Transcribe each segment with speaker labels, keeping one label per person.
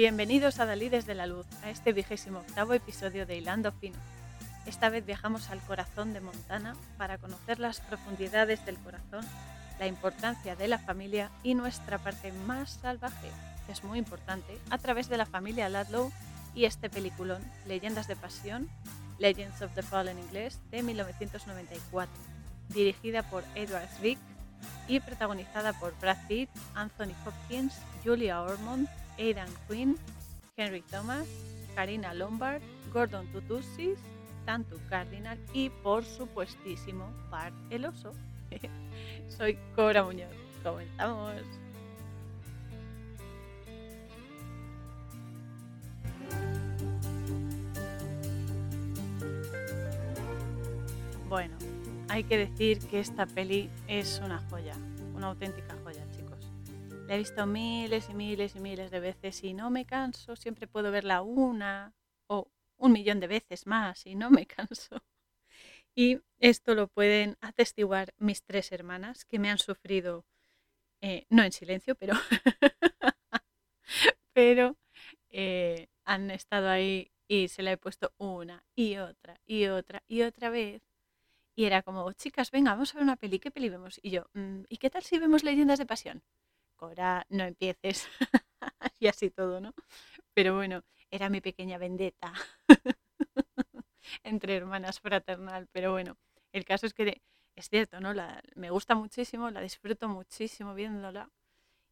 Speaker 1: Bienvenidos a Dalí desde la Luz, a este vigésimo octavo episodio de Hilando Fino. Esta vez viajamos al corazón de Montana para conocer las profundidades del corazón, la importancia de la familia y nuestra parte más salvaje, que es muy importante, a través de la familia Ladlow y este peliculón, Leyendas de Pasión, Legends of the Fall en inglés, de 1994, dirigida por Edward Zwick y protagonizada por Brad Pitt, Anthony Hopkins, Julia Ormond, Aidan Quinn, Henry Thomas, Karina Lombard, Gordon Tutusis, Tantu Cardinal y por supuestísimo Bart el oso. Soy Cora Muñoz. Comenzamos. Bueno, hay que decir que esta peli es una joya, una auténtica la he visto miles y miles y miles de veces y no me canso. Siempre puedo verla una o un millón de veces más y no me canso. Y esto lo pueden atestiguar mis tres hermanas que me han sufrido, eh, no en silencio, pero, pero eh, han estado ahí y se la he puesto una y otra y otra y otra vez. Y era como, chicas, venga, vamos a ver una peli, ¿qué peli vemos? Y yo, mm, ¿y qué tal si vemos Leyendas de Pasión? Cora, no empieces. y así todo, ¿no? Pero bueno, era mi pequeña vendetta entre hermanas fraternal. Pero bueno, el caso es que es cierto, ¿no? La, me gusta muchísimo, la disfruto muchísimo viéndola.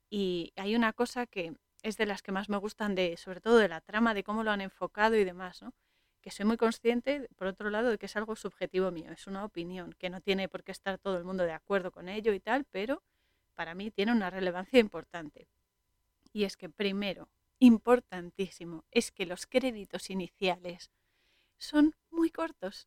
Speaker 1: Y hay una cosa que es de las que más me gustan, de, sobre todo de la trama, de cómo lo han enfocado y demás, ¿no? Que soy muy consciente, por otro lado, de que es algo subjetivo mío, es una opinión, que no tiene por qué estar todo el mundo de acuerdo con ello y tal, pero para mí tiene una relevancia importante. Y es que primero, importantísimo, es que los créditos iniciales son muy cortos.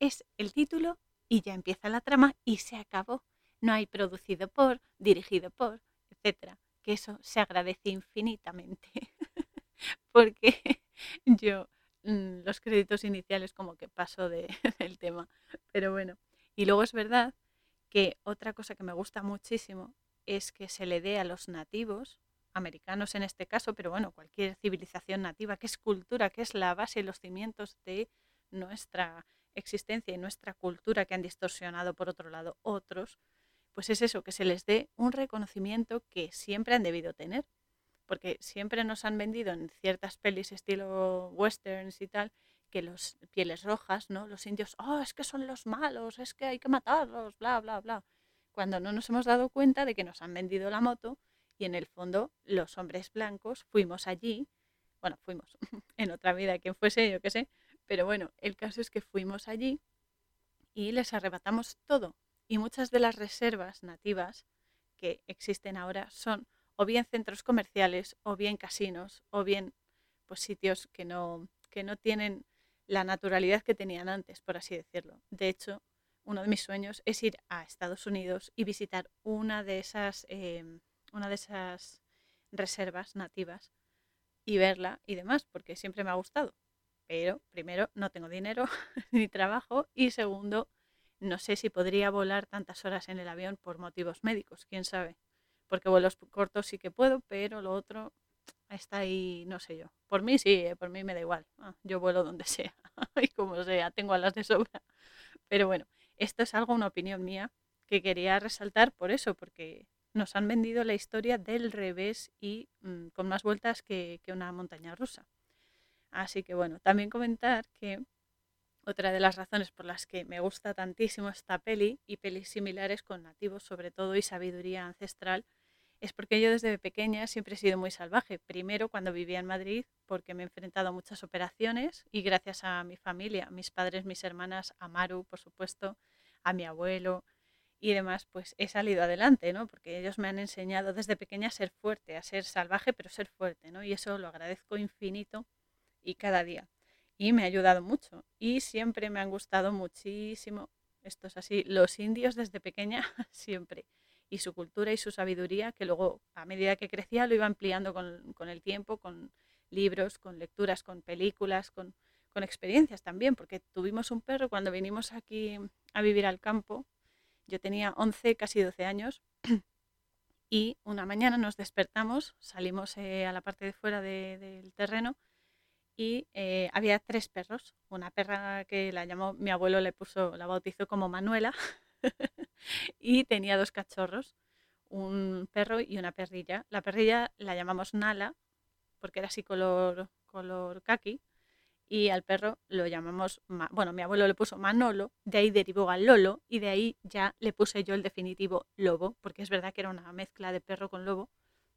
Speaker 1: Es el título y ya empieza la trama y se acabó. No hay producido por, dirigido por, etcétera. Que eso se agradece infinitamente. Porque yo mm, los créditos iniciales como que paso de, del tema. Pero bueno. Y luego es verdad que otra cosa que me gusta muchísimo es que se le dé a los nativos, americanos en este caso, pero bueno, cualquier civilización nativa, que es cultura, que es la base y los cimientos de nuestra existencia y nuestra cultura que han distorsionado por otro lado otros, pues es eso, que se les dé un reconocimiento que siempre han debido tener. Porque siempre nos han vendido en ciertas pelis estilo westerns y tal, que los pieles rojas, ¿no? Los indios, oh, es que son los malos, es que hay que matarlos, bla, bla, bla cuando no nos hemos dado cuenta de que nos han vendido la moto y en el fondo los hombres blancos fuimos allí, bueno, fuimos en otra vida, quien fuese, yo qué sé, pero bueno, el caso es que fuimos allí y les arrebatamos todo. Y muchas de las reservas nativas que existen ahora son o bien centros comerciales, o bien casinos, o bien pues sitios que no, que no tienen la naturalidad que tenían antes, por así decirlo. De hecho, uno de mis sueños es ir a Estados Unidos y visitar una de esas, em, una de esas reservas nativas y verla y demás, porque siempre me ha gustado. Pero primero, no tengo dinero ni trabajo y segundo, no sé si podría volar tantas horas en el avión por motivos médicos, quién sabe. Porque vuelos cortos sí que puedo, pero lo otro está ahí, no sé yo. Por mí sí, eh, por mí me da igual. Ah, yo vuelo donde sea y como sea, tengo alas de sobra. Pero bueno, esto es algo, una opinión mía, que quería resaltar por eso, porque nos han vendido la historia del revés y mm, con más vueltas que, que una montaña rusa. Así que bueno, también comentar que otra de las razones por las que me gusta tantísimo esta peli y pelis similares con nativos sobre todo y sabiduría ancestral es porque yo desde pequeña siempre he sido muy salvaje. Primero cuando vivía en Madrid porque me he enfrentado a muchas operaciones y gracias a mi familia, mis padres, mis hermanas, a Maru, por supuesto, a mi abuelo y demás, pues he salido adelante, ¿no? Porque ellos me han enseñado desde pequeña a ser fuerte, a ser salvaje, pero ser fuerte, ¿no? Y eso lo agradezco infinito y cada día. Y me ha ayudado mucho. Y siempre me han gustado muchísimo, esto es así, los indios desde pequeña, siempre y su cultura y su sabiduría, que luego a medida que crecía lo iba ampliando con, el tiempo, con libros, con lecturas, con películas, con, con, experiencias también, porque tuvimos un perro cuando vinimos aquí a vivir al campo, yo tenía 11, casi 12 años, Y una mañana nos despertamos, salimos eh, a la parte de fuera de- del terreno y eh, había tres perros. Una perra que la llamó, mi abuelo le puso, la bautizó como Manuela y tenía dos cachorros, un perro y una perrilla. La perrilla la llamamos Nala porque era así color, color kaki y al perro lo llamamos, Ma- bueno, mi abuelo le puso Manolo, de ahí derivó a Lolo y de ahí ya le puse yo el definitivo Lobo, porque es verdad que era una mezcla de perro con lobo,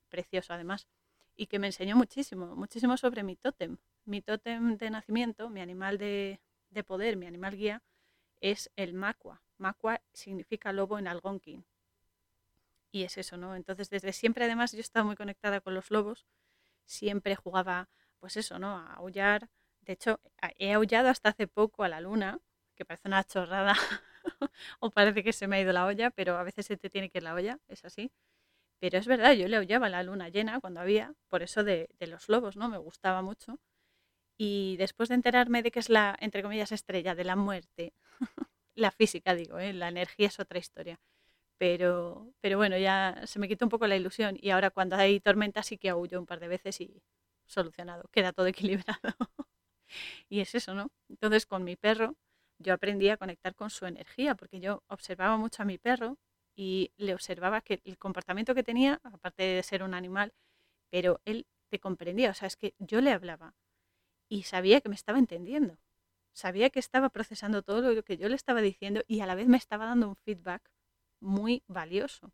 Speaker 1: precioso además, y que me enseñó muchísimo, muchísimo sobre mi tótem. Mi tótem de nacimiento, mi animal de, de poder, mi animal guía, es el Macua. Macua significa lobo en algonquin. Y es eso, ¿no? Entonces, desde siempre, además, yo he estado muy conectada con los lobos. Siempre jugaba, pues eso, ¿no? A aullar. De hecho, he aullado hasta hace poco a la luna, que parece una chorrada, o parece que se me ha ido la olla, pero a veces se te tiene que ir la olla, es así. Pero es verdad, yo le aullaba a la luna llena cuando había, por eso de, de los lobos, ¿no? Me gustaba mucho. Y después de enterarme de que es la, entre comillas, estrella de la muerte, la física digo, ¿eh? la energía es otra historia. Pero, pero bueno, ya se me quitó un poco la ilusión y ahora cuando hay tormenta sí que aullo un par de veces y solucionado, queda todo equilibrado. y es eso, ¿no? Entonces con mi perro yo aprendí a conectar con su energía porque yo observaba mucho a mi perro y le observaba que el comportamiento que tenía, aparte de ser un animal, pero él te comprendía, o sea, es que yo le hablaba y sabía que me estaba entendiendo, sabía que estaba procesando todo lo que yo le estaba diciendo y a la vez me estaba dando un feedback muy valioso.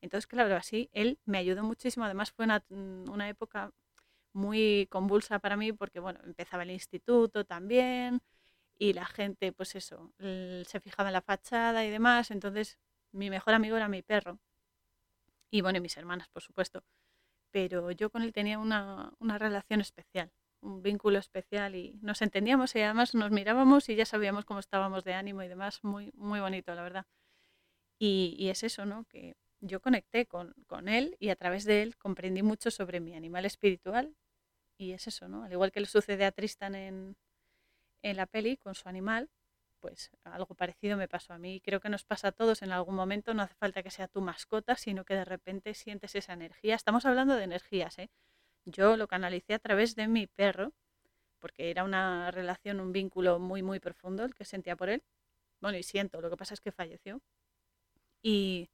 Speaker 1: Entonces, claro, así él me ayudó muchísimo. Además, fue una, mm, una época muy convulsa para mí porque, bueno, empezaba el instituto también y la gente, pues eso, se fijaba en la fachada y demás. Entonces, mi mejor amigo era mi perro y, bueno, y mis hermanas, por supuesto. Pero yo con él tenía una, una relación especial, un vínculo especial y nos entendíamos y además nos mirábamos y ya sabíamos cómo estábamos de ánimo y demás. Muy, muy bonito, la verdad. Y, y es eso, ¿no? Que yo conecté con, con él y a través de él comprendí mucho sobre mi animal espiritual. Y es eso, ¿no? Al igual que le sucede a Tristan en, en la peli con su animal, pues algo parecido me pasó a mí. Creo que nos pasa a todos en algún momento. No hace falta que sea tu mascota, sino que de repente sientes esa energía. Estamos hablando de energías, ¿eh? Yo lo canalicé a través de mi perro, porque era una relación, un vínculo muy, muy profundo el que sentía por él. Bueno, y siento, lo que pasa es que falleció. Y,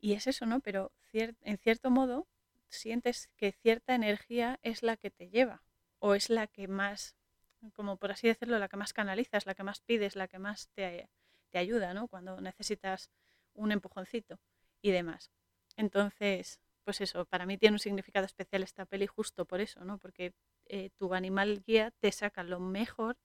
Speaker 1: y es eso, ¿no? Pero cier- en cierto modo sientes que cierta energía es la que te lleva o es la que más, como por así decirlo, la que más canalizas, la que más pides, la que más te, te ayuda, ¿no? Cuando necesitas un empujoncito y demás. Entonces, pues eso, para mí tiene un significado especial esta peli justo por eso, ¿no? Porque eh, tu animal guía te saca lo mejor,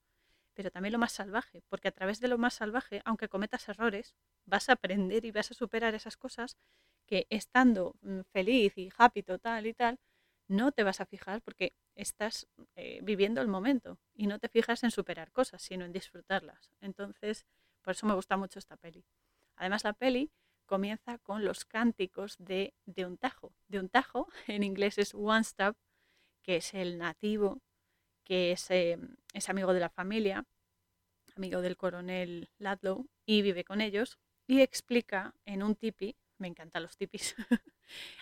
Speaker 1: pero también lo más salvaje, porque a través de lo más salvaje, aunque cometas errores, vas a aprender y vas a superar esas cosas que estando mm, feliz y happy total y tal, no te vas a fijar porque estás eh, viviendo el momento y no te fijas en superar cosas, sino en disfrutarlas. Entonces, por eso me gusta mucho esta peli. Además, la peli comienza con los cánticos de, de un tajo. De un tajo, en inglés es One Stop, que es el nativo, que es, eh, es amigo de la familia, amigo del coronel Ladlow, y vive con ellos, y explica en un tipi, me encantan los tipis,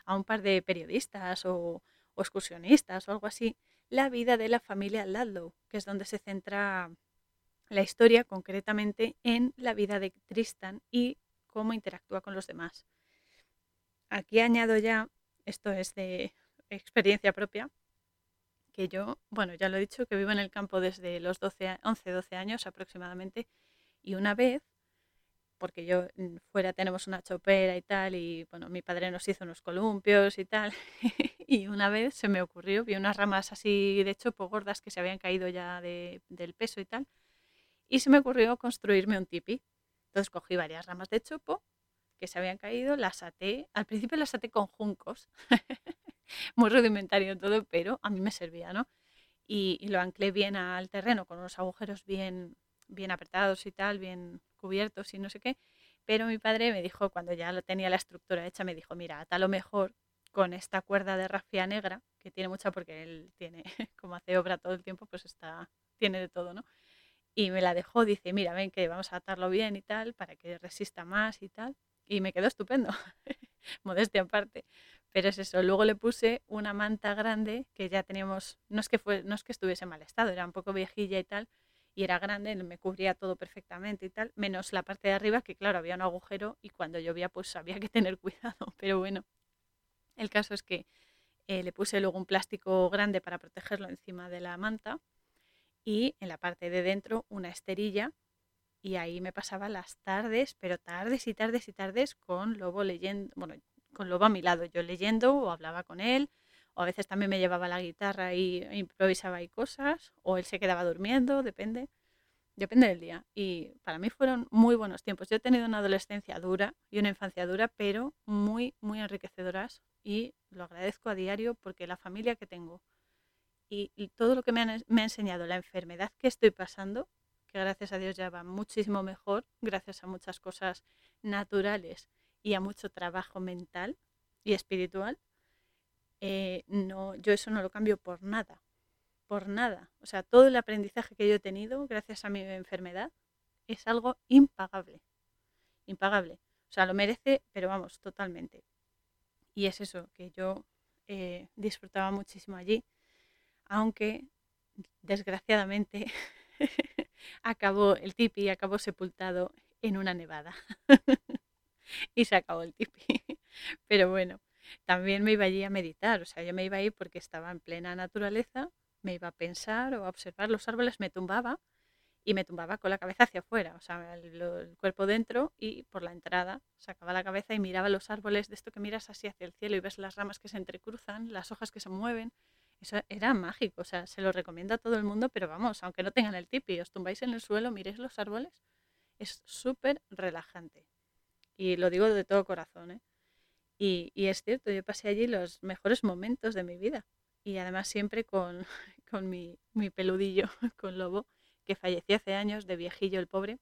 Speaker 1: a un par de periodistas o, o excursionistas o algo así, la vida de la familia Ladlow, que es donde se centra la historia concretamente en la vida de Tristan y cómo interactúa con los demás. Aquí añado ya, esto es de experiencia propia, que yo, bueno, ya lo he dicho, que vivo en el campo desde los 12, 11, 12 años aproximadamente, y una vez, porque yo mm, fuera tenemos una chopera y tal, y bueno, mi padre nos hizo unos columpios y tal, y una vez se me ocurrió, vi unas ramas así de chopo gordas que se habían caído ya de, del peso y tal, y se me ocurrió construirme un tipi. Entonces cogí varias ramas de chopo que se habían caído, las até, al principio las até con juncos, muy rudimentario todo, pero a mí me servía, ¿no? Y, lo anclé bien al terreno con unos agujeros bien, bien apretados y tal, bien cubiertos y no sé qué. Pero mi padre me dijo, cuando ya lo tenía la estructura hecha, me dijo, mira, ata lo mejor con esta cuerda de rafia negra, que tiene mucha porque él tiene, como hace obra todo el tiempo, pues está, tiene de todo, ¿no? Y me la dejó, dice, mira, ven que vamos a atarlo bien y tal, para que resista más y tal. y me quedó estupendo, modestia aparte. Pero es eso, luego le puse una manta grande que ya teníamos, no es que, fue, no es que estuviese en mal estado, era un poco viejilla y tal, y era grande, me cubría todo perfectamente y tal, menos la parte de arriba que claro, había un agujero y cuando llovía pues había que tener cuidado, pero bueno, el caso es que eh, le puse luego un plástico grande para protegerlo encima de la manta y en la parte de dentro una esterilla y ahí me pasaba las tardes, pero tardes y tardes y tardes con Lobo leyendo, bueno, con Lobo a mi lado, yo leyendo o hablaba con él, o a veces también me llevaba la guitarra y improvisaba ahí cosas, o él se quedaba durmiendo, depende, depende del día. Y para mí fueron muy buenos tiempos. Yo he tenido una adolescencia dura y una infancia dura, pero muy, muy enriquecedoras y lo agradezco a diario porque la familia que tengo y, todo lo que me, me ha enseñado la enfermedad que estoy pasando, que gracias a Dios ya va muchísimo mejor, gracias a muchas cosas naturales y a mucho trabajo mental y espiritual, eh, no, yo eso no lo cambio por nada, por nada. O sea, todo el aprendizaje que yo he tenido gracias a mi enfermedad es algo impagable, impagable. O sea, lo merece, pero vamos, totalmente. Y es eso, que yo eh, disfrutaba muchísimo allí, aunque desgraciadamente acabó el tipi, acabó sepultado en una nevada. y se acabó el tipi. Pero bueno, también me iba allí a meditar, o sea, yo me iba ahí porque estaba en plena naturaleza, me iba a pensar o a observar los árboles, me tumbaba y me tumbaba con la cabeza hacia afuera, o sea, el, cuerpo dentro y por la entrada sacaba la cabeza y miraba los árboles de esto que miras así hacia el cielo y ves las ramas que se entrecruzan, las hojas que se mueven. Eso era mágico, o sea, se lo recomiendo a todo el mundo, pero vamos, aunque no tengan el tipi, os tumbáis en el suelo, miréis los árboles, es súper relajante. Y lo digo de todo corazón, ¿eh? Y, es cierto, yo pasé allí los mejores momentos de mi vida. Y además siempre con, con mi, mi, peludillo, con Lobo, que falleció hace años de viejillo el pobre.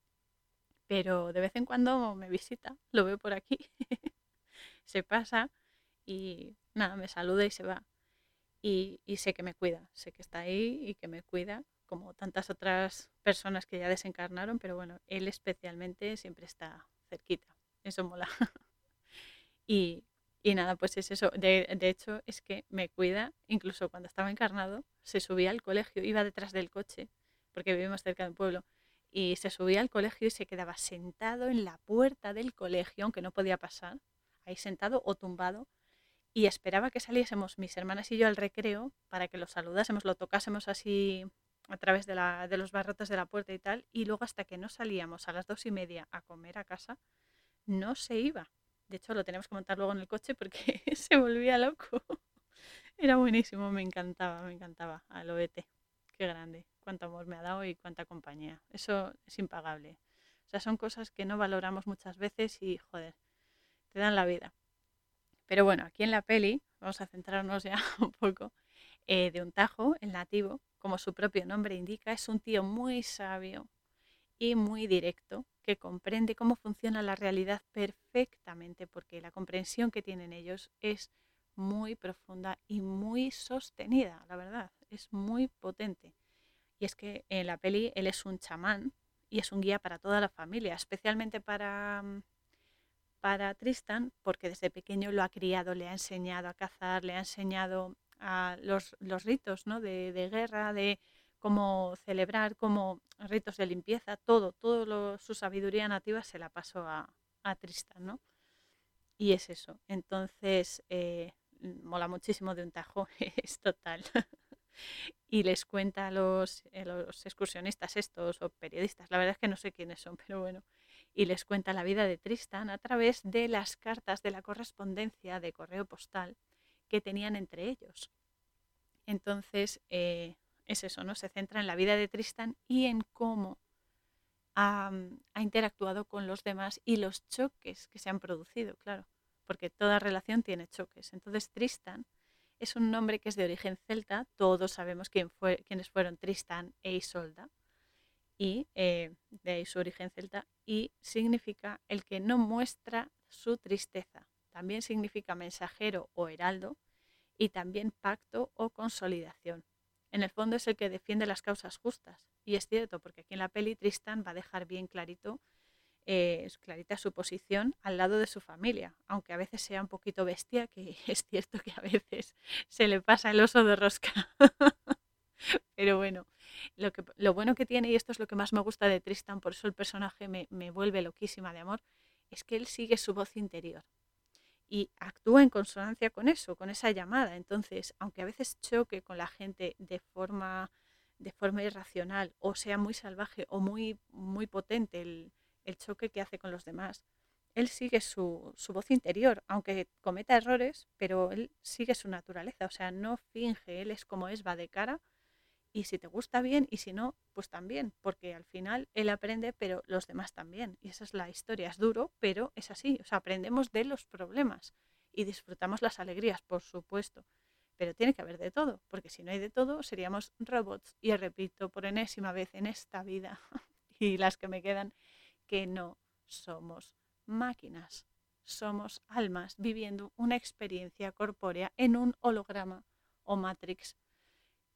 Speaker 1: Pero de vez en cuando me visita, lo veo por aquí, se pasa y nada, me saluda y se va. Y, y sé que me cuida, sé que está ahí y que me cuida, como tantas otras personas que ya desencarnaron, pero bueno, él especialmente siempre está cerquita. Eso mola. Y, nada, pues es eso. De, hecho, es que me cuida, incluso cuando estaba encarnado, se subía al colegio, iba detrás del coche, porque vivimos cerca de un pueblo, y se subía al colegio y se quedaba sentado en la puerta del colegio, aunque no podía pasar, ahí sentado o tumbado, y esperaba que saliésemos mis hermanas y yo al recreo para que lo saludásemos, lo tocásemos así a través de, la, de los barrotes de la puerta y tal, y luego hasta que no salíamos a las dos y media a comer a casa, no se iba. De hecho, lo tenemos que montar luego en el coche porque se volvía loco. Era buenísimo, me encantaba, me encantaba. Al OET. Qué grande. Cuánto amor me ha dado y cuánta compañía. Eso es impagable. O sea, son cosas que no valoramos muchas veces y, joder, te dan la vida. Pero bueno, aquí en la peli, vamos a centrarnos ya un poco, eh, de un tajo, el nativo, como su propio nombre indica, es un tío muy sabio y muy directo que comprende cómo funciona la realidad perfectamente, porque la comprensión que tienen ellos es muy profunda y muy sostenida, la verdad, es muy potente. Y es que en la peli él es un chamán y es un guía para toda la familia, especialmente para, mm, para Tristan, porque desde pequeño lo ha criado, le ha enseñado a cazar, le ha enseñado a los, ritos ¿no? de, guerra, de cómo celebrar, como ritos de limpieza, todo, todo su sabiduría nativa se la pasó a, Tristan, ¿no? Y es eso. Entonces, eh, mola muchísimo de un tajo, es total. y les cuenta a eh, los excursionistas estos o periodistas, la verdad es que no sé quiénes son, pero bueno, y les cuenta la vida de Tristan a través de las cartas de la correspondencia de correo postal que tenían entre ellos. Entonces, eh, es eso, ¿no? Se centra en la vida de Tristan y en cómo ha, interactuado con los demás y los choques que se han producido, claro, porque toda relación tiene choques. Entonces Tristan es un nombre que es de origen celta, todos sabemos quién fue, quiénes fueron Tristan e Isolda, y eh, de ahí su origen celta, y significa el que no muestra su tristeza. También significa mensajero o heraldo, y también pacto o consolidación en el fondo es el que defiende las causas justas. Y es cierto, porque aquí en la peli Tristan va a dejar bien clarito eh, clarita su posición al lado de su familia, aunque a veces sea un poquito bestia, que es cierto que a veces se le pasa el oso de rosca. Pero bueno, lo, que, lo bueno que tiene, y esto es lo que más me gusta de Tristan, por eso el personaje me, me vuelve loquísima de amor, es que él sigue su voz interior y actúa en consonancia con eso, con esa llamada. Entonces, aunque a veces choque con la gente de forma, de forma irracional, o sea muy salvaje o muy, muy potente el, el choque que hace con los demás, él sigue su, su, voz interior, aunque cometa errores, pero él sigue su naturaleza, o sea, no finge, él es como es, va de cara y si te gusta bien y si no, pues también, porque al final él aprende, pero los demás también. Y esa es la historia, es duro, pero es así, o sea, aprendemos de los problemas y disfrutamos las alegrías, por supuesto. Pero tiene que haber de todo, porque si no hay de todo, seríamos robots. Y repito por enésima vez en esta vida y las que me quedan, que no somos máquinas, somos almas viviendo una experiencia corpórea en un holograma o matrix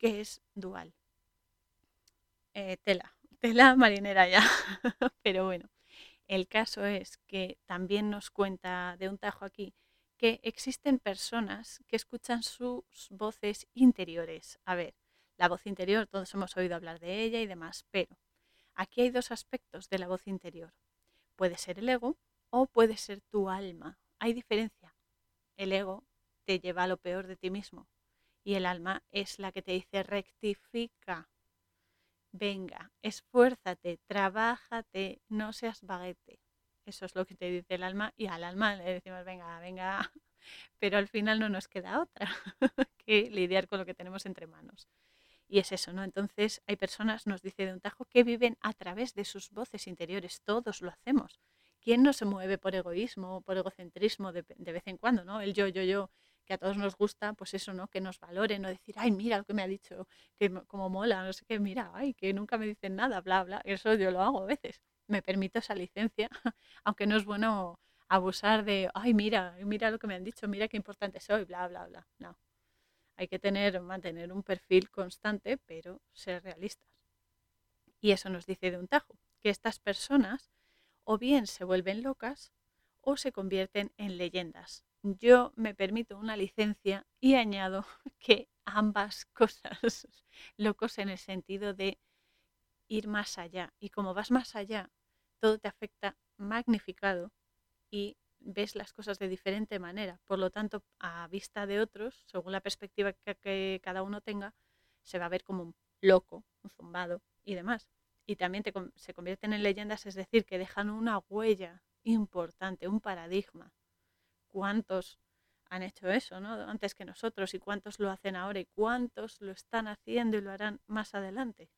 Speaker 1: que es dual. Eh, tela, tela marinera ya. Pero bueno, el caso es que también nos cuenta de un tajo aquí que existen personas que escuchan sus voces interiores. A ver, la voz interior, todos hemos oído hablar de ella y demás, pero aquí hay dos aspectos de la voz interior. Puede ser el ego o puede ser tu alma. Hay diferencia. El ego te lleva a lo peor de ti mismo, y el alma es la que te dice rectifica. Venga, esfuérzate, trabájate, no seas baguete. Eso es lo que te dice el alma y al alma le decimos, venga, venga, pero al final no nos queda otra que lidiar con lo que tenemos entre manos. Y es eso, ¿no? Entonces hay personas, nos dice de un tajo, que viven a través de sus voces interiores. Todos lo hacemos. ¿Quién no se mueve por egoísmo por egocentrismo de, de, vez en cuando, ¿no? El yo, yo, yo que a todos nos gusta, pues eso, ¿no? Que nos valoren, no decir, ay, mira lo que me ha dicho, que como mola, no sé qué, mira, ay, que nunca me dicen nada, bla, bla. Eso yo lo hago a veces. Me permito esa licencia, aunque no es bueno abusar de, ay, mira, mira lo que me han dicho, mira qué importante soy, bla, bla, bla. No. Hay que tener, mantener un perfil constante, pero ser realistas. Y eso nos dice de un tajo, que estas personas o bien se vuelven locas o se convierten en leyendas, yo me permito una licencia y añado que ambas cosas, locos en el sentido de ir más allá. Y como vas más allá, todo te afecta magnificado y ves las cosas de diferente manera. Por lo tanto, a vista de otros, según la perspectiva que, cada uno tenga, se va a ver como un loco, un zumbado y demás. Y también te, se convierten en leyendas, es decir, que dejan una huella importante, un paradigma cuántos han hecho eso ¿no? antes que nosotros y cuántos lo hacen ahora y cuántos lo están haciendo y lo harán más adelante.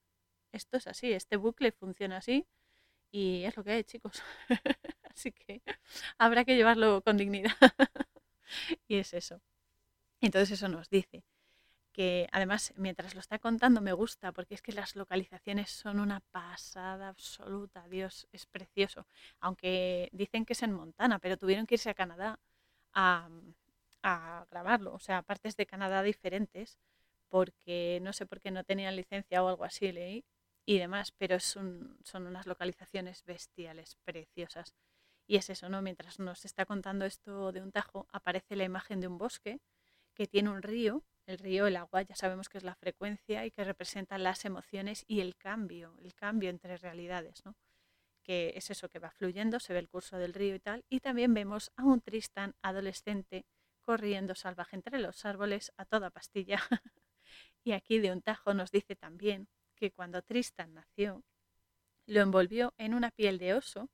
Speaker 1: Esto es así, este bucle funciona así y es lo que hay, chicos. así que habrá que llevarlo con dignidad. y es eso. Entonces eso nos dice que además mientras lo está contando me gusta porque es que las localizaciones son una pasada absoluta, Dios, es precioso. Aunque dicen que es en Montana, pero tuvieron que irse a Canadá a, a grabarlo, o sea, partes de Canadá diferentes, porque no sé por qué no tenían licencia o algo así, leí, y demás, pero es un, son unas localizaciones bestiales, preciosas. Y es eso, ¿no? Mientras nos está contando esto de un tajo, aparece la imagen de un bosque que tiene un río. El río, el agua, ya sabemos que es la frecuencia y que representa las emociones y el cambio, el cambio entre realidades, ¿no? Que es eso que va fluyendo, se ve el curso del río y tal, y también vemos a un Tristan adolescente corriendo salvaje entre los árboles a toda pastilla. y aquí de un tajo nos dice también que cuando Tristan nació, lo envolvió en una piel de oso,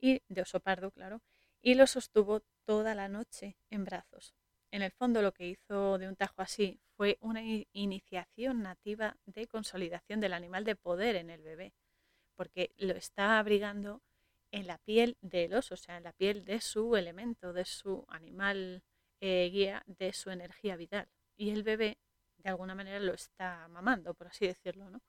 Speaker 1: y de oso pardo, claro, y lo sostuvo toda la noche en brazos. En el fondo lo que hizo de un tajo así fue una iniciación nativa de consolidación del animal de poder en el bebé porque lo está abrigando en la piel del oso, o sea, en la piel de su elemento, de su animal eh, guía, de su energía vital. Y el bebé, de alguna manera, lo está mamando, por así decirlo. ¿no?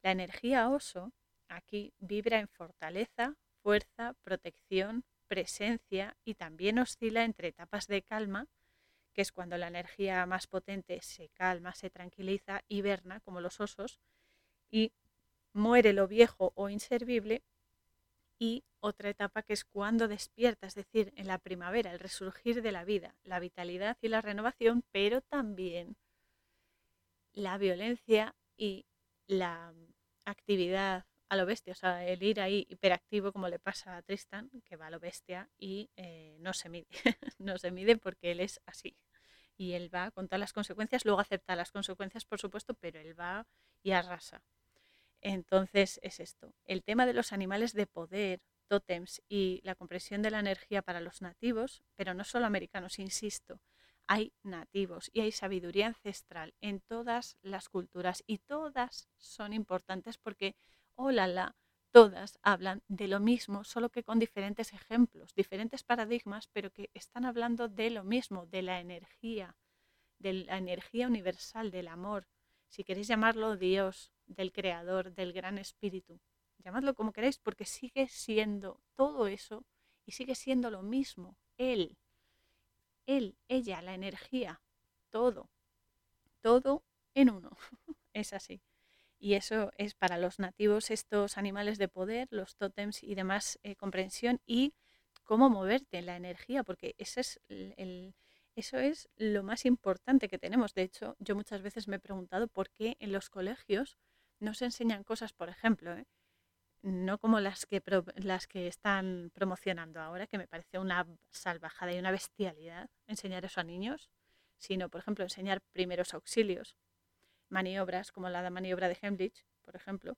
Speaker 1: La energía oso aquí vibra en fortaleza, fuerza, protección, presencia y también oscila entre etapas de calma, que es cuando la energía más potente se calma, se tranquiliza, hiberna, como los osos, y muere lo viejo o inservible y otra etapa que es cuando despierta, es decir, en la primavera, el resurgir de la vida, la vitalidad y la renovación, pero también la violencia y la actividad a lo bestia, o sea, el ir ahí hiperactivo como le pasa a Tristan, que va a lo bestia y eh, no se mide, no se mide porque él es así. Y él va con todas las consecuencias, luego acepta las consecuencias, por supuesto, pero él va y arrasa. Entonces es esto. El tema de los animales de poder, tótems y la compresión de la energía para los nativos, pero no solo americanos, insisto, hay nativos y hay sabiduría ancestral en todas las culturas y todas son importantes porque, oh la, todas hablan de lo mismo, solo que con diferentes ejemplos, diferentes paradigmas, pero que están hablando de lo mismo, de la energía, de la energía universal, del amor, si queréis llamarlo Dios, del Creador, del Gran Espíritu. Llamadlo como queráis porque sigue siendo todo eso y sigue siendo lo mismo. Él, él, ella, la energía, todo, todo en uno. es así. Y eso es para los nativos estos animales de poder, los tótems y demás eh, comprensión y cómo moverte en la energía, porque ese es el eso es lo más importante que tenemos. De hecho, yo muchas veces me he preguntado por qué en los colegios no se enseñan cosas, por ejemplo, ¿eh? no como las que, las que están promocionando ahora, que me parece una salvajada y una bestialidad enseñar eso a niños, sino, por ejemplo, enseñar primeros auxilios, maniobras como la maniobra de Hemlich, por ejemplo,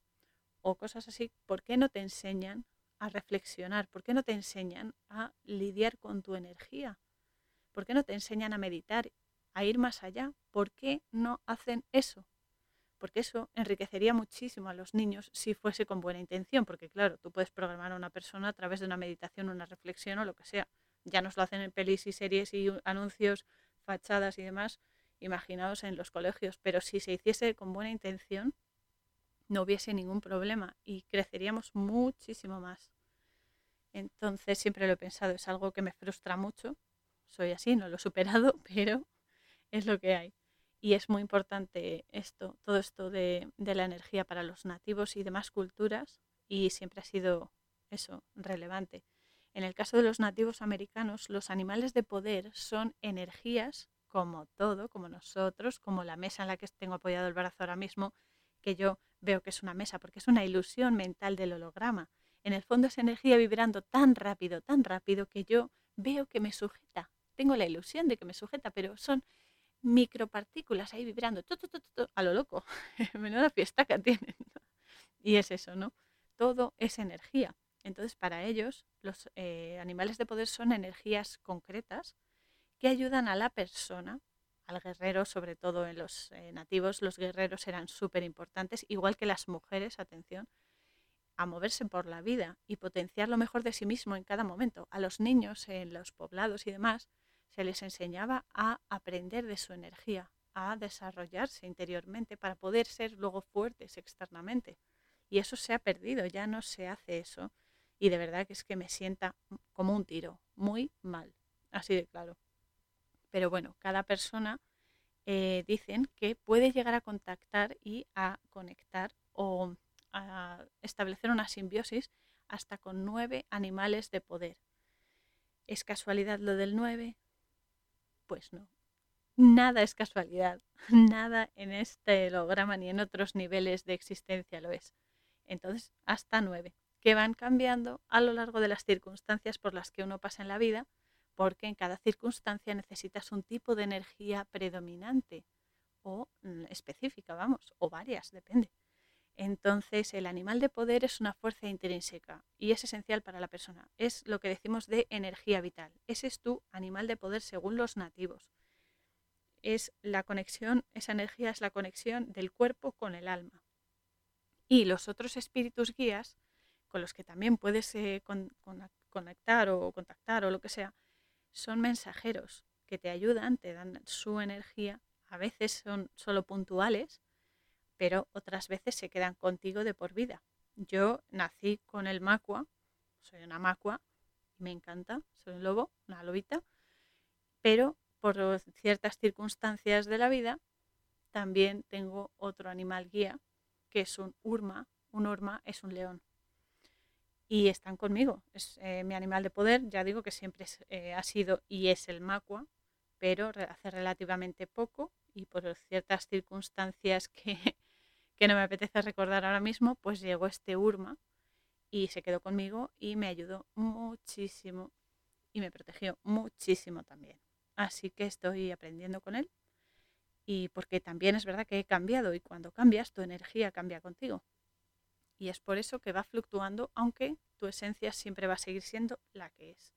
Speaker 1: o cosas así. ¿Por qué no te enseñan a reflexionar? ¿Por qué no te enseñan a lidiar con tu energía? ¿Por qué no te enseñan a meditar, a ir más allá? ¿Por qué no hacen eso? Porque eso enriquecería muchísimo a los niños si fuese con buena intención, porque claro, tú puedes programar a una persona a través de una meditación, una reflexión o lo que sea. Ya nos lo hacen en pelis y series y anuncios, fachadas y demás, imaginados en los colegios, pero si se hiciese con buena intención, no hubiese ningún problema y creceríamos muchísimo más. Entonces siempre lo he pensado, es algo que me frustra mucho soy así, no lo he superado, pero es lo que hay. Y es muy importante esto, todo esto de, la energía para los nativos y demás culturas, y siempre ha sido eso, relevante. En el caso de los nativos americanos, los animales de poder son energías como todo, como nosotros, como la mesa en la que tengo apoyado el brazo ahora mismo, que yo veo que es una mesa, porque es una ilusión mental del holograma. En el fondo es energía vibrando tan rápido, tan rápido, que yo veo que me sujeta, tengo la ilusión de que me sujeta, pero son micropartículas ahí vibrando a lo loco. Menuda fiesta que tienen. Y es eso, ¿no? Todo es energía. Entonces, para ellos, los eh, animales de poder son energías concretas que ayudan a la persona, al guerrero, sobre todo en los eh, nativos, los guerreros eran súper importantes, igual que las mujeres, atención, a moverse por la vida y potenciar lo mejor de sí mismo en cada momento. A los niños en los poblados y demás, se les enseñaba a aprender de su energía, a desarrollarse interiormente para poder ser luego fuertes externamente. Y eso se ha perdido, ya no se hace eso. Y de verdad que es que me sienta como un tiro, muy mal, así de claro. Pero bueno, cada persona eh, dicen que puede llegar a contactar y a conectar o a establecer una simbiosis hasta con nueve animales de poder. ¿Es casualidad lo del nueve? Pues no. Nada es casualidad, nada en este holograma ni en otros niveles de existencia lo es. Entonces, hasta nueve, que van cambiando a lo largo de las circunstancias por las que uno pasa en la vida, porque en cada circunstancia necesitas un tipo de energía predominante o mm, específica, vamos, o varias, depende. Entonces, el animal de poder es una fuerza intrínseca y es esencial para la persona. Es lo que decimos de energía vital. Ese es tu animal de poder según los nativos. Es la conexión, esa energía es la conexión del cuerpo con el alma. Y los otros espíritus guías, con los que también puedes eh, conectar o contactar o lo que sea, son mensajeros que te ayudan, te dan su energía. A veces son solo puntuales, pero otras veces se quedan contigo de por vida. Yo nací con el macua, soy una macua, me encanta, soy un lobo, una lobita, pero por ciertas circunstancias de la vida también tengo otro animal guía, que es un urma. Un urma es un león. y están conmigo. Es eh, mi animal de poder, ya digo que siempre eh, ha sido y es el macua, pero hace relativamente poco y por ciertas circunstancias que, que no me apetece recordar ahora mismo, pues llegó este Urma y se quedó conmigo y me ayudó muchísimo y me protegió muchísimo también. Así que estoy aprendiendo con él y porque también es verdad que he cambiado y cuando cambias tu energía cambia contigo. Y es por eso que va fluctuando, aunque tu esencia siempre va a seguir siendo la que es.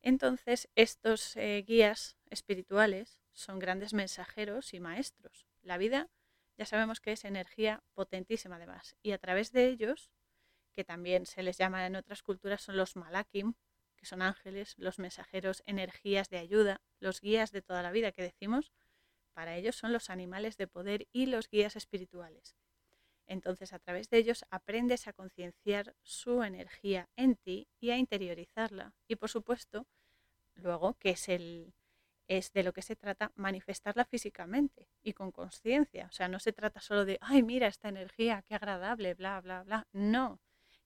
Speaker 1: Entonces, estos eh, guías espirituales son grandes mensajeros y maestros. La vida ya sabemos que es energía potentísima además. Y a través de ellos, que también se les llama en otras culturas, son los malakim, que son ángeles, los mensajeros, energías de ayuda, los guías de toda la vida que decimos, para ellos son los animales de poder y los guías espirituales. Entonces, a través de ellos aprendes a concienciar su energía en ti y a interiorizarla. Y por supuesto, luego, que es el es de lo que se trata manifestarla físicamente y con conciencia. O sea, no se trata solo de, ay, mira esta energía, qué agradable, bla, bla, bla. No,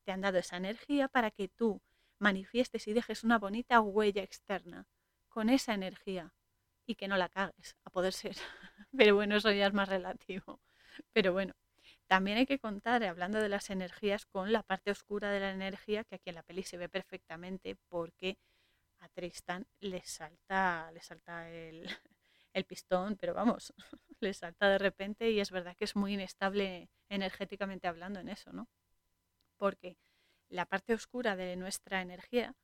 Speaker 1: te han dado esa energía para que tú manifiestes y dejes una bonita huella externa con esa energía y que no la cagues, a poder ser. Pero bueno, eso ya es más relativo. Pero bueno, también hay que contar, hablando de las energías, con la parte oscura de la energía, que aquí en la peli se ve perfectamente porque a Tristan le salta, le salta el, el pistón, pero vamos, le salta de repente y es verdad que es muy inestable energéticamente hablando en eso, ¿no? Porque la parte oscura de nuestra energía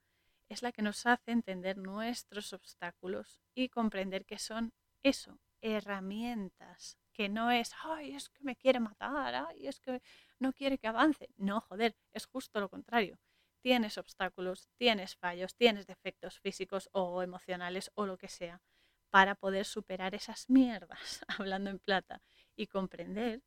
Speaker 1: es la que nos hace entender nuestros obstáculos y comprender que son eso, herramientas que no es, ay, es que me quiere matar, ay, es que no quiere que avance. No, joder, es justo lo contrario. Tienes obstáculos, tienes fallos, tienes defectos físicos o emocionales o lo que sea para poder superar esas mierdas, hablando en plata, y comprender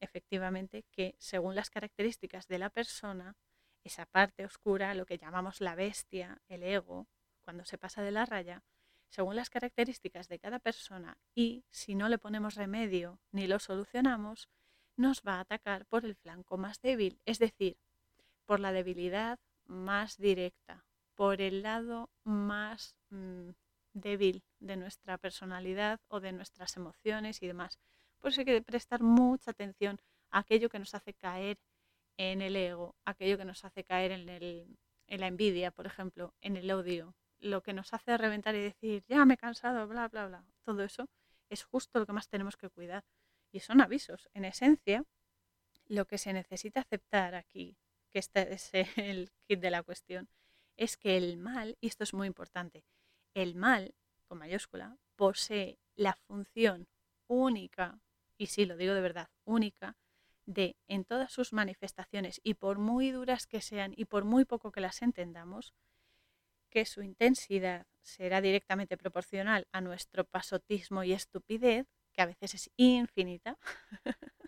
Speaker 1: efectivamente que según las características de la persona, esa parte oscura, lo que llamamos la bestia, el ego, cuando se pasa de la raya, según las características de cada persona y si no le ponemos remedio ni lo solucionamos, nos va a atacar por el flanco más débil, es decir, por la debilidad más directa, por el lado más mm, débil de nuestra personalidad o de nuestras emociones y demás. Por eso hay que prestar mucha atención a aquello que nos hace caer en el ego, aquello que nos hace caer en, en la envidia, por ejemplo, en el odio, lo que nos hace reventar y decir, ya me he cansado, bla, bla, bla, todo eso es justo lo que más tenemos que cuidar. Y son avisos. En esencia, lo que se necesita aceptar aquí, que este es el kit de la cuestión, es que el mal, y esto es muy importante, el mal, con mayúscula, posee la función única, y sí lo digo de verdad, única, de en todas sus manifestaciones, y por muy duras que sean y por muy poco que las entendamos, que su intensidad será directamente proporcional a nuestro pasotismo y estupidez, que a veces es infinita,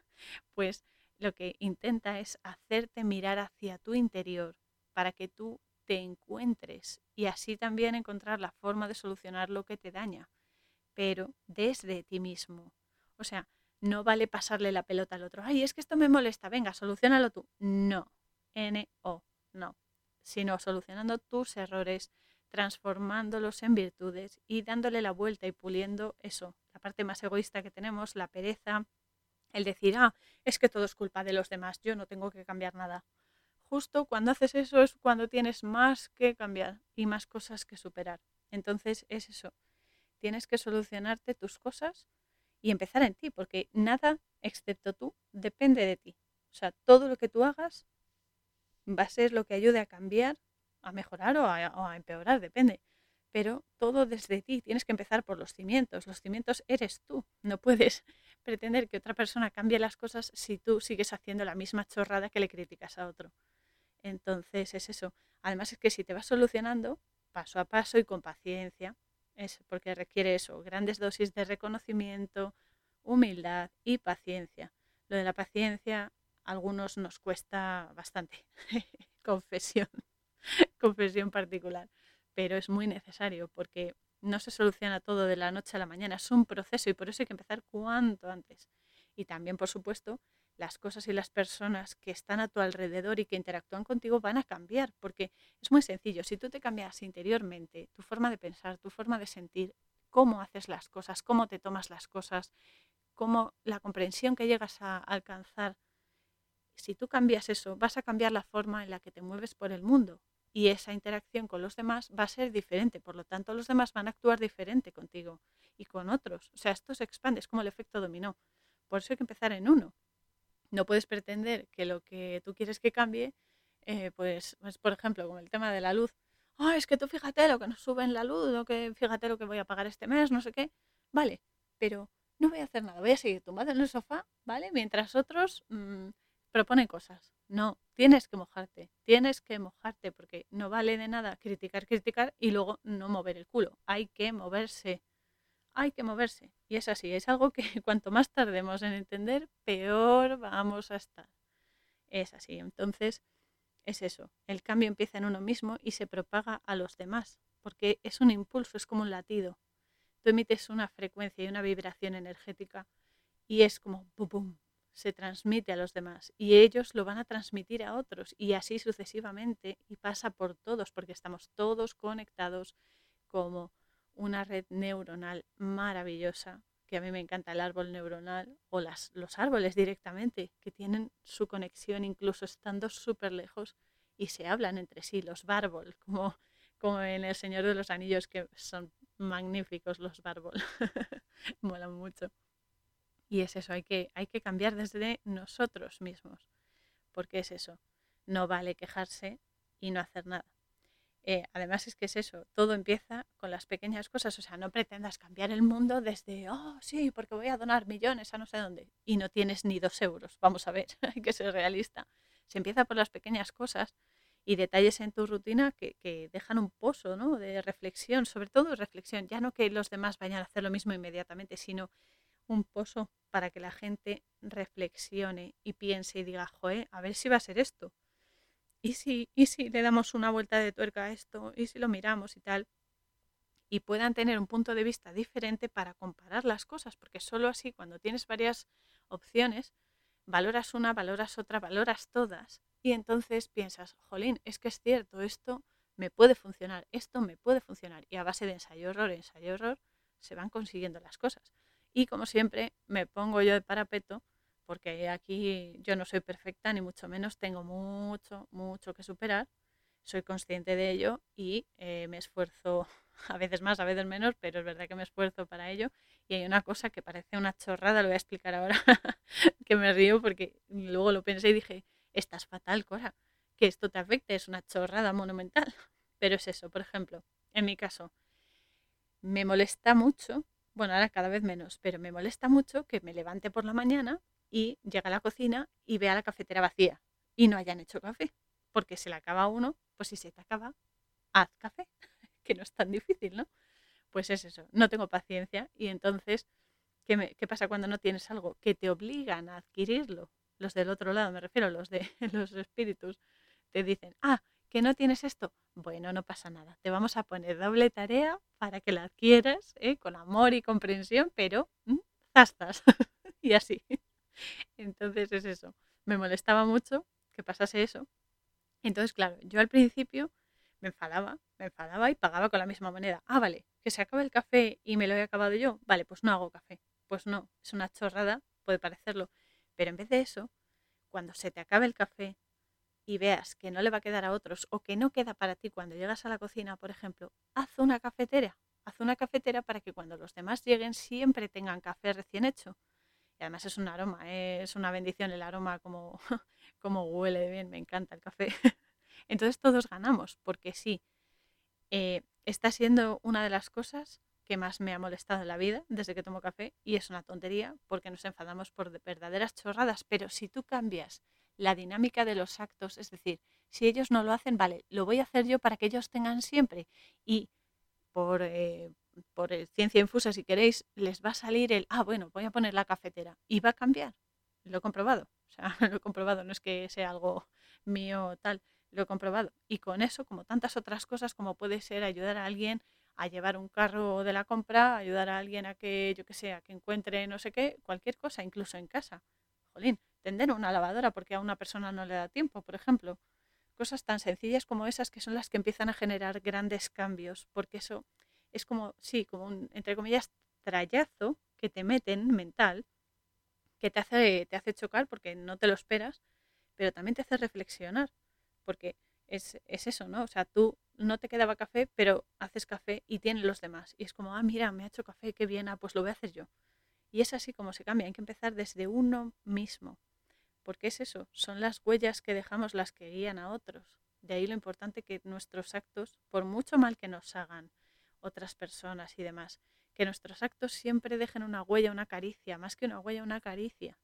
Speaker 1: pues lo que intenta es hacerte mirar hacia tu interior para que tú te encuentres y así también encontrar la forma de solucionar lo que te daña, pero desde ti mismo. O sea, no vale pasarle la pelota al otro. Ay, es que esto me molesta, venga, solucionalo tú. No, N-O, no sino solucionando tus errores, transformándolos en virtudes y dándole la vuelta y puliendo eso, la parte más egoísta que tenemos, la pereza, el decir, ah, es que todo es culpa de los demás, yo no tengo que cambiar nada. Justo cuando haces eso es cuando tienes más que cambiar y más cosas que superar. Entonces es eso, tienes que solucionarte tus cosas y empezar en ti, porque nada, excepto tú, depende de ti. O sea, todo lo que tú hagas va a ser lo que ayude a cambiar, a mejorar o a, empeorar, depende. Pero todo desde ti, tienes que empezar por los cimientos. Los cimientos eres tú. No puedes pretender que otra persona cambie las cosas si tú sigues haciendo la misma chorrada que le criticas a otro. Entonces es eso. Además es que si te vas solucionando paso a paso y con paciencia, es porque requiere eso, grandes dosis de reconocimiento, humildad y paciencia. Lo de la paciencia algunos nos cuesta bastante. confesión, confesión particular. Pero es muy necesario porque no se soluciona todo de la noche a la mañana. Es un proceso y por eso hay que empezar cuanto antes. Y también, por supuesto, las cosas y las personas que están a tu alrededor y que interactúan contigo van a cambiar, porque es muy sencillo, si tú te cambias interiormente, tu forma de pensar, tu forma de sentir, cómo haces las cosas, cómo te tomas las cosas, cómo la comprensión que llegas a alcanzar, si tú cambias eso, vas a cambiar la forma en la que te mueves por el mundo y esa interacción con los demás va a ser diferente, por lo tanto los demás van a actuar diferente contigo y con otros. O sea, esto se expande, es como el efecto dominó. Por eso hay que empezar en uno. No puedes pretender que lo que tú quieres que cambie, eh, pues, pues, por ejemplo, como el tema de la luz. Ah, es que tú fíjate lo que nos sube en la luz, o que fíjate lo que voy a pagar este mes, no sé qué. Vale, pero no voy a hacer nada, voy a seguir tumbado en el sofá, ¿vale? Mientras otros mm, proponen cosas. No, tienes que mojarte, tienes que mojarte, porque no vale de nada criticar, criticar y luego no mover el culo. Hay que moverse hay que moverse. Y es así, es algo que cuanto más tardemos en entender, peor vamos a estar. Es así. Entonces, es eso. El cambio empieza en uno mismo y se propaga a los demás, porque es un impulso, es como un latido. Tú emites una frecuencia y una vibración energética y es como pum, pum, se transmite a los demás y ellos lo van a transmitir a otros y así sucesivamente y pasa por todos porque estamos todos conectados como una red neuronal maravillosa, que a mí me encanta el árbol neuronal o las, los árboles directamente, que tienen su conexión incluso estando súper lejos y se hablan entre sí, los bárbol, como, como en El Señor de los Anillos, que son magníficos los bárbol, molan mucho. Y es eso, hay que, hay que cambiar desde nosotros mismos, porque es eso, no vale quejarse y no hacer nada. Eh, además es que es eso, todo empieza con las pequeñas cosas, o sea, no pretendas cambiar el mundo desde, oh, sí, porque voy a donar millones a no sé dónde, y no tienes ni dos euros, vamos a ver, hay que ser realista. Se empieza por las pequeñas cosas y detalles en tu rutina que, que dejan un pozo ¿no? de reflexión, sobre todo reflexión, ya no que los demás vayan a hacer lo mismo inmediatamente, sino un pozo para que la gente reflexione y piense y diga, joe, a ver si va a ser esto ¿y si, ¿y si le damos una vuelta de tuerca a esto? ¿Y si lo miramos y tal? Y puedan tener un punto de vista diferente para comparar las cosas, porque solo así, cuando tienes varias opciones, valoras una, valoras otra, valoras todas, y entonces piensas, jolín, es que es cierto, esto me puede funcionar, esto me puede funcionar, y a base de ensayo-error, ensayo-error, se van consiguiendo las cosas. Y como siempre, me pongo yo de parapeto porque aquí yo no soy perfecta, ni mucho menos, tengo mucho, mucho que superar, soy consciente de ello y eh, me esfuerzo a veces más, a veces menos, pero es verdad que me esfuerzo para ello. Y hay una cosa que parece una chorrada, lo voy a explicar ahora, que me río porque luego lo pensé y dije, estás fatal, Cora, que esto te afecte, es una chorrada monumental. Pero es eso, por ejemplo, en mi caso, me molesta mucho, bueno, ahora cada vez menos, pero me molesta mucho que me levante por la mañana y llega a la cocina y ve a la cafetera vacía y no hayan hecho café. Porque se le acaba uno, pues si se te acaba, haz café, que no es tan difícil, ¿no? Pues es eso, no tengo paciencia y entonces, ¿qué, ¿qué pasa cuando no tienes algo? Que te obligan a adquirirlo. Los del otro lado, me refiero, los de los espíritus, te dicen, ah, que no tienes esto. Bueno, no pasa nada. Te vamos a poner doble tarea para que la adquieras ¿eh? con amor y comprensión, pero ¿m? zastas. y así. Entonces es eso. Me molestaba mucho que pasase eso. Entonces, claro, yo al principio me enfadaba, me enfadaba y pagaba con la misma moneda. Ah, vale, que se acaba el café y me lo he acabado yo. Vale, pues no hago café. Pues no, es una chorrada, puede parecerlo. Pero en vez de eso, cuando se te acabe el café y veas que no le va a quedar a otros o que no queda para ti cuando llegas a la cocina, por ejemplo, haz una cafetera. Haz una cafetera para que cuando los demás lleguen siempre tengan café recién hecho. Y además es un aroma, es una bendición el aroma como, como huele bien, me encanta el café. Entonces todos ganamos, porque sí, eh, está siendo una de las cosas que más me ha molestado en la vida desde que tomo café y es una tontería porque nos enfadamos por verdaderas chorradas, pero si tú cambias la dinámica de los actos, es decir, si ellos no lo hacen, vale, lo voy a hacer yo para que ellos tengan siempre y por, eh, por ciencia infusa, si queréis, les va a salir el, ah, bueno, voy a poner la cafetera y va a cambiar. Lo he comprobado, o sea, lo he comprobado, no es que sea algo mío tal, lo he comprobado. Y con eso, como tantas otras cosas, como puede ser ayudar a alguien a llevar un carro de la compra, ayudar a alguien a que, yo que sé, a que encuentre no sé qué, cualquier cosa, incluso en casa. Tender una lavadora porque a una persona no le da tiempo, por ejemplo. Cosas tan sencillas como esas que son las que empiezan a generar grandes cambios, porque eso es como, sí, como un, entre comillas, trayazo que te meten mental, que te hace, te hace chocar porque no te lo esperas, pero también te hace reflexionar, porque es, es eso, ¿no? O sea, tú no te quedaba café, pero haces café y tienen los demás. Y es como, ah, mira, me ha hecho café, qué bien, ah, pues lo voy a hacer yo. Y es así como se cambia, hay que empezar desde uno mismo. Porque es eso, son las huellas que dejamos las que guían a otros. De ahí lo importante que nuestros actos, por mucho mal que nos hagan otras personas y demás, que nuestros actos siempre dejen una huella, una caricia, más que una huella, una caricia,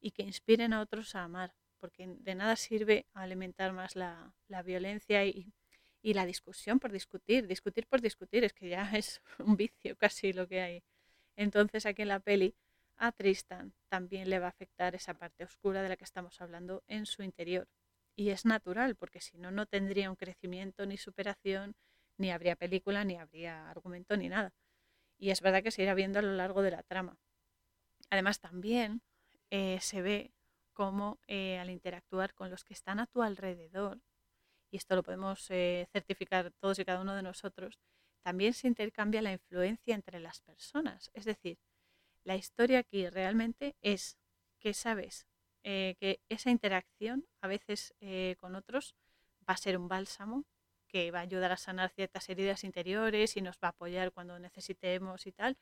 Speaker 1: y que inspiren a otros a amar, porque de nada sirve alimentar más la, la violencia y, y la discusión por discutir, discutir por discutir, es que ya es un vicio casi lo que hay. Entonces aquí en la peli a Tristan también le va a afectar esa parte oscura de la que estamos hablando en su interior. Y es natural, porque si no, no tendría un crecimiento ni superación, ni habría película, ni habría argumento, ni nada. Y es verdad que se irá viendo a lo largo de la trama. Además, también eh, se ve cómo eh, al interactuar con los que están a tu alrededor, y esto lo podemos eh, certificar todos y cada uno de nosotros, también se intercambia la influencia entre las personas. Es decir, la historia aquí realmente es que sabes eh, que esa interacción a veces eh, con otros va a ser un bálsamo que va a ayudar a sanar ciertas heridas interiores y nos va a apoyar cuando necesitemos y tal,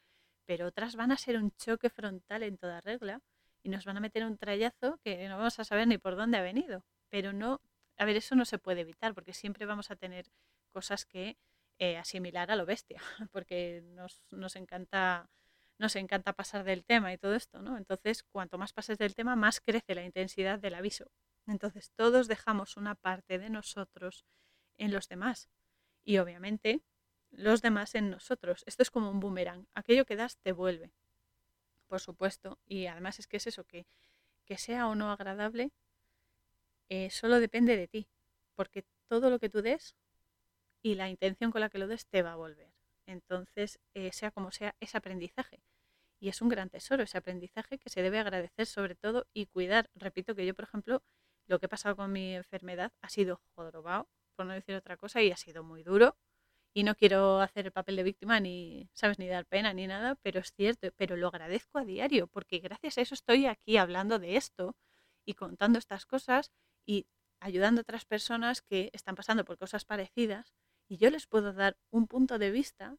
Speaker 1: pero otras van a ser un choque frontal en toda regla y nos van a meter un trayazo que no vamos a saber ni por dónde ha venido. Pero no, a ver, eso no se puede evitar porque siempre vamos a tener cosas que eh, asimilar a lo bestia, porque nos, nos, encanta, nos encanta pasar del tema y todo esto, ¿no? Entonces, cuanto más pases del tema, más crece la intensidad del aviso. Entonces, todos dejamos una parte de nosotros en los demás y obviamente los demás en nosotros. Esto es como un boomerang. Aquello que das te vuelve, por supuesto. Y además es que es eso, que, que sea o no agradable, eh, solo depende de ti, porque todo lo que tú des y la intención con la que lo des te va a volver. Entonces, eh, sea como sea, es aprendizaje. Y es un gran tesoro ese aprendizaje que se debe agradecer sobre todo y cuidar. Repito que yo, por ejemplo, lo que he pasado con mi enfermedad ha sido jodrobao, por no decir otra cosa, y ha sido muy duro. Y no quiero hacer el papel de víctima ni, sabes, ni dar pena ni nada, pero es cierto, pero lo agradezco a diario, porque gracias a eso estoy aquí hablando de esto y contando estas cosas y ayudando a otras personas que están pasando por cosas parecidas y yo les puedo dar un punto de vista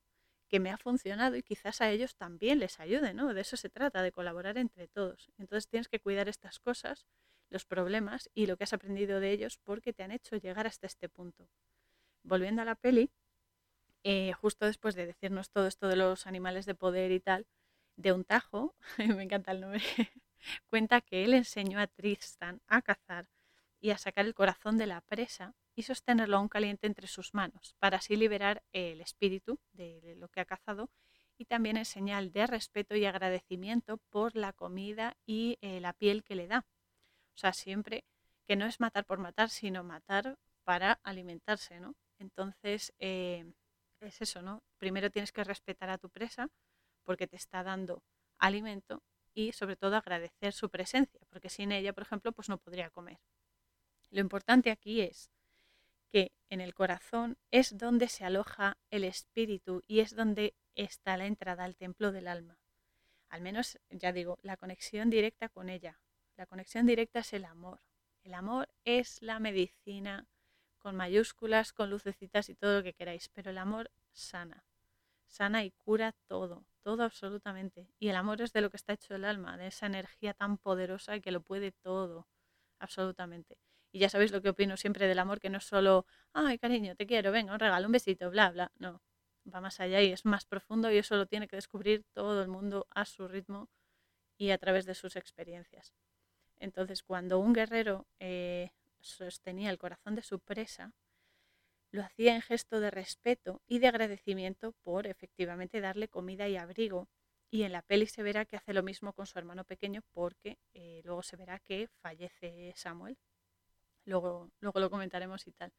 Speaker 1: que me ha funcionado y quizás a ellos también les ayude, ¿no? De eso se trata, de colaborar entre todos. Entonces tienes que cuidar estas cosas, los problemas y lo que has aprendido de ellos porque te han hecho llegar hasta este punto. Volviendo a la peli, eh, justo después de decirnos todo esto de los animales de poder y tal, de un tajo, me encanta el nombre, cuenta que él enseñó a Tristan a cazar y a sacar el corazón de la presa y sostenerlo aún caliente entre sus manos, para así liberar el espíritu de lo que ha cazado y también en señal de respeto y agradecimiento por la comida y eh, la piel que le da. O sea, siempre que no es matar por matar, sino matar para alimentarse, ¿no? Entonces, eh, es eso, ¿no? Primero tienes que respetar a tu presa porque te está dando alimento y sobre todo agradecer su presencia, porque sin ella, por ejemplo, pues no podría comer. Lo importante aquí es que en el corazón es donde se aloja el espíritu y es donde está la entrada al templo del alma. Al menos, ya digo, la conexión directa con ella. La conexión directa es el amor. El amor es la medicina con mayúsculas, con lucecitas y todo lo que queráis, pero el amor sana. Sana y cura todo, todo absolutamente. Y el amor es de lo que está hecho el alma, de esa energía tan poderosa que lo puede todo, absolutamente. Y ya sabéis lo que opino siempre del amor, que no es solo, ay cariño, te quiero, venga, un regalo, un besito, bla, bla. No, va más allá y es más profundo y eso lo tiene que descubrir todo el mundo a su ritmo y a través de sus experiencias. Entonces, cuando un guerrero eh, sostenía el corazón de su presa, lo hacía en gesto de respeto y de agradecimiento por efectivamente darle comida y abrigo. Y en la peli se verá que hace lo mismo con su hermano pequeño porque eh, luego se verá que fallece Samuel luego, luego lo comentaremos y tal.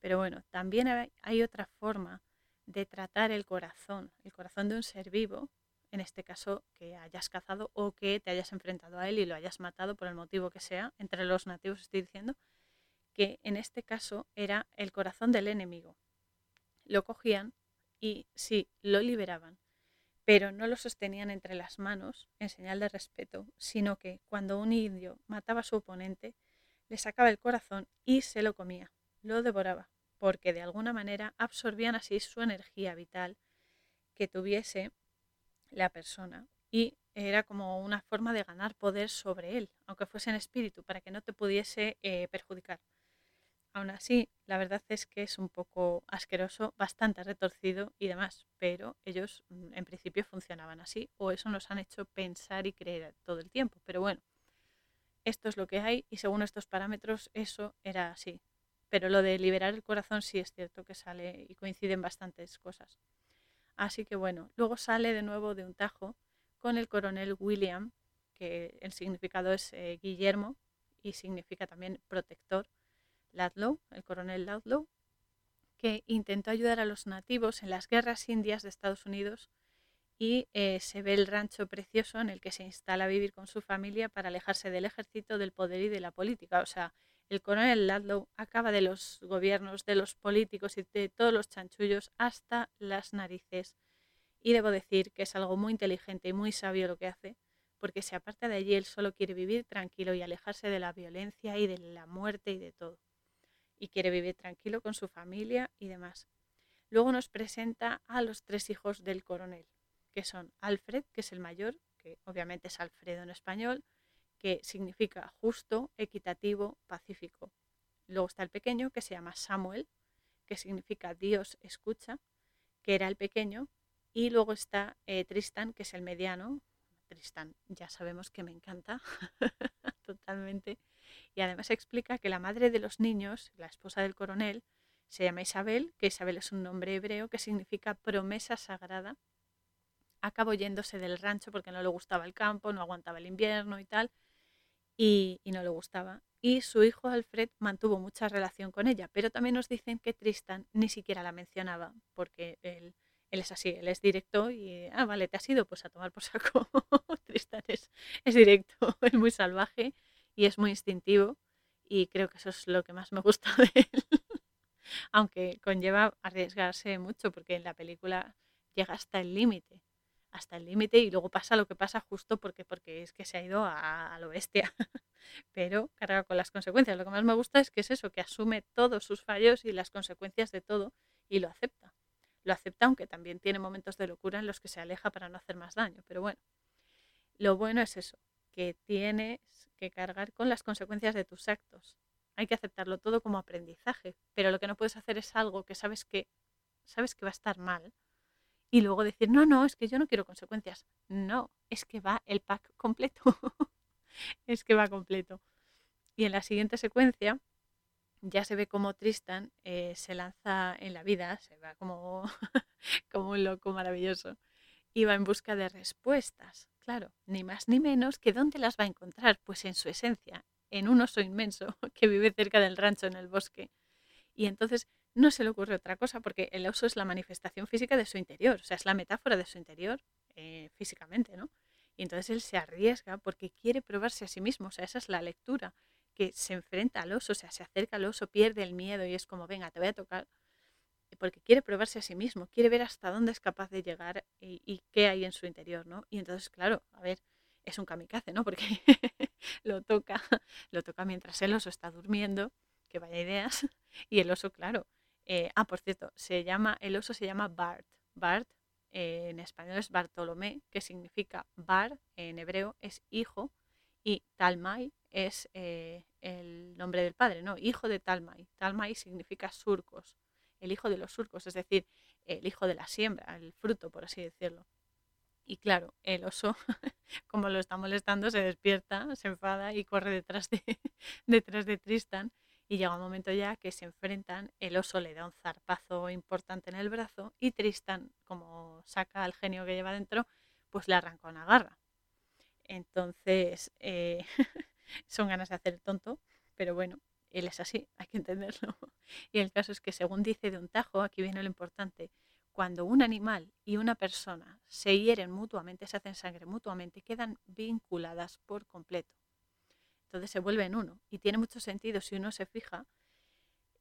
Speaker 1: Pero bueno, también hay, otra forma de tratar el corazón, el corazón de un ser vivo, en este caso que hayas cazado o que te hayas enfrentado a él y lo hayas matado por el motivo que sea, entre los nativos estoy diciendo, que en este caso era el corazón del enemigo. Lo cogían y sí, lo liberaban, pero no lo sostenían entre las manos en señal de respeto, sino que cuando un indio mataba a su oponente, le sacaba el corazón y se lo comía, lo devoraba, porque de alguna manera absorbían así su energía vital que tuviese la persona y era como una forma de ganar poder sobre él, aunque fuese en espíritu, para que no te pudiese eh, perjudicar. Aún así, la verdad es que es un poco asqueroso, bastante retorcido y demás, pero ellos mm, en principio funcionaban así o eso nos han hecho pensar y creer todo el tiempo. Pero bueno, esto es lo que hay y según estos parámetros eso era así. Pero lo de liberar el corazón sí es cierto que sale y coinciden bastantes cosas. Así que bueno, luego sale de nuevo de un tajo con el coronel William, que el significado es eh, Guillermo y significa también protector Ludlow, el coronel Ludlow, que intentó ayudar a los nativos en las guerras indias de Estados Unidos y eh, se ve el rancho precioso en el que se instala a vivir con su familia para alejarse del ejército, del poder y de la política. O sea, el coronel Ludlow acaba de los gobiernos, de los políticos y de todos los chanchullos hasta las narices. Y debo decir que es algo muy inteligente y muy sabio lo que hace, porque si aparte de allí él solo quiere vivir tranquilo y alejarse de la violencia y de la muerte y de todo y quiere vivir tranquilo con su familia y demás. Luego nos presenta a los tres hijos del coronel, que son Alfred, que es el mayor, que obviamente es Alfredo en español, que significa justo, equitativo, pacífico. Luego está el pequeño, que se llama Samuel, que significa Dios escucha, que era el pequeño. Y luego está eh, Tristan, que es el mediano. Tristan, ya sabemos que me encanta totalmente y además explica que la madre de los niños, la esposa del coronel, se llama Isabel, que Isabel es un nombre hebreo que significa promesa sagrada. Acabó yéndose del rancho porque no le gustaba el campo, no aguantaba el invierno y tal, y, no le gustaba. Y su hijo Alfred mantuvo mucha relación con ella, pero también nos dicen que Tristan ni siquiera la mencionaba, porque él, él es así, él es directo y, ah, vale, te has ido, pues a tomar por saco. Tristan es, es directo, es muy salvaje y es muy instintivo y creo que eso es lo que más me gusta de él. Aunque conlleva arriesgarse mucho porque en la película llega hasta el límite, hasta el límite y luego pasa lo que pasa justo porque, porque es que se ha ido a, a lo bestia. Pero carga con las consecuencias. Lo que más me gusta es que es eso, que asume todos sus fallos y las consecuencias de todo y lo acepta. Lo acepta aunque también tiene momentos de locura en los que se aleja para no hacer más daño. Pero bueno, lo bueno es eso, que tienes que cargar con las consecuencias de tus actos. Hay que aceptarlo todo como aprendizaje, pero lo que no puedes hacer es algo que sabes que sabes que va a estar mal y luego decir, "No, no, es que yo no quiero consecuencias." No, es que va el pack completo. es que va completo. Y en la siguiente secuencia ya se ve como Tristan eh, se lanza en la vida, se va como, como un loco maravilloso y va en busca de respuestas. Claro, ni más ni menos que dónde las va a encontrar, pues en su esencia, en un oso inmenso que vive cerca del rancho en el bosque. Y entonces no se le ocurre otra cosa, porque el oso es la manifestación física de su interior, o sea, es la metáfora de su interior eh, físicamente, ¿no? Y entonces él se arriesga porque quiere probarse a sí mismo, o sea, esa es la lectura, que se enfrenta al oso, o sea, se acerca al oso, pierde el miedo y es como, venga, te voy a tocar, porque quiere probarse a sí mismo, quiere ver hasta dónde es capaz de llegar y, qué hay en su interior, ¿no? Y entonces, claro, a ver, es un kamikaze, ¿no? Porque lo toca, lo toca mientras el oso está durmiendo, que vaya ideas, y el oso, claro. Eh, ah, por cierto, se llama, el oso se llama Bart. Bart eh, en español es Bartolomé, que significa Bar en hebreo es hijo, y Talmai es eh, el nombre del padre, ¿no? Hijo de Talmai. Talmai significa surcos el hijo de los surcos, es decir, el hijo de la siembra, el fruto, por así decirlo. Y claro, el oso, como lo está molestando, se despierta, se enfada y corre detrás de, detrás de Tristan. Y llega un momento ya que se enfrentan, el oso le da un zarpazo importante en el brazo y Tristan, como saca al genio que lleva dentro, pues le arranca una garra. Entonces, eh, son ganas de hacer tonto, pero bueno, él es así, hay que entenderlo. Y el caso es que según dice de un tajo, aquí viene lo importante, cuando un animal y una persona se hieren mutuamente, se hacen sangre mutuamente, quedan vinculadas por completo. Entonces se vuelven uno. Y tiene mucho sentido si uno se fija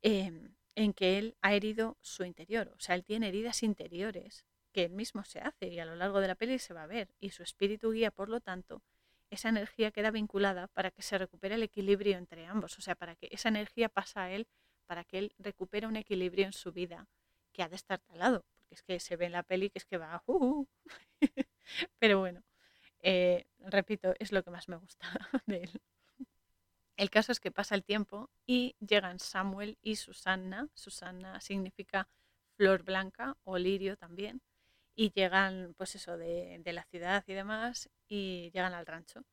Speaker 1: em, en que él ha herido su interior. O sea, él tiene heridas interiores que él mismo se hace y a lo largo de la peli se va a ver. Y su espíritu guía, por lo tanto, esa energía queda vinculada para que se recupere el equilibrio entre ambos. O sea, para que esa energía pasa a él, para que él recupere un equilibrio en su vida que ha de estar talado. Porque es que se ve en la peli que es que va... Uh, uh. Pero bueno, eh, repito, es lo que más me gusta de él. El caso es que pasa el tiempo y llegan Samuel y Susanna. Susanna significa flor blanca o lirio también. Y llegan, pues eso, de, la ciudad y demás, y llegan al rancho.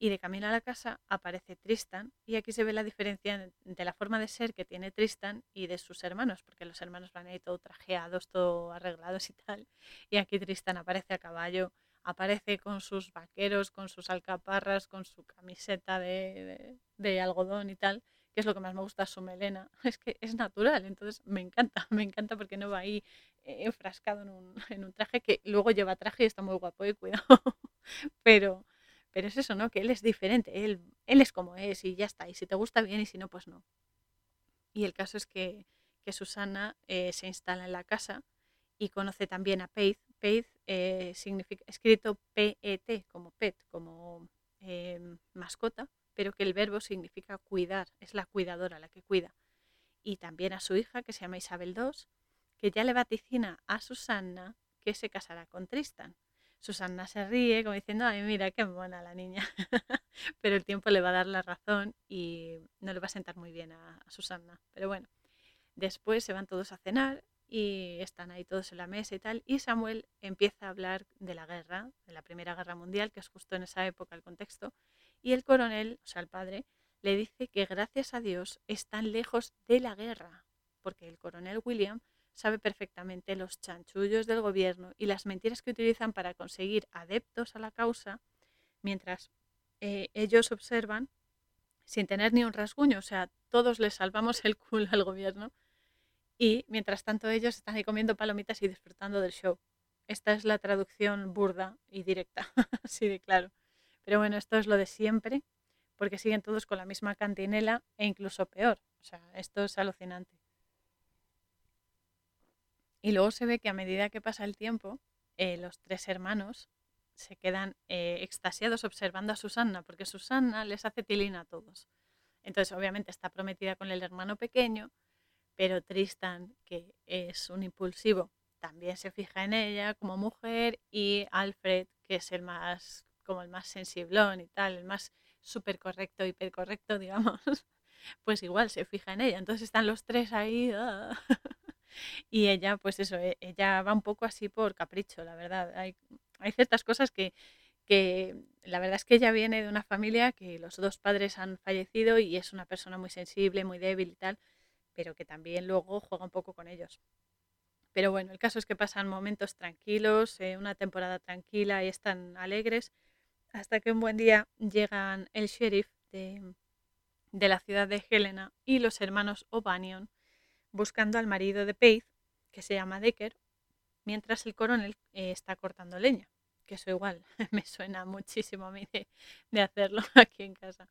Speaker 1: Y de camino a la casa aparece Tristan, y aquí se ve la diferencia de la forma de ser que tiene Tristan y de sus hermanos, porque los hermanos van ahí todo trajeados, todo arreglados y tal. Y aquí Tristan aparece a caballo, aparece con sus vaqueros, con sus alcaparras, con su camiseta de, algodón y tal, que es lo que más me gusta, su melena. Es que es natural, entonces me encanta, me encanta porque no va ahí eh, enfrascado en un, en un traje que luego lleva traje y está muy guapo y eh, cuidado. pero, pero es eso, ¿no? Que él es diferente, él, él es como es y ya está. Y si te gusta bien y si no, pues no. Y el caso es que, que Susana eh, se instala en la casa y conoce también a Paige. Paige significa, escrito PET, como pet, como mascota, pero que el verbo significa cuidar, es la cuidadora la que cuida. Y también a su hija, que se llama Isabel II, que ya le vaticina a Susanna que se casará con Tristan. Susanna se ríe como diciendo, ay, mira, qué buena la niña. pero el tiempo le va a dar la razón y no le va a sentar muy bien a, a Susanna. Pero bueno, después se van todos a cenar y están ahí todos en la mesa y tal, y Samuel empieza a hablar de la guerra, de la Primera Guerra Mundial, que es justo en esa época el contexto, y el coronel, o sea, el padre, le dice que gracias a Dios están lejos de la guerra, porque el coronel William sabe perfectamente los chanchullos del gobierno y las mentiras que utilizan para conseguir adeptos a la causa, mientras eh, ellos observan sin tener ni un rasguño, o sea, todos les salvamos el culo al gobierno y mientras tanto ellos están ahí comiendo palomitas y disfrutando del show. Esta es la traducción burda y directa, así de claro. Pero bueno, esto es lo de siempre, porque siguen todos con la misma cantinela e incluso peor. O sea, esto es alucinante. Y luego se ve que a medida que pasa el tiempo, eh, los tres hermanos se quedan eh, extasiados observando a Susanna, porque Susanna les hace tilina a todos. Entonces, obviamente, está prometida con el hermano pequeño, pero Tristan, que es un impulsivo, también se fija en ella como mujer y Alfred, que es el más como el más sensiblón y tal, el más súper correcto, hipercorrecto, digamos, pues igual se fija en ella. Entonces están los tres ahí ¡ah! y ella, pues eso, e, ella va un poco así por capricho, la verdad. Hay, ciertas cosas que, que la verdad es que ella viene de una familia que los dos padres han fallecido y es una persona muy sensible, muy débil y tal pero que también luego juega un poco con ellos. Pero bueno, el caso es que pasan momentos tranquilos, eh, una temporada tranquila y están alegres, hasta que un buen día llegan el sheriff de, la ciudad de Helena y los hermanos O'Banion buscando al marido de Paige, que se llama Decker, mientras el coronel eh, está cortando leña que eso igual me suena muchísimo a mí de, hacerlo aquí en casa.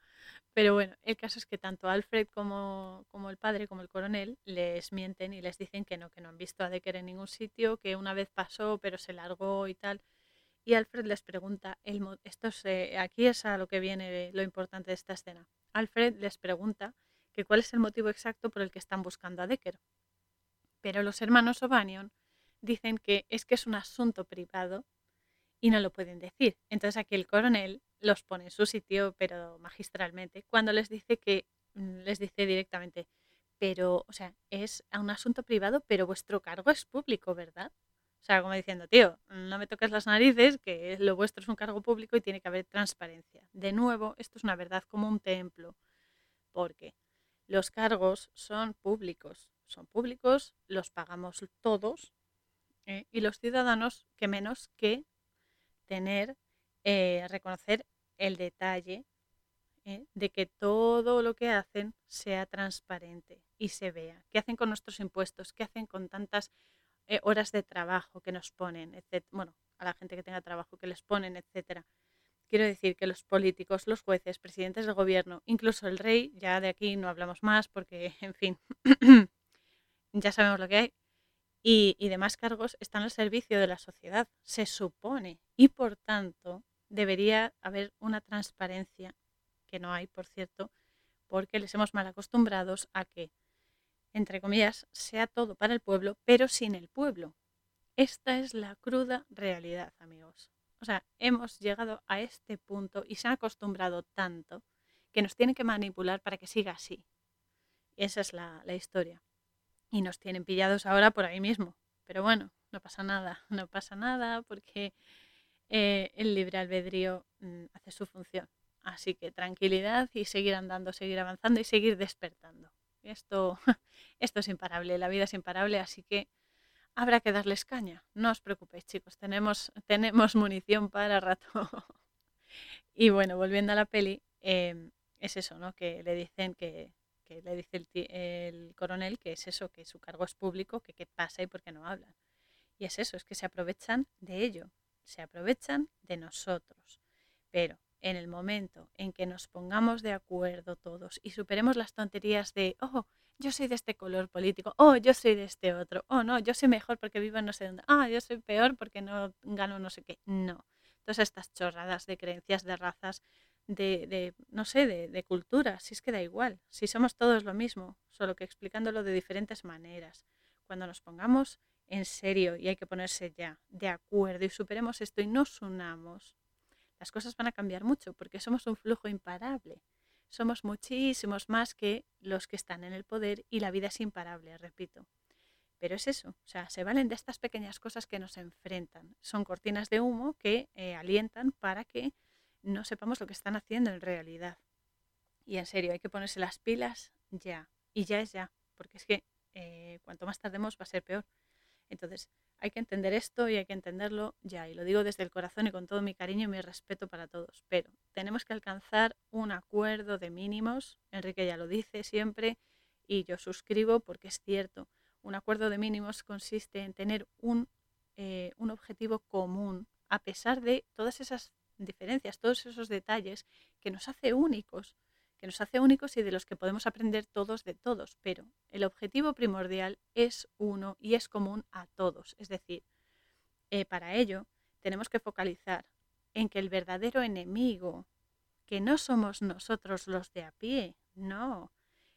Speaker 1: Pero bueno, el caso es que tanto Alfred como, como, el padre, como el coronel, les mienten y les dicen que no, que no han visto a Decker en ningún sitio, que una vez pasó pero se largó y tal. Y Alfred les pregunta, el, esto aquí es a lo que viene lo importante de esta escena. Alfred les pregunta que cuál es el motivo exacto por el que están buscando a Decker. Pero los hermanos O'Banion dicen que es que es un asunto privado y no lo pueden decir. Entonces aquí el coronel los pone en su sitio, pero magistralmente, cuando les dice que mm, les dice directamente, pero, o sea, es un asunto privado, pero vuestro cargo es público, ¿verdad? O sea, como diciendo, tío, no me toques las narices, que lo vuestro es un cargo público y tiene que haber transparencia. De nuevo, esto es una verdad como un templo, porque los cargos son públicos, son públicos, los pagamos todos, ¿eh? y los ciudadanos, que menos que tener, eh, reconocer el detalle ¿eh? de que todo lo que hacen sea transparente y se vea. ¿Qué hacen con nuestros impuestos? ¿Qué hacen con tantas eh, horas de trabajo que nos ponen, etc. Bueno, a la gente que tenga trabajo que les ponen, etcétera. Quiero decir que los políticos, los jueces, presidentes del gobierno, incluso el rey, ya de aquí no hablamos más porque, en fin, ya sabemos lo que hay, y, y demás cargos están al servicio de la sociedad, se supone, y por tanto debería haber una transparencia, que no hay, por cierto, porque les hemos mal acostumbrados a que, entre comillas, sea todo para el pueblo, pero sin el pueblo. Esta es la cruda realidad, amigos. O sea, hemos llegado a este punto y se han acostumbrado tanto que nos tienen que manipular para que siga así. esa es la, historia. Y nos tienen pillados ahora por ahí mismo. Pero bueno, no pasa nada, no pasa nada porque eh, el libre albedrío mm, hace su función. Así que tranquilidad y seguir andando, seguir avanzando y seguir despertando. Esto, esto es imparable, la vida es imparable, así que habrá que darles caña. No os preocupéis, chicos, tenemos, tenemos munición para rato. y bueno, volviendo a la peli, em, es eso, ¿no? Que le dicen que, que le dice el, el, coronel que es eso, que su cargo es público, que qué pasa y por qué no hablan. Y es eso, es que se aprovechan de ello, se aprovechan de nosotros. Pero en el momento en que nos pongamos de acuerdo todos y superemos las tonterías de, oh, yo soy de este color político, oh, yo soy de este otro, oh, no, yo soy mejor porque vivo en no sé dónde, ah, yo soy peor porque no gano no sé qué. No. Todas estas chorradas de creencias, de razas, de, de no sé, de, de cultura, si es que da igual, si somos todos lo mismo, solo que explicándolo de diferentes maneras. Cuando nos pongamos en serio y hay que ponerse ya de acuerdo y superemos esto y nos unamos, las cosas van a cambiar mucho porque somos un flujo imparable somos muchísimos más que los que están en el poder y la vida es imparable, repito. Pero es eso, o sea, se valen de estas pequeñas cosas que nos enfrentan. Son cortinas de humo que eh, alientan para que no sepamos lo que están haciendo en realidad. Y en serio, hay que ponerse las pilas ya. Y ya es ya, porque es que eh, cuanto más tardemos va a ser peor. Entonces, hay que entender esto y hay que entenderlo ya, y lo digo desde el corazón y con todo mi cariño y mi respeto para todos, pero tenemos que alcanzar un acuerdo de mínimos, Enrique ya lo dice siempre, y yo suscribo porque es cierto, un acuerdo de mínimos consiste en tener un, eh, un objetivo común, a pesar de todas esas diferencias, todos esos detalles que nos hace únicos que nos hace únicos y de los que podemos aprender todos de todos, pero el objetivo primordial es uno y es común a todos. Es decir, eh, para ello tenemos que focalizar en que el verdadero enemigo, que no somos nosotros los de a pie, no,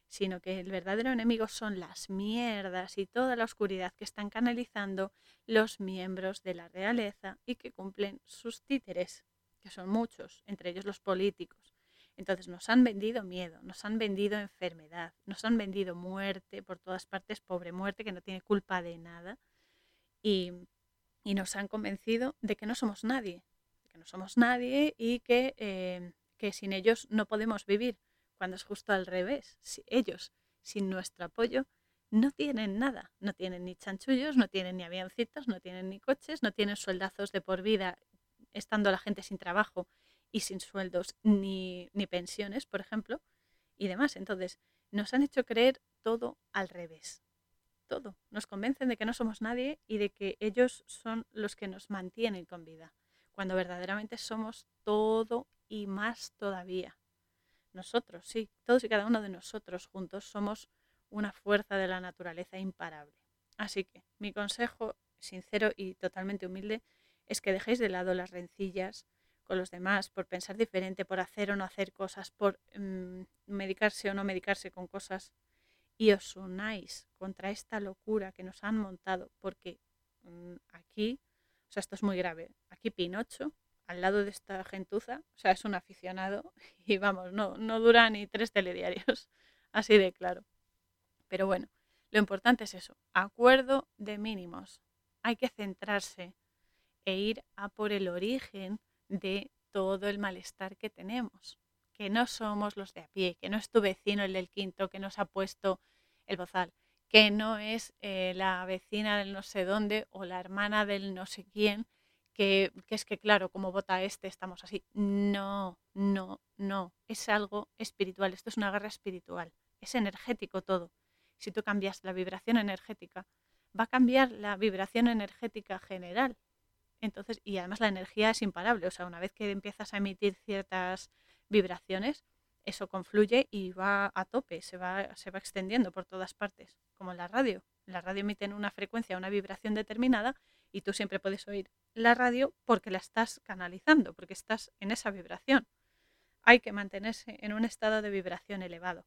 Speaker 1: sino que el verdadero enemigo son las mierdas y toda la oscuridad que están canalizando los miembros de la realeza y que cumplen sus títeres, que son muchos, entre ellos los políticos. Entonces nos han vendido miedo, nos han vendido enfermedad, nos han vendido muerte por todas partes, pobre muerte que no tiene culpa de nada. Y, nos han convencido de que no somos nadie, que no somos nadie y que, eh, que sin ellos no podemos vivir, cuando es justo al revés. Si ellos, sin nuestro apoyo, no tienen nada, no tienen ni chanchullos, no tienen ni avioncitos, no tienen ni coches, no tienen sueldazos de por vida estando la gente sin trabajo y sin sueldos ni, ni pensiones, por ejemplo, y demás. Entonces, nos han hecho creer todo al revés. Todo. Nos convencen de que no somos nadie y de que ellos son los que nos mantienen con vida, cuando verdaderamente somos todo y más todavía. Nosotros, sí, todos y cada uno de nosotros juntos somos una fuerza de la naturaleza imparable. Así que mi consejo sincero y totalmente humilde es que dejéis de lado las rencillas, con los demás, por pensar diferente, por hacer o no hacer cosas, por mm, medicarse o no medicarse con cosas, y os unáis contra esta locura que nos han montado, porque mm, aquí, o sea, esto es muy grave, aquí Pinocho, al lado de esta gentuza, o sea, es un aficionado y vamos, no, no dura ni tres telediarios, así de claro. Pero bueno, lo importante es eso, acuerdo de mínimos. Hay que centrarse e ir a por el origen de todo el malestar que tenemos, que no somos los de a pie, que no es tu vecino el del quinto que nos ha puesto el bozal, que no es eh, la vecina del no sé dónde o la hermana del no sé quién, que, que es que claro, como vota este estamos así. No, no, no, es algo espiritual, esto es una guerra espiritual, es energético todo. Si tú cambias la vibración energética, va a cambiar la vibración energética general. Entonces, y además la energía es imparable, o sea, una vez que empiezas a emitir ciertas vibraciones, eso confluye y va a tope, se va, se va extendiendo por todas partes, como la radio. La radio emite en una frecuencia, una vibración determinada y tú siempre puedes oír la radio porque la estás canalizando, porque estás en esa vibración. Hay que mantenerse en un estado de vibración elevado.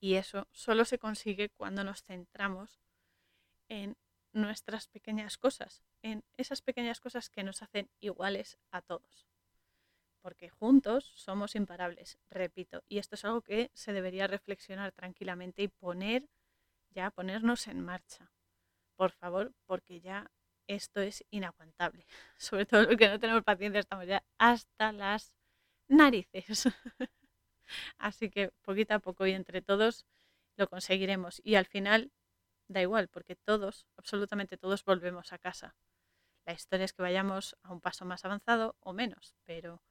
Speaker 1: Y eso solo se consigue cuando nos centramos en nuestras pequeñas cosas, en esas pequeñas cosas que nos hacen iguales a todos. Porque juntos somos imparables, repito, y esto es algo que se debería reflexionar tranquilamente y poner ya, ponernos en marcha. Por favor, porque ya esto es inaguantable. Sobre todo porque no tenemos paciencia, estamos ya hasta las narices. Así que poquito a poco y entre todos lo conseguiremos. Y al final da igual, porque todos, absolutamente todos, volvemos a casa. La historia es que vayamos a un paso más avanzado o menos, pero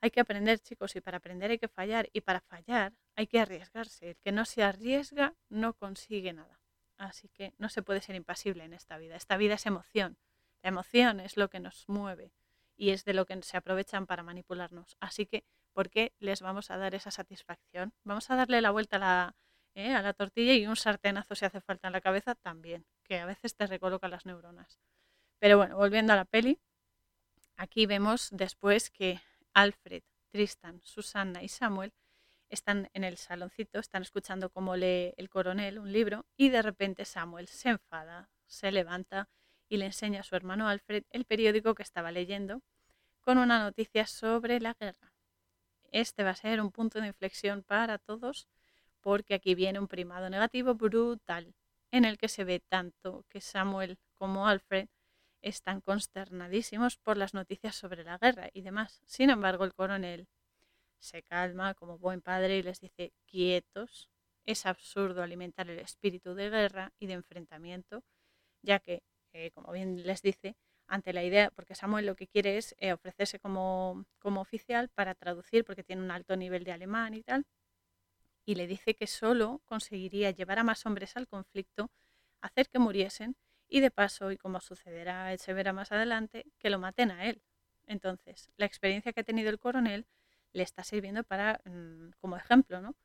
Speaker 1: hay que aprender, chicos, y para aprender hay que fallar, y para fallar hay que arriesgarse. El que no se arriesga no consigue nada. Así que no se puede ser impasible en esta vida. Esta vida es emoción. La emoción es lo que nos mueve y es de lo que se aprovechan para manipularnos. Así que, ¿por qué les vamos a dar esa satisfacción? Vamos a darle la vuelta a la, ¿eh? a la tortilla y un sartenazo si hace falta en la cabeza también, que a veces te recoloca las neuronas. Pero bueno, volviendo a la peli, aquí vemos después que Alfred, Tristan, Susanna y Samuel están en el saloncito, están escuchando cómo lee el coronel un libro y de repente Samuel se enfada, se levanta y le enseña a su hermano Alfred el periódico que estaba leyendo con una noticia sobre la guerra. Este va a ser un punto de inflexión para todos porque aquí viene un primado negativo brutal en el que se ve tanto que Samuel como Alfred están consternadísimos por las noticias sobre la guerra y demás. Sin embargo, el coronel se calma como buen padre y les dice quietos. Es absurdo alimentar el espíritu de guerra y de enfrentamiento, ya que, eh, como bien les dice, ante la idea, porque Samuel lo que quiere es eh, ofrecerse como, como oficial para traducir, porque tiene un alto nivel de alemán y tal, y le dice que solo conseguiría llevar a más hombres al conflicto, hacer que muriesen y de paso, y como sucederá, se verá más adelante, que lo maten a él. Entonces, la experiencia que ha tenido el coronel le está sirviendo para, mm, como ejemplo, ¿no?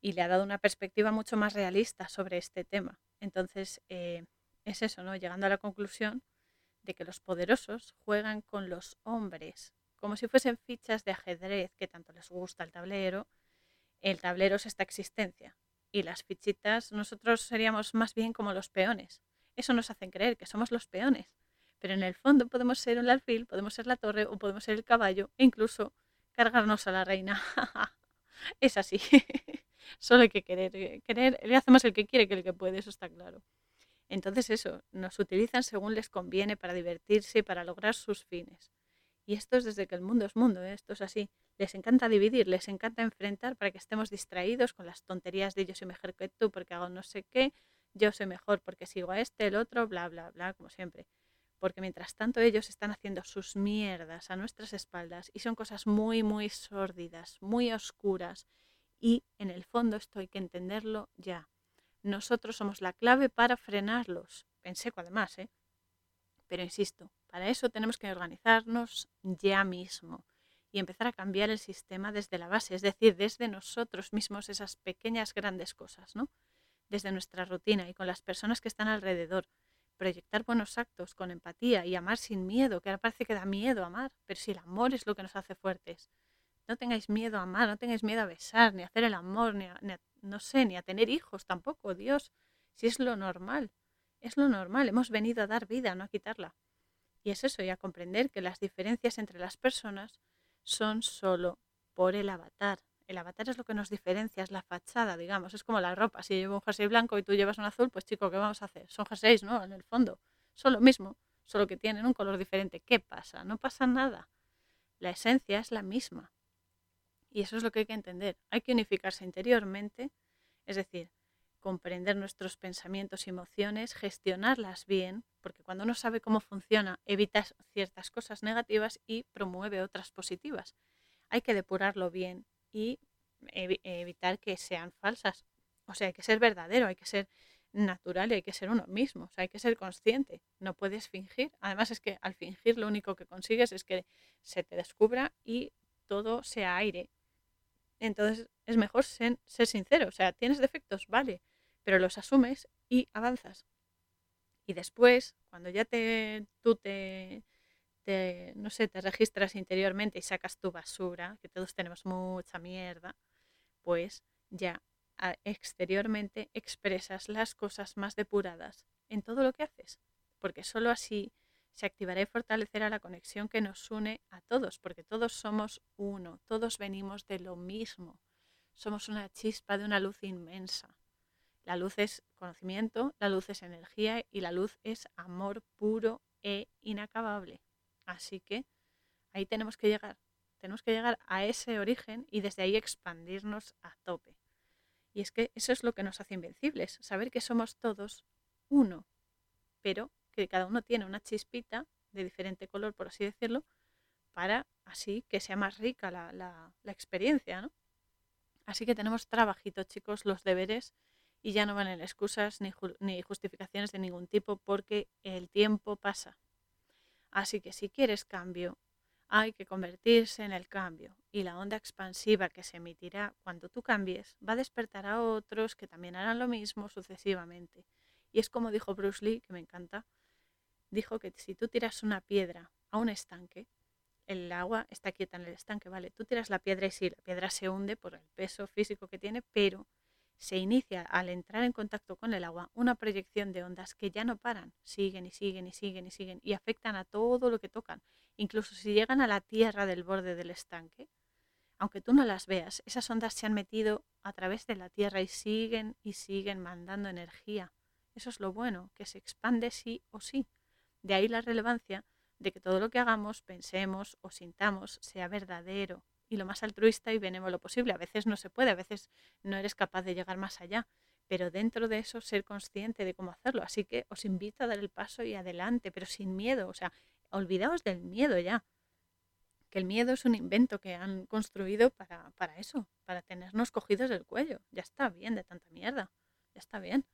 Speaker 1: Y le ha dado una perspectiva mucho más realista sobre este tema. Entonces, eh, es eso, ¿no? Llegando a la conclusión de que los poderosos juegan con los hombres, como si fuesen fichas de ajedrez que tanto les gusta el tablero. El tablero es esta existencia. Y las fichitas, nosotros seríamos más bien como los peones. Eso nos hace creer que somos los peones. Pero en el fondo podemos ser el alfil, podemos ser la torre o podemos ser el caballo e incluso cargarnos a la reina. es así. Solo hay que querer. Eh, querer, le hace más el que quiere que el que puede, eso está claro. Entonces eso, nos utilizan según les conviene para divertirse y para lograr sus fines. Y esto es desde que el mundo es mundo, ¿eh? esto es así. Les encanta dividir, les encanta enfrentar para que estemos distraídos con las tonterías de yo soy mejor que tú porque hago no sé qué, yo soy mejor porque sigo a este, el otro, bla, bla, bla, como siempre porque mientras tanto ellos están haciendo sus mierdas a nuestras espaldas y son cosas muy, muy sórdidas, muy oscuras. Y en el fondo esto hay que entenderlo ya. Nosotros somos la clave para frenarlos. En seco además, ¿eh? Pero insisto, para eso tenemos que organizarnos ya mismo y empezar a cambiar el sistema desde la base, es decir, desde nosotros mismos, esas pequeñas grandes cosas, ¿no? Desde nuestra rutina y con las personas que están alrededor, proyectar buenos actos con empatía y amar sin miedo, que ahora parece que da miedo amar, pero si el amor es lo que nos hace fuertes. No tengáis miedo a amar, no tengáis miedo a besar, ni a hacer el amor, ni a, no sé, ni a tener hijos tampoco, Dios, si es lo normal, es lo normal, hemos venido a dar vida, no a quitarla. Y es eso, y a comprender que las diferencias entre las personas son solo por el avatar, el avatar es lo que nos diferencia, es la fachada, digamos. Es como la ropa. Si yo llevo un jersey blanco y tú llevas un azul, pues chico, ¿qué vamos a hacer? Son jerseys, ¿no? En el fondo. Son lo mismo, solo que tienen un color diferente. ¿Qué pasa? No pasa nada. La esencia es la misma. Y eso es lo que hay que entender. Hay que unificarse interiormente, es decir, comprender nuestros pensamientos y emociones, gestionarlas bien, porque cuando uno sabe cómo funciona, evita ciertas cosas negativas y promueve otras positivas. Hay que depurarlo bien y evitar que sean falsas. O sea, hay que ser verdadero, hay que ser natural y hay que ser uno mismo, o sea, hay que ser consciente, no puedes fingir. Además es que al fingir lo único que consigues es que se te descubra y todo sea aire. Entonces es mejor ser, sincero, o sea, tienes defectos, vale, pero los asumes y avanzas. Y después, cuando ya te, tú te, no sé, te registras interiormente y sacas tu basura, que todos tenemos mucha mierda, pues ya exteriormente expresas las cosas más depuradas en todo lo que haces, porque sólo así se activará y fortalecerá la conexión que nos une a todos, porque todos somos uno, todos venimos de lo mismo, somos una chispa de una luz inmensa. La luz es conocimiento, la luz es energía y la luz es amor puro e inacabable. Así que ahí tenemos que llegar, tenemos que llegar a ese origen y desde ahí expandirnos a tope. Y es que eso es lo que nos hace invencibles, saber que somos todos uno, pero que cada uno tiene una chispita de diferente color, por así decirlo, para así que sea más rica la, la, experiencia, ¿no? Así que tenemos trabajito, chicos, los deberes y ya no valen excusas ni, justificaciones de ningún tipo porque el tiempo pasa. Así que si quieres cambio, hay que convertirse en el cambio y la onda expansiva que se emitirá cuando tú cambies va a despertar a otros que también harán lo mismo sucesivamente. Y es como dijo Bruce Lee, que me encanta, dijo que si tú tiras una piedra a un estanque, el agua está quieta en el estanque, ¿vale? Tú tiras la piedra y sí, la piedra se hunde por el peso físico que tiene, pero se inicia al entrar en contacto con el agua una proyección de ondas que ya no paran, siguen y siguen y siguen y siguen y afectan a todo lo que tocan. Incluso si llegan a la tierra del borde del estanque, aunque tú no las veas, esas ondas se han metido a través de la tierra y siguen y siguen mandando energía. Eso es lo bueno, que se expande sí o sí. De ahí la relevancia de que todo lo que hagamos, pensemos o sintamos sea verdadero, y lo más altruista y benévolo posible. A veces no se puede, a veces no eres capaz de llegar más allá, pero dentro de eso ser consciente de cómo hacerlo. Así que os invito a dar el paso y adelante, pero sin miedo, o sea, olvidaos del miedo ya. Que el miedo es un invento que han construido para, para eso, para tenernos cogidos del cuello. Ya está bien de tanta mierda, ya está bien.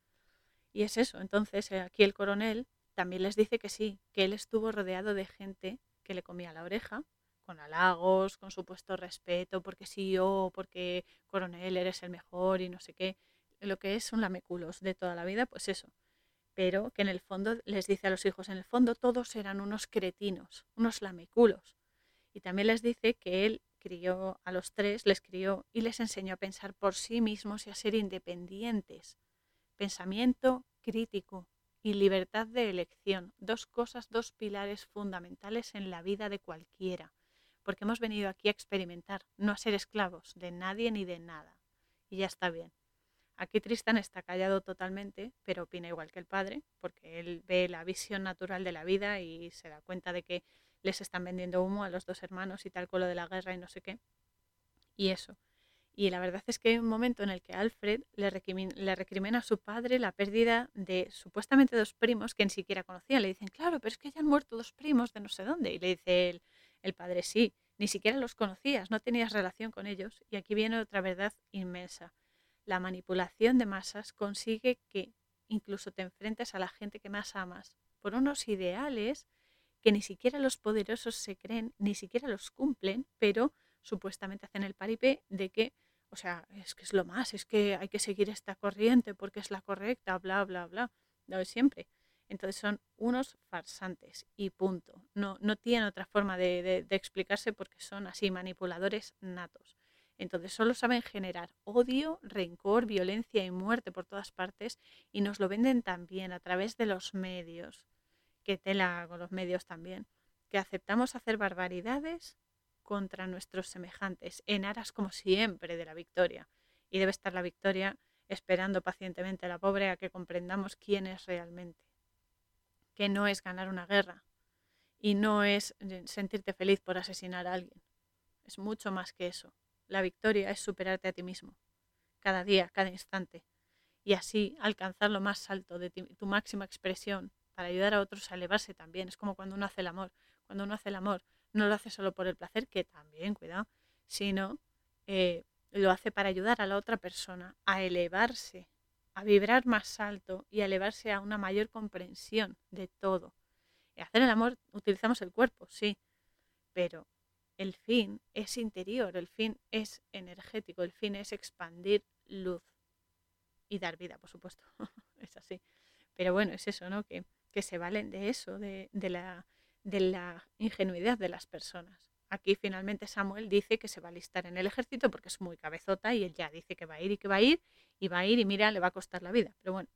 Speaker 1: Y es eso, entonces eh, aquí el coronel también les dice que sí, que él estuvo rodeado de gente que le comía la oreja, con halagos, con supuesto respeto, porque sí yo, porque coronel eres el mejor y no sé qué, lo que es un lameculos de toda la vida, pues eso. Pero que en el fondo les dice a los hijos, en el fondo todos eran unos cretinos, unos lameculos. Y también les dice que él crió a los tres, les crió y les enseñó a pensar por sí mismos y a ser independientes. Pensamiento crítico y libertad de elección, dos cosas, dos pilares fundamentales en la vida de cualquiera porque hemos venido aquí a experimentar, no a ser esclavos de nadie ni de nada. Y ya está bien. Aquí Tristan está callado totalmente, pero opina igual que el padre, porque él ve la visión natural de la vida y se da cuenta de que les están vendiendo humo a los dos hermanos y tal con lo de la guerra y no sé qué. Y eso. Y la verdad es que hay un momento en el que Alfred le, recrimina a su padre la pérdida de supuestamente dos primos que ni siquiera conocía. Le dicen, claro, pero es que ya han muerto dos primos de no sé dónde. Y le dice él, el padre sí, ni siquiera los conocías, no tenías relación con ellos. Y aquí viene otra verdad inmensa. La manipulación de masas consigue que incluso te enfrentes a la gente que más amas por unos ideales que ni siquiera los poderosos se creen, ni siquiera los cumplen, pero supuestamente hacen el paripé de que, o sea, es que es lo más, es que hay que seguir esta corriente porque es la correcta, bla, bla, bla, lo de siempre. Entonces son unos farsantes y punto. No, no tienen otra forma de, explicarse porque son así manipuladores natos. Entonces solo saben generar odio, rencor, violencia y muerte por todas partes y nos lo venden también a través de los medios, que tela con los medios también, que aceptamos hacer barbaridades contra nuestros semejantes en aras como siempre de la victoria. Y debe estar la victoria esperando pacientemente a la pobre a que comprendamos quién es realmente que no es ganar una guerra y no es eh, sentirte feliz por asesinar a alguien. Es mucho más que eso. La victoria es superarte a ti mismo, cada día, cada instante, y así alcanzar lo más alto de tu máxima expresión para ayudar a otros a elevarse también. Es como cuando uno hace el amor. Cuando uno hace el amor, no lo hace solo por el placer, que también, cuidado, sino eh, lo hace para ayudar a la otra persona a elevarse a vibrar más alto y a elevarse a una mayor comprensión de todo. Y hacer el amor utilizamos el cuerpo, sí, pero el fin es interior, el fin es energético, el fin es expandir luz y dar vida, por supuesto. es así. Pero bueno, es eso, ¿no? Que, que se valen de eso, de, de, la, de la ingenuidad de las personas. Aquí finalmente Samuel dice que se va a alistar en el ejército porque es muy cabezota y él ya dice que va a ir y que va a ir y va a ir y mira, le va a costar la vida. Pero bueno,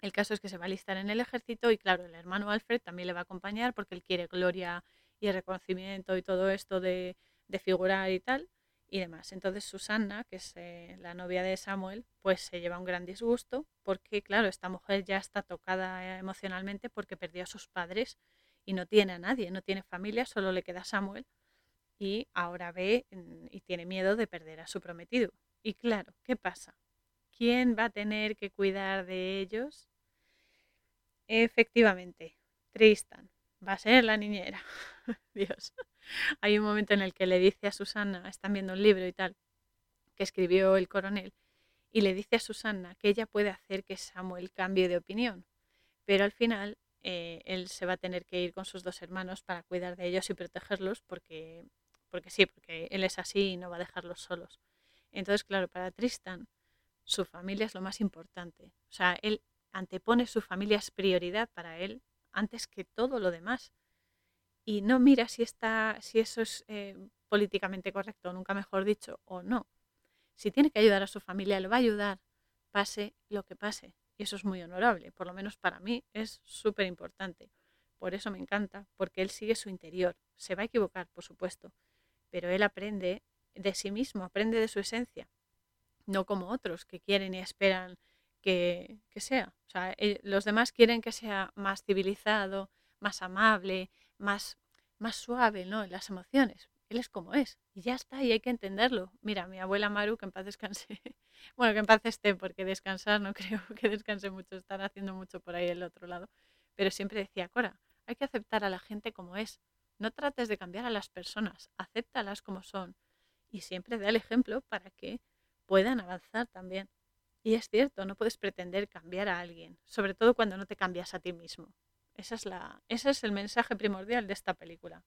Speaker 1: el caso es que se va a alistar en el ejército y claro, el hermano Alfred también le va a acompañar porque él quiere gloria y reconocimiento y todo esto de, de figurar y tal y demás. Entonces Susanna, que es eh, la novia de Samuel, pues se lleva un gran disgusto porque, claro, esta mujer ya está tocada emocionalmente porque perdió a sus padres y no tiene a nadie, no tiene familia, solo le queda Samuel y ahora ve mm, y tiene miedo de perder a su prometido. Y claro, ¿qué pasa? ¿Quién va a tener que cuidar de ellos? Efectivamente, Tristan. Va a ser la niñera. Dios. Hay un momento en el que le dice a Susana, están viendo un libro y tal, que escribió el coronel, y le dice a Susana que ella puede hacer que Samuel cambie de opinión. Pero al final eh, él se va a tener que ir con sus dos hermanos para cuidar de ellos y protegerlos porque porque sí, porque él es así y no va a dejarlos solos. Entonces, claro, para Tristan, su familia es lo más importante. O sea, él antepone su familia es prioridad para él antes que todo lo demás. Y no mira si, está, si eso es eh, políticamente correcto, nunca mejor dicho, o no. Si tiene que ayudar a su familia, le va a ayudar, pase lo que pase. Y eso es muy honorable, por lo menos para mí es súper importante. Por eso me encanta, porque él sigue su interior. Se va a equivocar, por supuesto, pero él aprende de sí mismo, aprende de su esencia, no como otros que quieren y esperan que, sea. O sea, eh, los demás quieren que sea más civilizado, más amable, más, más suave ¿no? en las emociones. Él es como es y ya está, y hay que entenderlo. Mira, mi abuela Maru, que en paz descanse, bueno, que en paz esté, porque descansar no creo que descanse mucho, estar haciendo mucho por ahí el otro lado, pero siempre decía, Cora, hay que aceptar a la gente como es, no trates de cambiar a las personas, acéptalas como son y siempre da el ejemplo para que puedan avanzar también. Y es cierto, no puedes pretender cambiar a alguien, sobre todo cuando no te cambias a ti mismo. Esa es la, ese es el mensaje primordial de esta película.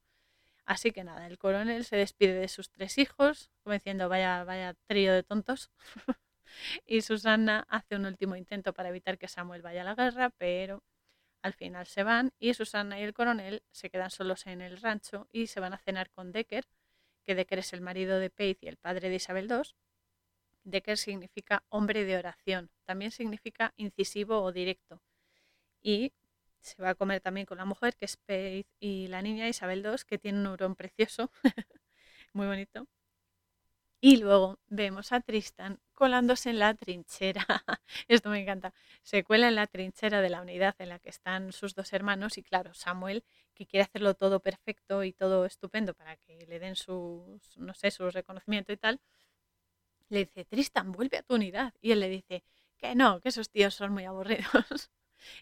Speaker 1: Así que nada, el coronel se despide de sus tres hijos, como diciendo, vaya, vaya trío de tontos. y Susana hace un último intento para evitar que Samuel vaya a la guerra, pero al final se van y Susana y el coronel se quedan solos en el rancho y se van a cenar con Decker, que Decker es el marido de Paige y el padre de Isabel II. Decker significa hombre de oración, también significa incisivo o directo. Y se va a comer también con la mujer, que es Paige, y la niña Isabel II, que tiene un hurón precioso, muy bonito. Y luego vemos a Tristan colándose en la trinchera. Esto me encanta. Se cuela en la trinchera de la unidad en la que están sus dos hermanos y claro, Samuel, que quiere hacerlo todo perfecto y todo estupendo para que le den su, no sé, su reconocimiento y tal, le dice, Tristan, vuelve a tu unidad. Y él le dice, que no, que esos tíos son muy aburridos.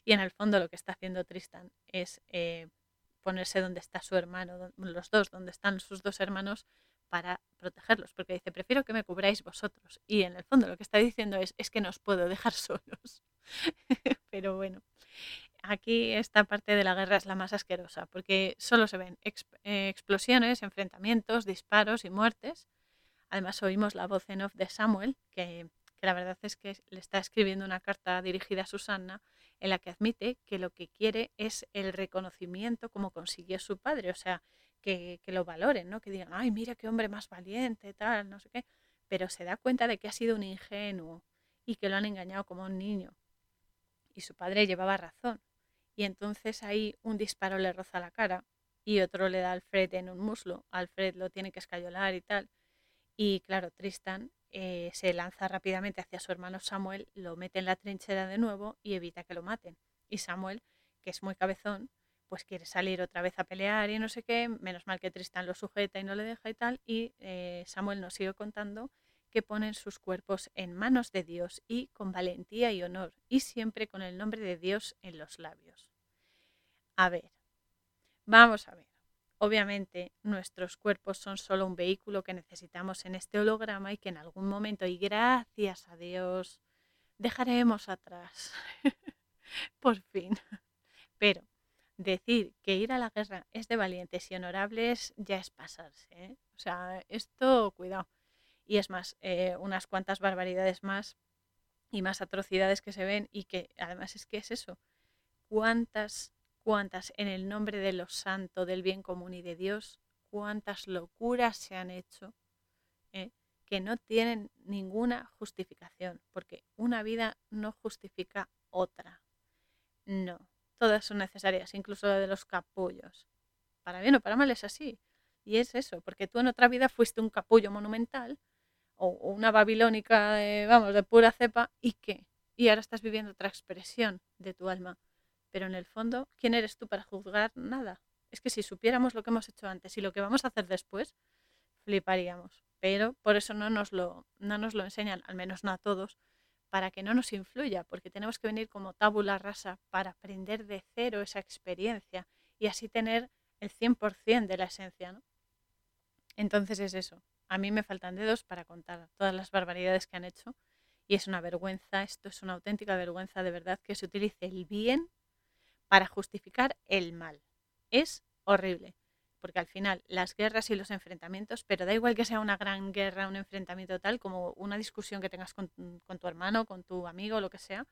Speaker 1: y en el fondo lo que está haciendo Tristan es eh, ponerse donde está su hermano, los dos, donde están sus dos hermanos, para protegerlos, porque dice, prefiero que me cubráis vosotros. Y en el fondo lo que está diciendo es, es que no os puedo dejar solos. Pero bueno, aquí esta parte de la guerra es la más asquerosa, porque solo se ven eh, explosiones, enfrentamientos, disparos y muertes. Además oímos la voz en off de Samuel, que, que la verdad es que le está escribiendo una carta dirigida a Susana en la que admite que lo que quiere es el reconocimiento como consiguió su padre, o sea, que, lo valoren, ¿no? Que digan, ay, mira qué hombre más valiente, tal, no sé qué. Pero se da cuenta de que ha sido un ingenuo y que lo han engañado como un niño. Y su padre llevaba razón. Y entonces ahí un disparo le roza la cara y otro le da a Alfred en un muslo. Alfred lo tiene que escayolar y tal. Y claro, Tristan eh, se lanza rápidamente hacia su hermano Samuel, lo mete en la trinchera de nuevo y evita que lo maten. Y Samuel, que es muy cabezón, pues quiere salir otra vez a pelear y no sé qué, menos mal que Tristan lo sujeta y no le deja y tal, y eh, Samuel nos sigue contando que ponen sus cuerpos en manos de Dios y con valentía y honor, y siempre con el nombre de Dios en los labios. A ver, vamos a ver. Obviamente nuestros cuerpos son solo un vehículo que necesitamos en este holograma y que en algún momento, y gracias a Dios, dejaremos atrás. Por fin. Pero decir que ir a la guerra es de valientes y honorables ya es pasarse. ¿eh? O sea, esto, cuidado. Y es más, eh, unas cuantas barbaridades más y más atrocidades que se ven y que además es que es eso. ¿Cuántas, cuántas en el nombre de los santos, del bien común y de Dios, cuántas locuras se han hecho ¿eh? que no tienen ninguna justificación? Porque una vida no justifica otra. No, todas son necesarias, incluso la de los capullos. Para bien o para mal es así. Y es eso, porque tú en otra vida fuiste un capullo monumental o, una babilónica, de, vamos, de pura cepa, ¿y qué? Y ahora estás viviendo otra expresión de tu alma. Pero en el fondo, ¿quién eres tú para juzgar nada? Es que si supiéramos lo que hemos hecho antes y lo que vamos a hacer después, fliparíamos. Pero por eso no nos lo, no nos lo enseñan, al menos no a todos, para que no nos influya, porque tenemos que venir como tabula rasa para aprender de cero esa experiencia y así tener el 100% de la esencia. ¿no? Entonces es eso. A mí me faltan dedos para contar todas las barbaridades que han hecho y es una vergüenza, esto es una auténtica vergüenza de verdad que se utilice el bien para justificar el mal. Es horrible porque al final las guerras y los enfrentamientos, pero da igual que sea una gran guerra, un enfrentamiento tal, como una discusión que tengas con, tu hermano, con tu amigo, lo que sea,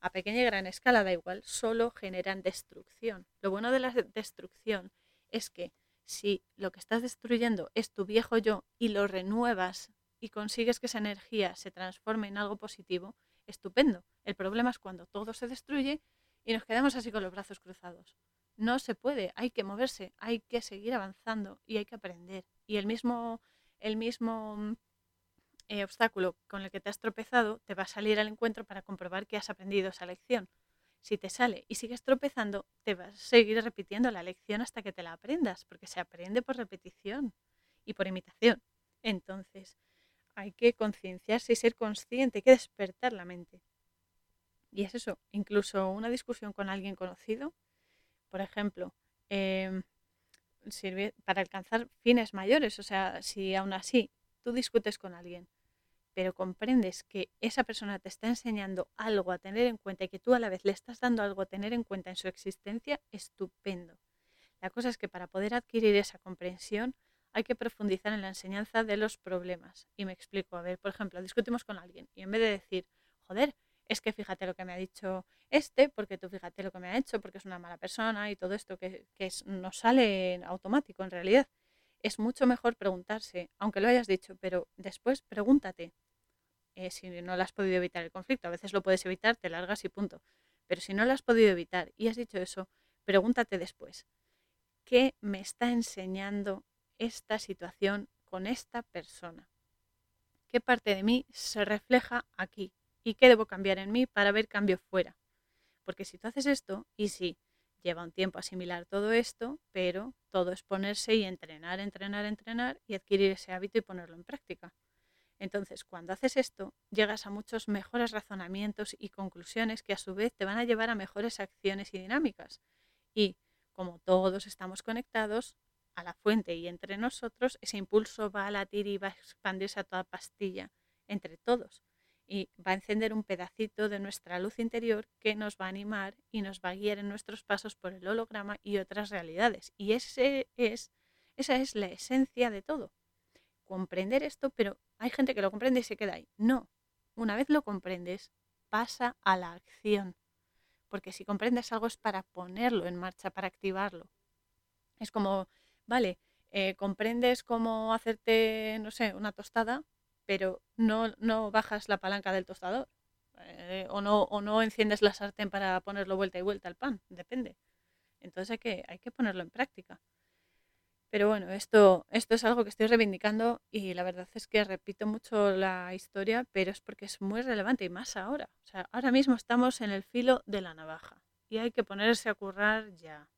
Speaker 1: a pequeña y gran escala da igual, solo generan destrucción. Lo bueno de la destrucción es que si lo que estás destruyendo es tu viejo yo y lo renuevas y consigues que esa energía se transforme en algo positivo, estupendo. El problema es cuando todo se destruye y nos quedamos así con los brazos cruzados no se puede, hay que moverse, hay que seguir avanzando y hay que aprender. Y el mismo, el mismo mm, eh, obstáculo con el que te has tropezado te va a salir al encuentro para comprobar que has aprendido esa lección. Si te sale y sigues tropezando, te vas a seguir repitiendo la lección hasta que te la aprendas, porque se aprende por repetición y por imitación. Entonces, hay que concienciarse y ser consciente, hay que despertar la mente. Y es eso, incluso una discusión con alguien conocido por ejemplo, em, sirve para alcanzar fines mayores. O sea, si aún así tú discutes con alguien, pero comprendes que esa persona te está enseñando algo a tener en cuenta y que tú a la vez le estás dando algo a tener en cuenta en su existencia, estupendo. La cosa es que para poder adquirir esa comprensión hay que profundizar en la enseñanza de los problemas. Y me explico, a ver, por ejemplo, discutimos con alguien y en vez de decir, joder, es que fíjate lo que me ha dicho este, porque tú fíjate lo que me ha hecho, porque es una mala persona y todo esto que, que sale automático en realidad. Es mucho mejor preguntarse, aunque lo hayas dicho, pero después pregúntate eh, si no lo has podido evitar el conflicto. A veces lo puedes evitar, te largas y punto. Pero si no lo has podido evitar y has dicho eso, pregúntate después, ¿qué me está enseñando esta situación con esta persona? ¿Qué parte de mí se refleja aquí? Y qué debo cambiar en mí para ver cambio fuera. Porque si tú haces esto, y sí, lleva un tiempo asimilar todo esto, pero todo es ponerse y entrenar, entrenar, entrenar y adquirir ese hábito y ponerlo en práctica. Entonces, cuando haces esto, llegas a muchos mejores razonamientos y conclusiones que a su vez te van a llevar a mejores acciones y dinámicas. Y como todos estamos conectados a la fuente y entre nosotros, ese impulso va a latir y va a expandirse a toda pastilla entre todos y va a encender un pedacito de nuestra luz interior que nos va a animar y nos va a guiar en nuestros pasos por el holograma y otras realidades. Y ese es, esa es la esencia de todo. Comprender esto, pero hay gente que lo comprende y se queda ahí. No, una vez lo comprendes, pasa a la acción. Porque si comprendes algo es para ponerlo en marcha, para activarlo. Es como, vale, eh, comprendes cómo hacerte, no sé, una tostada, pero no, no bajas la palanca del tostador. Eh, o, no, o no enciendes la sartén para ponerlo vuelta y vuelta al pan, depende. Entonces hay que, hay que ponerlo en práctica. Pero bueno, esto, esto es algo que estoy reivindicando y la verdad es que repito mucho la historia, pero es porque es muy relevante y más ahora. O sea, ahora mismo estamos en el filo de la navaja y hay que ponerse a currar ya.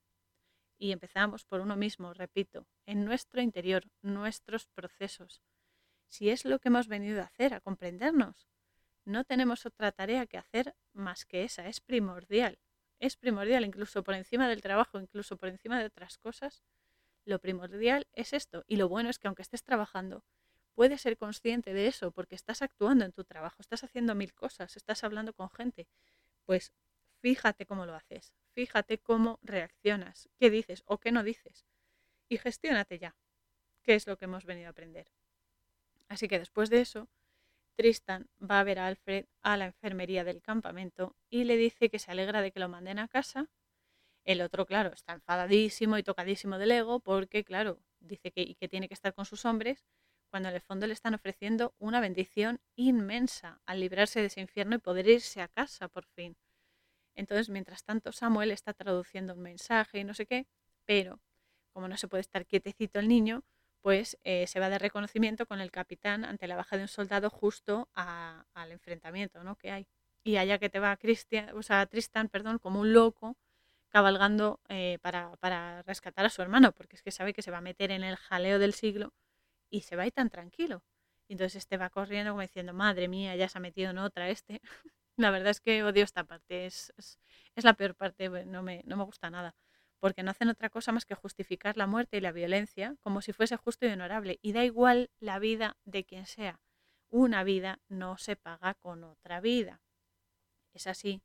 Speaker 1: Y empezamos por uno mismo, repito, en nuestro interior, nuestros procesos, si es lo que hemos venido a hacer, a comprendernos. No tenemos otra tarea que hacer más que esa, es primordial. Es primordial, incluso por encima del trabajo, incluso por encima de otras cosas. Lo primordial es esto. Y lo bueno es que aunque estés trabajando, puedes ser consciente de eso porque estás actuando en tu trabajo, estás haciendo mil cosas, estás hablando con gente. Pues fíjate cómo lo haces, fíjate cómo reaccionas, qué dices o qué no dices y gestiónate ya, que es lo que hemos venido a aprender. Así que después de eso, Tristan va a ver a Alfred a la enfermería del campamento y le dice que se alegra de que lo manden a casa. El otro, claro, está enfadadísimo y tocadísimo del ego porque, claro, dice que, que tiene que estar con sus hombres cuando en el fondo le están ofreciendo una bendición inmensa al librarse de ese infierno y poder irse a casa por fin. Entonces, mientras tanto, Samuel está traduciendo un mensaje y no sé qué, pero como no se puede estar quietecito el niño, pues se va de reconocimiento con el capitán ante la baja de un soldado justo al enfrentamiento ¿no? que hay. Y allá que te va Christian, o sea, Tristan perdón, como un loco cabalgando eh, para, para rescatar a su hermano, porque es que sabe que se va a meter en el jaleo del siglo y se va ahí tan tranquilo. Y entonces este va corriendo como diciendo, madre mía, ya se ha metido en otra este. la verdad es que odio esta parte, es, es, la peor parte, no me, no me gusta nada, porque no hacen otra cosa más que justificar la muerte y la violencia como si fuese justo y honorable. Y da igual la vida de quien sea. Una vida no se paga con otra vida. Es así.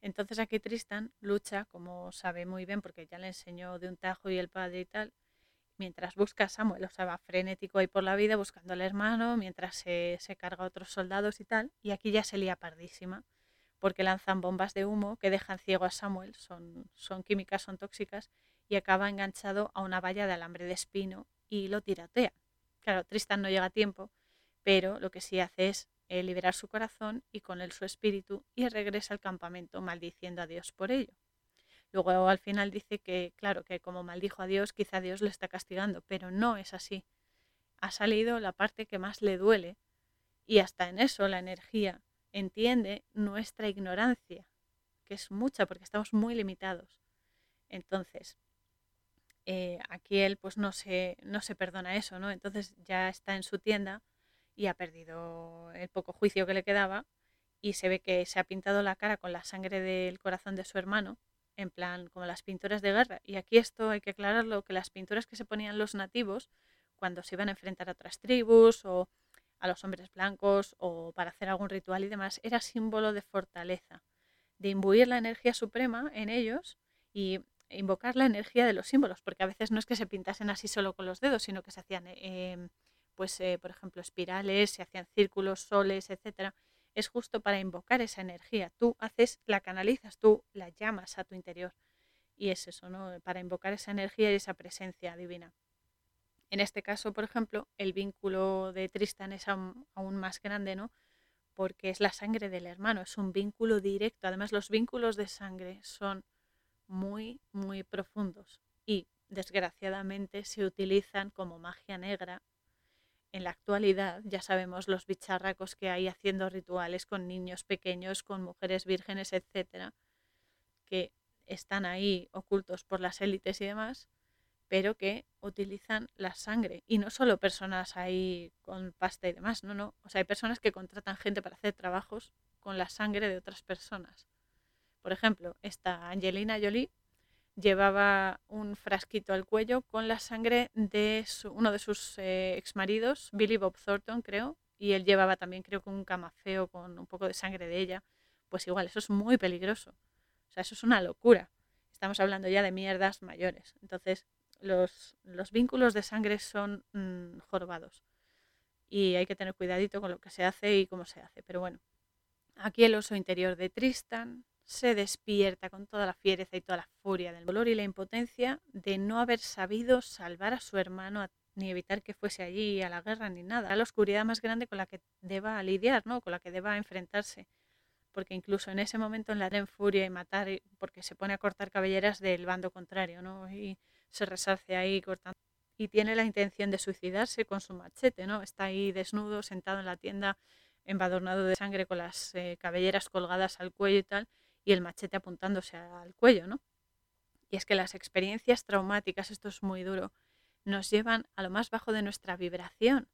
Speaker 1: Entonces aquí Tristan lucha, como sabe muy bien, porque ya le enseñó de un tajo y el padre y tal, mientras busca a Samuel, o sea, va frenético ahí por la vida buscando al hermano, mientras se, carga a otros soldados y tal, y aquí ya se lía pardísima, porque lanzan bombas de humo que dejan ciego a Samuel, son, son químicas, son tóxicas, y acaba enganchado a una valla de alambre de espino y lo tiratea. Claro, Tristan no llega a tiempo, pero lo que sí hace es eh, liberar su corazón y con él su espíritu y regresa al campamento maldiciendo a Dios por ello. Luego al final dice que, claro, que como maldijo a Dios, quizá Dios le está castigando, pero no es así. Ha salido la parte que más le duele y hasta en eso la energía entiende nuestra ignorancia, que es mucha porque estamos muy limitados. Entonces, eh, aquí él pues no se, no se perdona eso, ¿no? Entonces ya está en su tienda y ha perdido el poco juicio que le quedaba y se ve que se ha pintado la cara con la sangre del corazón de su hermano en plan como las pinturas de guerra. Y aquí esto hay que aclararlo, que las pinturas que se ponían los nativos cuando se iban a enfrentar a otras tribus o a los hombres blancos o para hacer algún ritual y demás, era símbolo de fortaleza, de imbuir la energía suprema en ellos y invocar la energía de los símbolos, porque a veces no es que se pintasen así solo con los dedos, sino que se hacían, eh, pues, eh, por ejemplo, espirales, se hacían círculos, soles, etcétera, es justo para invocar esa energía. Tú haces, la canalizas, tú la llamas a tu interior. Y es eso, ¿no? Para invocar esa energía y esa presencia divina. En este caso, por ejemplo, el vínculo de Tristan es aún, más grande, ¿no? Porque es la sangre del hermano, es un vínculo directo. Además, los vínculos de sangre son muy, muy profundos y desgraciadamente se utilizan como magia negra en la actualidad ya sabemos los bicharracos que hay haciendo rituales con niños pequeños, con mujeres vírgenes, etcétera, que están ahí ocultos por las élites y demás, pero que utilizan la sangre. Y no solo personas ahí con pasta y demás, no, no. O sea, hay personas que contratan gente para hacer trabajos con la sangre de otras personas. Por ejemplo, esta Angelina Jolie llevaba un frasquito al cuello con la sangre de uno de sus eh, exmaridos, Billy Bob Thornton, creo, y él llevaba también, creo que un camafeo con un poco de sangre de ella. Pues igual, eso es muy peligroso. O sea, eso es una locura. Estamos hablando ya de mierdas mayores. Entonces, los, los vínculos de sangre son mm, jorobados. Y hay que tener cuidadito con lo que se hace y cómo se hace. Pero bueno, aquí el oso interior de Tristan se despierta con toda la fiereza y toda la furia del dolor y la impotencia de no haber sabido salvar a su hermano ni evitar que fuese allí a la guerra ni nada. La oscuridad más grande con la que deba lidiar, ¿no? con la que deba enfrentarse. Porque incluso en ese momento en la en furia y matar, porque se pone a cortar cabelleras del bando contrario, ¿no? Y se resarce ahí cortando. Y tiene la intención de suicidarse con su machete, ¿no? Está ahí desnudo, sentado en la tienda, embadurnado de sangre con las eh, cabelleras colgadas al cuello y tal y el machete apuntándose al cuello, ¿no? Y es que las experiencias traumáticas, esto es muy duro, nos llevan a lo más bajo de nuestra vibración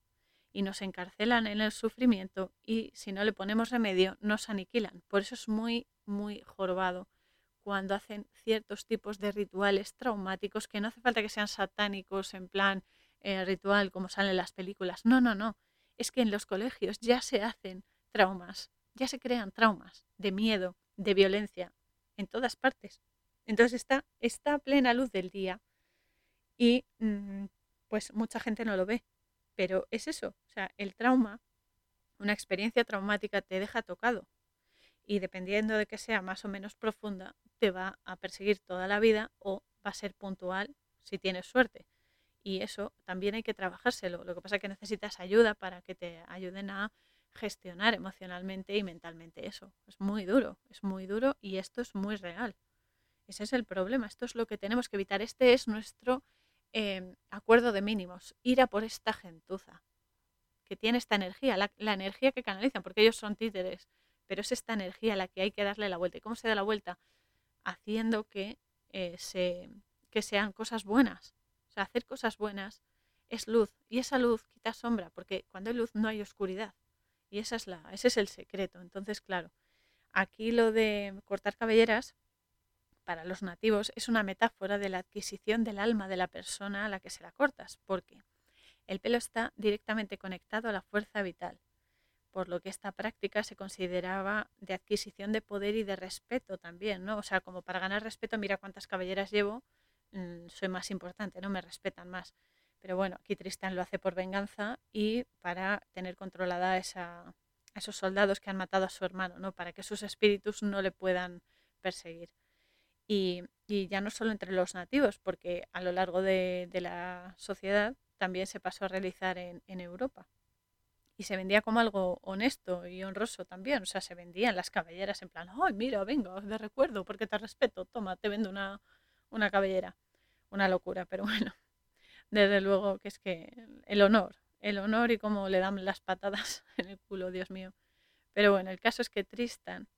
Speaker 1: y nos encarcelan en el sufrimiento y si no le ponemos remedio nos aniquilan. Por eso es muy, muy jorobado cuando hacen ciertos tipos de rituales traumáticos que no hace falta que sean satánicos en plan eh, ritual como salen las películas. No, no, no. es que en los colegios ya se hacen traumas, ya se crean traumas de miedo, de violencia, en todas partes. Entonces está, está a plena luz del día y mm, pues mucha gente no lo ve. Pero es eso, o sea, el trauma, una experiencia traumática te deja tocado y dependiendo de que sea más o menos profunda, te va a perseguir toda la vida o va a ser puntual si tienes suerte. Y eso también hay que trabajárselo. Lo que pasa es que necesitas ayuda para que te ayuden a gestionar emocionalmente y mentalmente eso. Es muy duro, es muy duro y esto es muy real. Ese es el problema, esto es lo que tenemos que evitar. Este es nuestro em, acuerdo de mínimos, ir a por esta gentuza que tiene esta energía, la, la, energía que canalizan, porque ellos son títeres, pero es esta energía la que hay que darle la vuelta. ¿Y cómo se da la vuelta? Haciendo que, eh, se, que sean cosas buenas. O sea, hacer cosas buenas es luz y esa luz quita sombra, porque cuando hay luz no hay oscuridad. Y esa es la, ese es el secreto. Entonces, claro, aquí lo de cortar cabelleras para los nativos es una metáfora de la adquisición del alma de la persona a la que se la cortas, porque el pelo está directamente conectado a la fuerza vital, por lo que esta práctica se consideraba de adquisición de poder y de respeto también, ¿no? O sea, como para ganar respeto, mira cuántas cabelleras llevo, mm, soy más importante, ¿no? Me respetan más. Pero bueno, aquí Tristan lo hace por venganza y para tener controlada esa, a esos soldados que han matado a su hermano, ¿no? Para que sus espíritus no le puedan perseguir. Y, ya no solo entre los nativos, porque a lo largo de, la sociedad también se pasó a realizar en, Europa. Y se vendía como algo honesto y honroso también. O sea, se vendían las cabelleras en plan, ¡ay, mira, venga, de recuerdo, porque te respeto, toma, te vendo una, una cabellera. Una locura, pero bueno desde luego que es que el honor, el honor y cómo le dan las patadas en el culo, Dios mío. Pero bueno, el caso es que Tristan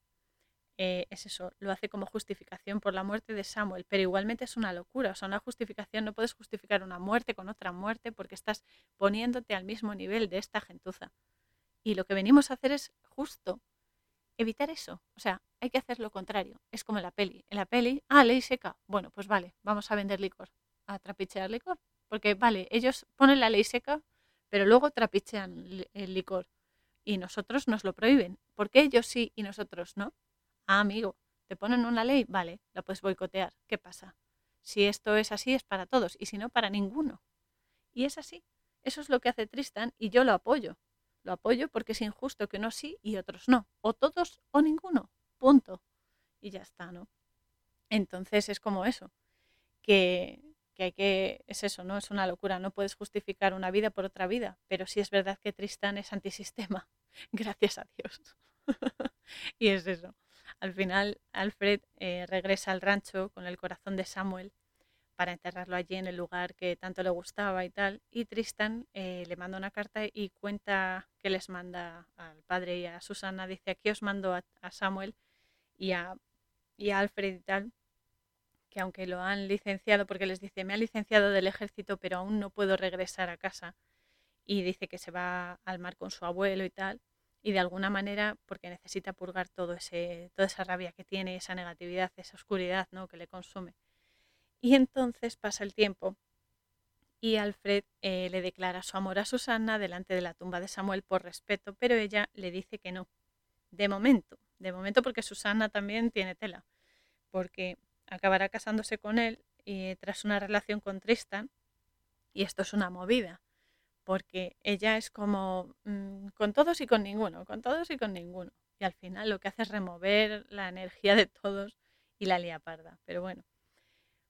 Speaker 1: eh, es eso, lo hace como justificación por la muerte de Samuel, pero igualmente es una locura, o sea, una justificación, no puedes justificar una muerte con otra muerte porque estás poniéndote al mismo nivel de esta gentuza. Y lo que venimos a hacer es justo evitar eso, o sea, hay que hacer lo contrario, es como en la peli, en la peli, ah, ley seca, bueno, pues vale, vamos a vender licor, a trapichear licor, porque, vale, ellos ponen la ley seca, pero luego trapichean el licor. Y nosotros nos lo prohíben. ¿Por qué ellos sí y nosotros no? Ah, amigo, te ponen una ley, vale, la puedes boicotear. ¿Qué pasa? Si esto es así, es para todos, y si no, para ninguno. Y es así. Eso es lo que hace Tristan y yo lo apoyo. Lo apoyo porque es injusto que unos sí y otros no. O todos o ninguno. Punto. Y ya está, ¿no? Entonces es como eso. Que, que hay que, es eso, ¿no? Es una locura, no puedes justificar una vida por otra vida, pero sí es verdad que Tristan es antisistema, gracias a Dios. y es eso. Al final, Alfred eh, regresa al rancho con el corazón de Samuel para enterrarlo allí en el lugar que tanto le gustaba y tal. Y Tristan eh, le manda una carta y cuenta que les manda al padre y a Susana. Dice, aquí os mando a, Samuel y a, y a Alfred y tal, que aunque lo han licenciado, porque les dice, me ha licenciado del ejército, pero aún no puedo regresar a casa. Y dice que se va al mar con su abuelo y tal. Y de alguna manera, porque necesita purgar todo ese, toda esa rabia que tiene, esa negatividad, esa oscuridad ¿no? que le consume. Y entonces pasa el tiempo y Alfred eh, le declara su amor a Susana delante de la tumba de Samuel por respeto, pero ella le dice que no. De momento, de momento porque Susana también tiene tela, porque acabará casándose con él y tras una relación con Tristan. Y esto es una movida, porque ella es como mm, con todos y con ninguno, con todos y con ninguno. Y al final lo que hace es remover la energía de todos y la lía parda. Pero bueno,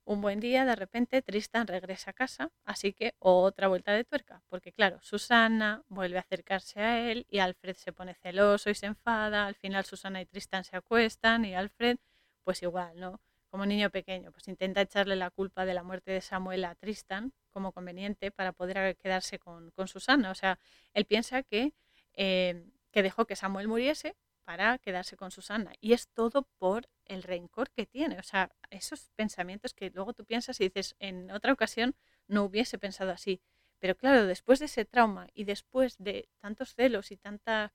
Speaker 1: un buen día de repente Tristan regresa a casa, así que otra vuelta de tuerca, porque claro, Susana vuelve a acercarse a él y Alfred se pone celoso y se enfada, al final Susana y Tristan se acuestan y Alfred pues igual, ¿no? como niño pequeño, pues intenta echarle la culpa de la muerte de Samuel a Tristan como conveniente para poder quedarse con, Susana. O sea, él piensa que, eh, que dejó que Samuel muriese para quedarse con Susana. Y es todo por el rencor que tiene. O sea, esos pensamientos que luego tú piensas y dices, en otra ocasión no hubiese pensado así. Pero claro, después de ese trauma y después de tantos celos y tanta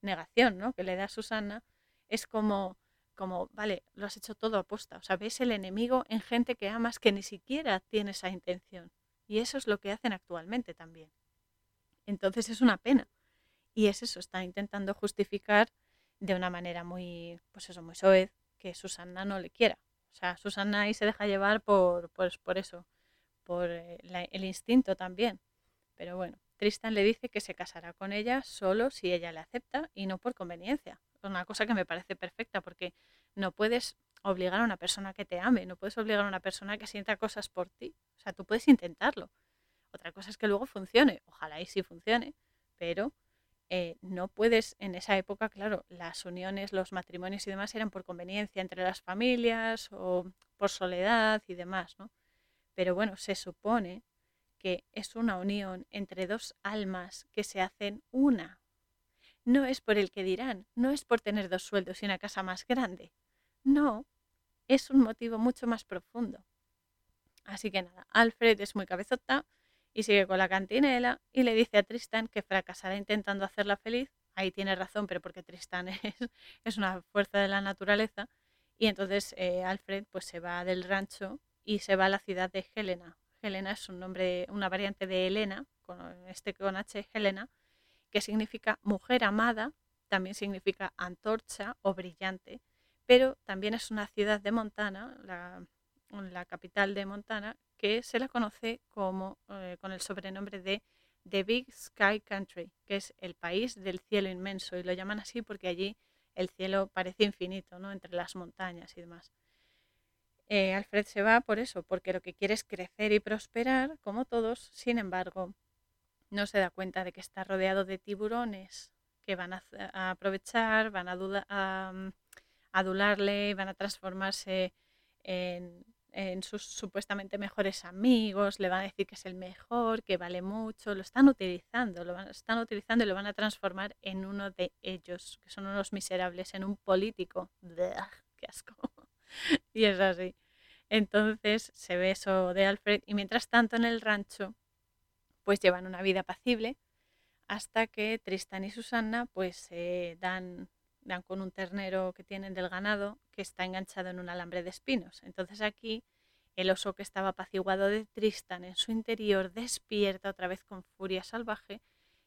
Speaker 1: negación ¿no? que le da Susana, es como, como, vale, lo has hecho todo a posta. O sea, ves el enemigo en gente que amas que ni siquiera tiene esa intención. Y eso es lo que hacen actualmente también. Entonces es una pena. Y es eso, está intentando justificar de una manera muy, pues eso, muy soez, que Susanna no le quiera. O sea, Susanna ahí se deja llevar por, pues, por eso, por eh, el instinto también. Pero bueno, Tristan le dice que se casará con ella solo si ella le acepta y no por conveniencia. Una cosa que me parece perfecta porque no puedes obligar a una persona que te ame, no puedes obligar a una persona que sienta cosas por ti. O sea, tú puedes intentarlo. Otra cosa es que luego funcione. Ojalá y sí funcione, pero eh, no puedes, en esa época, claro, las uniones, los matrimonios y demás eran por conveniencia entre las familias o por soledad y demás, ¿no? Pero bueno, se supone que es una unión entre dos almas que se hacen una. No es por el que dirán, no es por tener dos sueldos y una casa más grande. No, es un motivo mucho más profundo. Así que nada, Alfred es muy cabezota, y sigue con la cantinela y le dice a Tristan que fracasará intentando hacerla feliz. Ahí tiene razón, pero porque Tristan es, una fuerza de la naturaleza. Y entonces eh, Alfred pues se va del rancho y se va a la ciudad de Helena. Helena es un nombre, una variante de Helena, con este con H, Helena, que significa mujer amada, también significa antorcha o brillante, pero también es una ciudad de Montana, la, capital de Montana, que se la conoce como, eh, con el sobrenombre de The Big Sky Country, que es el país del cielo inmenso, y lo llaman así porque allí el cielo parece infinito, ¿no? entre las montañas y demás. Eh, Alfred se va por eso, porque lo que quiere es crecer y prosperar, como todos, sin embargo, no se da cuenta de que está rodeado de tiburones que van a, aprovechar, van a, a, mm, adularle, van a transformarse en, sus supuestamente mejores amigos, le van a decir que es el mejor, que vale mucho, lo están utilizando, lo están utilizando y lo van a transformar en uno de ellos, que son unos miserables, en un político. ¡Qué asco! y es así. Entonces se ve eso de Alfred y mientras tanto en el rancho pues llevan una vida apacible hasta que Tristan y Susanna pues se dan dan con un ternero que tienen del ganado que está enganchado en un alambre de espinos. Entonces aquí el oso que estaba apaciguado de Tristan en su interior despierta otra vez con furia salvaje,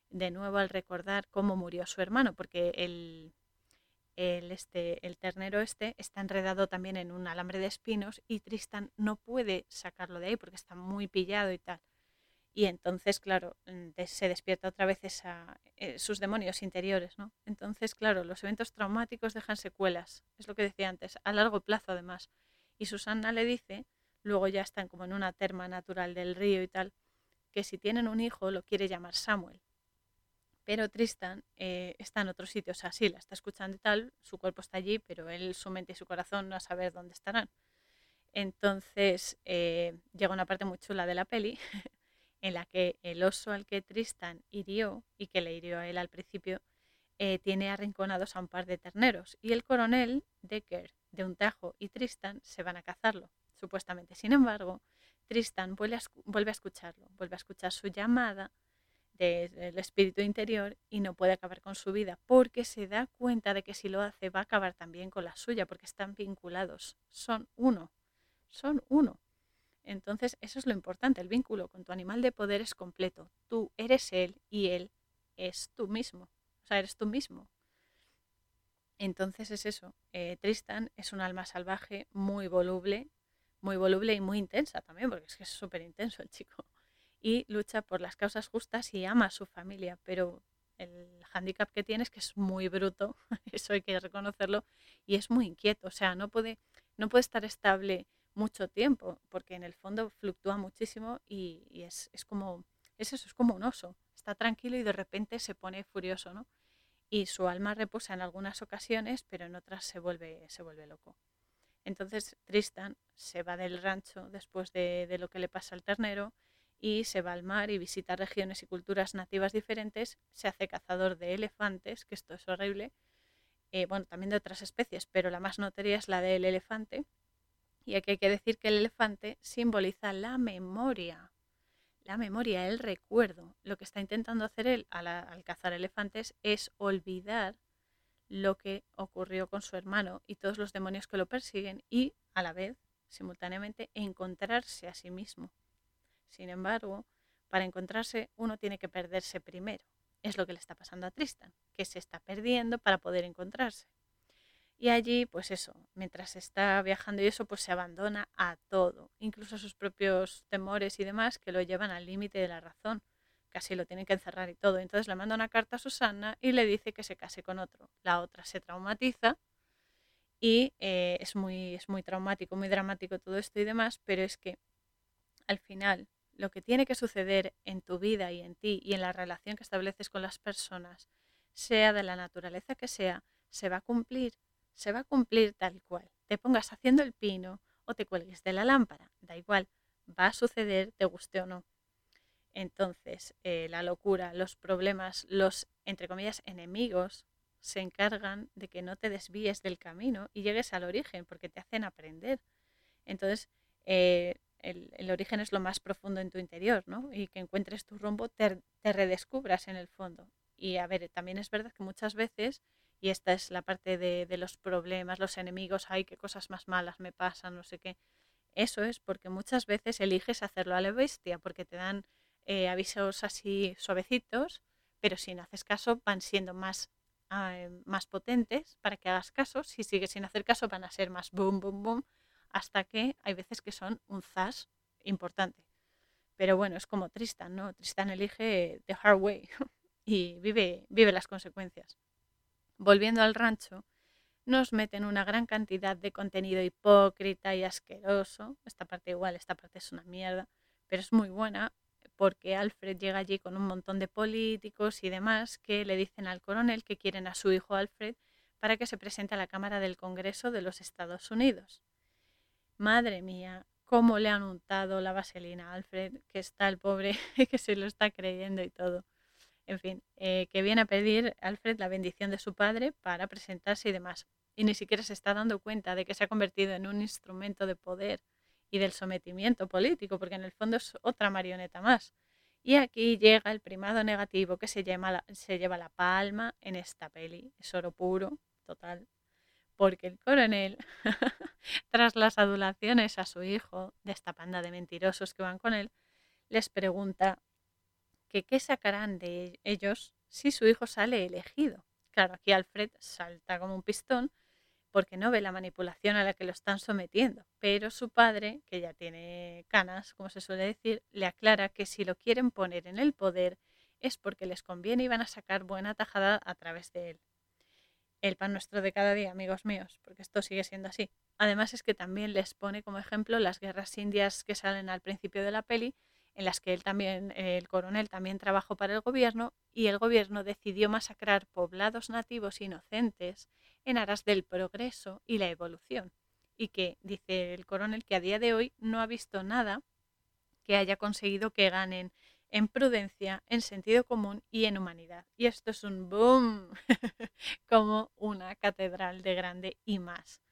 Speaker 1: de nuevo al recordar cómo murió su hermano, porque el, el, este, el ternero este está enredado también en un alambre de espinos y Tristan no puede sacarlo de ahí porque está muy pillado y tal. Y entonces, claro, mm, se despierta otra vez esa, eh, sus demonios interiores, ¿no? Entonces, claro, los eventos traumáticos dejan secuelas, es lo que decía antes, a largo plazo además. Y Susana le dice, luego ya están como en una terma natural del río y tal, que si tienen un hijo lo quiere llamar Samuel. Pero Tristan eh, está en otro sitio, o sea, la está escuchando y tal, su cuerpo está allí, pero él, su mente y su corazón no a saber dónde estarán. Entonces eh, llega una parte muy chula de la peli, en la que el oso al que Tristan hirió y que le hirió a él al principio eh, tiene arrinconados a un par de terneros y el coronel Decker de un tajo y Tristan se van a cazarlo, supuestamente. Sin embargo, Tristan vuelve a, vuelve a escucharlo, vuelve a escuchar su llamada del espíritu interior y no puede acabar con su vida porque se da cuenta de que si lo hace va a acabar también con la suya porque están vinculados, son uno, son uno. Entonces, eso es lo importante, el vínculo con tu animal de poder es completo. Tú eres él y él es tú mismo. O sea, eres tú mismo. Entonces es eso. Eh, Tristan es un alma salvaje muy voluble, muy voluble y muy intensa también, porque es que es súper intenso el chico. Y lucha por las causas justas y ama a su familia, pero el hándicap que tiene es que es muy bruto, eso hay que reconocerlo, y es muy inquieto, o sea, no puede, no puede estar estable mucho tiempo, porque en el fondo fluctúa muchísimo y, es, como, es eso, es como un oso. Está tranquilo y de repente se pone furioso, ¿no? Y su alma reposa en algunas ocasiones, pero en otras se vuelve, se vuelve loco. Entonces Tristan se va del rancho después de, lo que le pasa al ternero y se va al mar y visita regiones y culturas nativas diferentes, se hace cazador de elefantes, que esto es horrible, eh, bueno, también de otras especies, pero la más notoria es la del elefante, y aquí hay que decir que el elefante simboliza la memoria, la memoria, el recuerdo. Lo que está intentando hacer él al, cazar elefantes es olvidar lo que ocurrió con su hermano y todos los demonios que lo persiguen y a la vez, simultáneamente, encontrarse a sí mismo. Sin embargo, para encontrarse uno tiene que perderse primero. es lo que le está pasando a Tristan, que se está perdiendo para poder encontrarse. Y allí, pues eso, mientras está viajando y eso, pues se abandona a todo, incluso a sus propios temores y demás que lo llevan al límite de la razón. Casi lo tienen que encerrar y todo. Entonces le manda una carta a Susana y le dice que se case con otro. La otra se traumatiza y eh, es, muy, es muy traumático, muy dramático todo esto y demás, pero es que al final lo que tiene que suceder en tu vida y en ti y en la relación que estableces con las personas, sea de la naturaleza que sea, se va a cumplir, se va a cumplir tal cual. Te pongas haciendo el pino o te cuelgues de la lámpara, da igual, va a suceder, te guste o no. Entonces, eh, la locura, los problemas, los, entre comillas, enemigos, se encargan de que no te desvíes del camino y llegues al origen, porque te hacen aprender. Entonces, eh, el, origen es lo más profundo en tu interior, ¿no? Y que encuentres tu rumbo, te, redescubras en el fondo. Y a ver, también es verdad que muchas veces, y esta es la parte de, los problemas, los enemigos, ay, qué cosas más malas me pasan, no sé qué. Eso es porque muchas veces eliges hacerlo a la bestia, porque te dan eh, avisos así suavecitos, pero si no haces caso van siendo más, ah, más potentes para que hagas caso. Si sigues sin hacer caso van a ser más boom, boom, boom, hasta que hay veces que son un zas importante. Pero bueno, es como Tristan, ¿no? Tristan elige the hard way y vive, vive las consecuencias. Volviendo al rancho, nos meten una gran cantidad de contenido hipócrita y asqueroso. Esta parte igual, esta parte es una mierda, pero es muy buena porque Alfred llega allí con un montón de políticos y demás que le dicen al coronel que quieren a su hijo Alfred para que se presente a la Cámara del Congreso de los Estados Unidos. Madre mía, cómo le han untado la vaselina a Alfred, que está el pobre que se lo está creyendo y todo. En fin, eh, que viene a pedir Alfred la bendición de su padre para presentarse y demás. Y ni siquiera se está dando cuenta de que se ha convertido en un instrumento de poder y del sometimiento político, porque en el fondo es otra marioneta más. Y aquí llega el primado negativo que se, se lleva la palma en esta peli. Es oro puro, total porque el coronel, tras las adulaciones a su hijo de esta panda de mentirosos que van con él, les pregunta que qué sacarán de ellos si su hijo sale elegido. Claro, aquí Alfred salta como un pistón porque no ve la manipulación a la que lo están sometiendo, pero su padre, que ya tiene canas, como se suele decir, le aclara que si lo quieren poner en el poder es porque les conviene y van a sacar buena tajada a través de él el pan nuestro de cada día, amigos míos, porque esto sigue siendo así. Además es que también les pone como ejemplo las guerras indias que salen al principio de la peli, en las que él también, el coronel también trabajó para el gobierno y el gobierno decidió masacrar poblados nativos inocentes en aras del progreso y la evolución. Y que dice el coronel que a día de hoy no ha visto nada que haya conseguido que ganen en prudencia, en sentido común y en humanidad. Y esto es un boom, como una catedral de grande y más,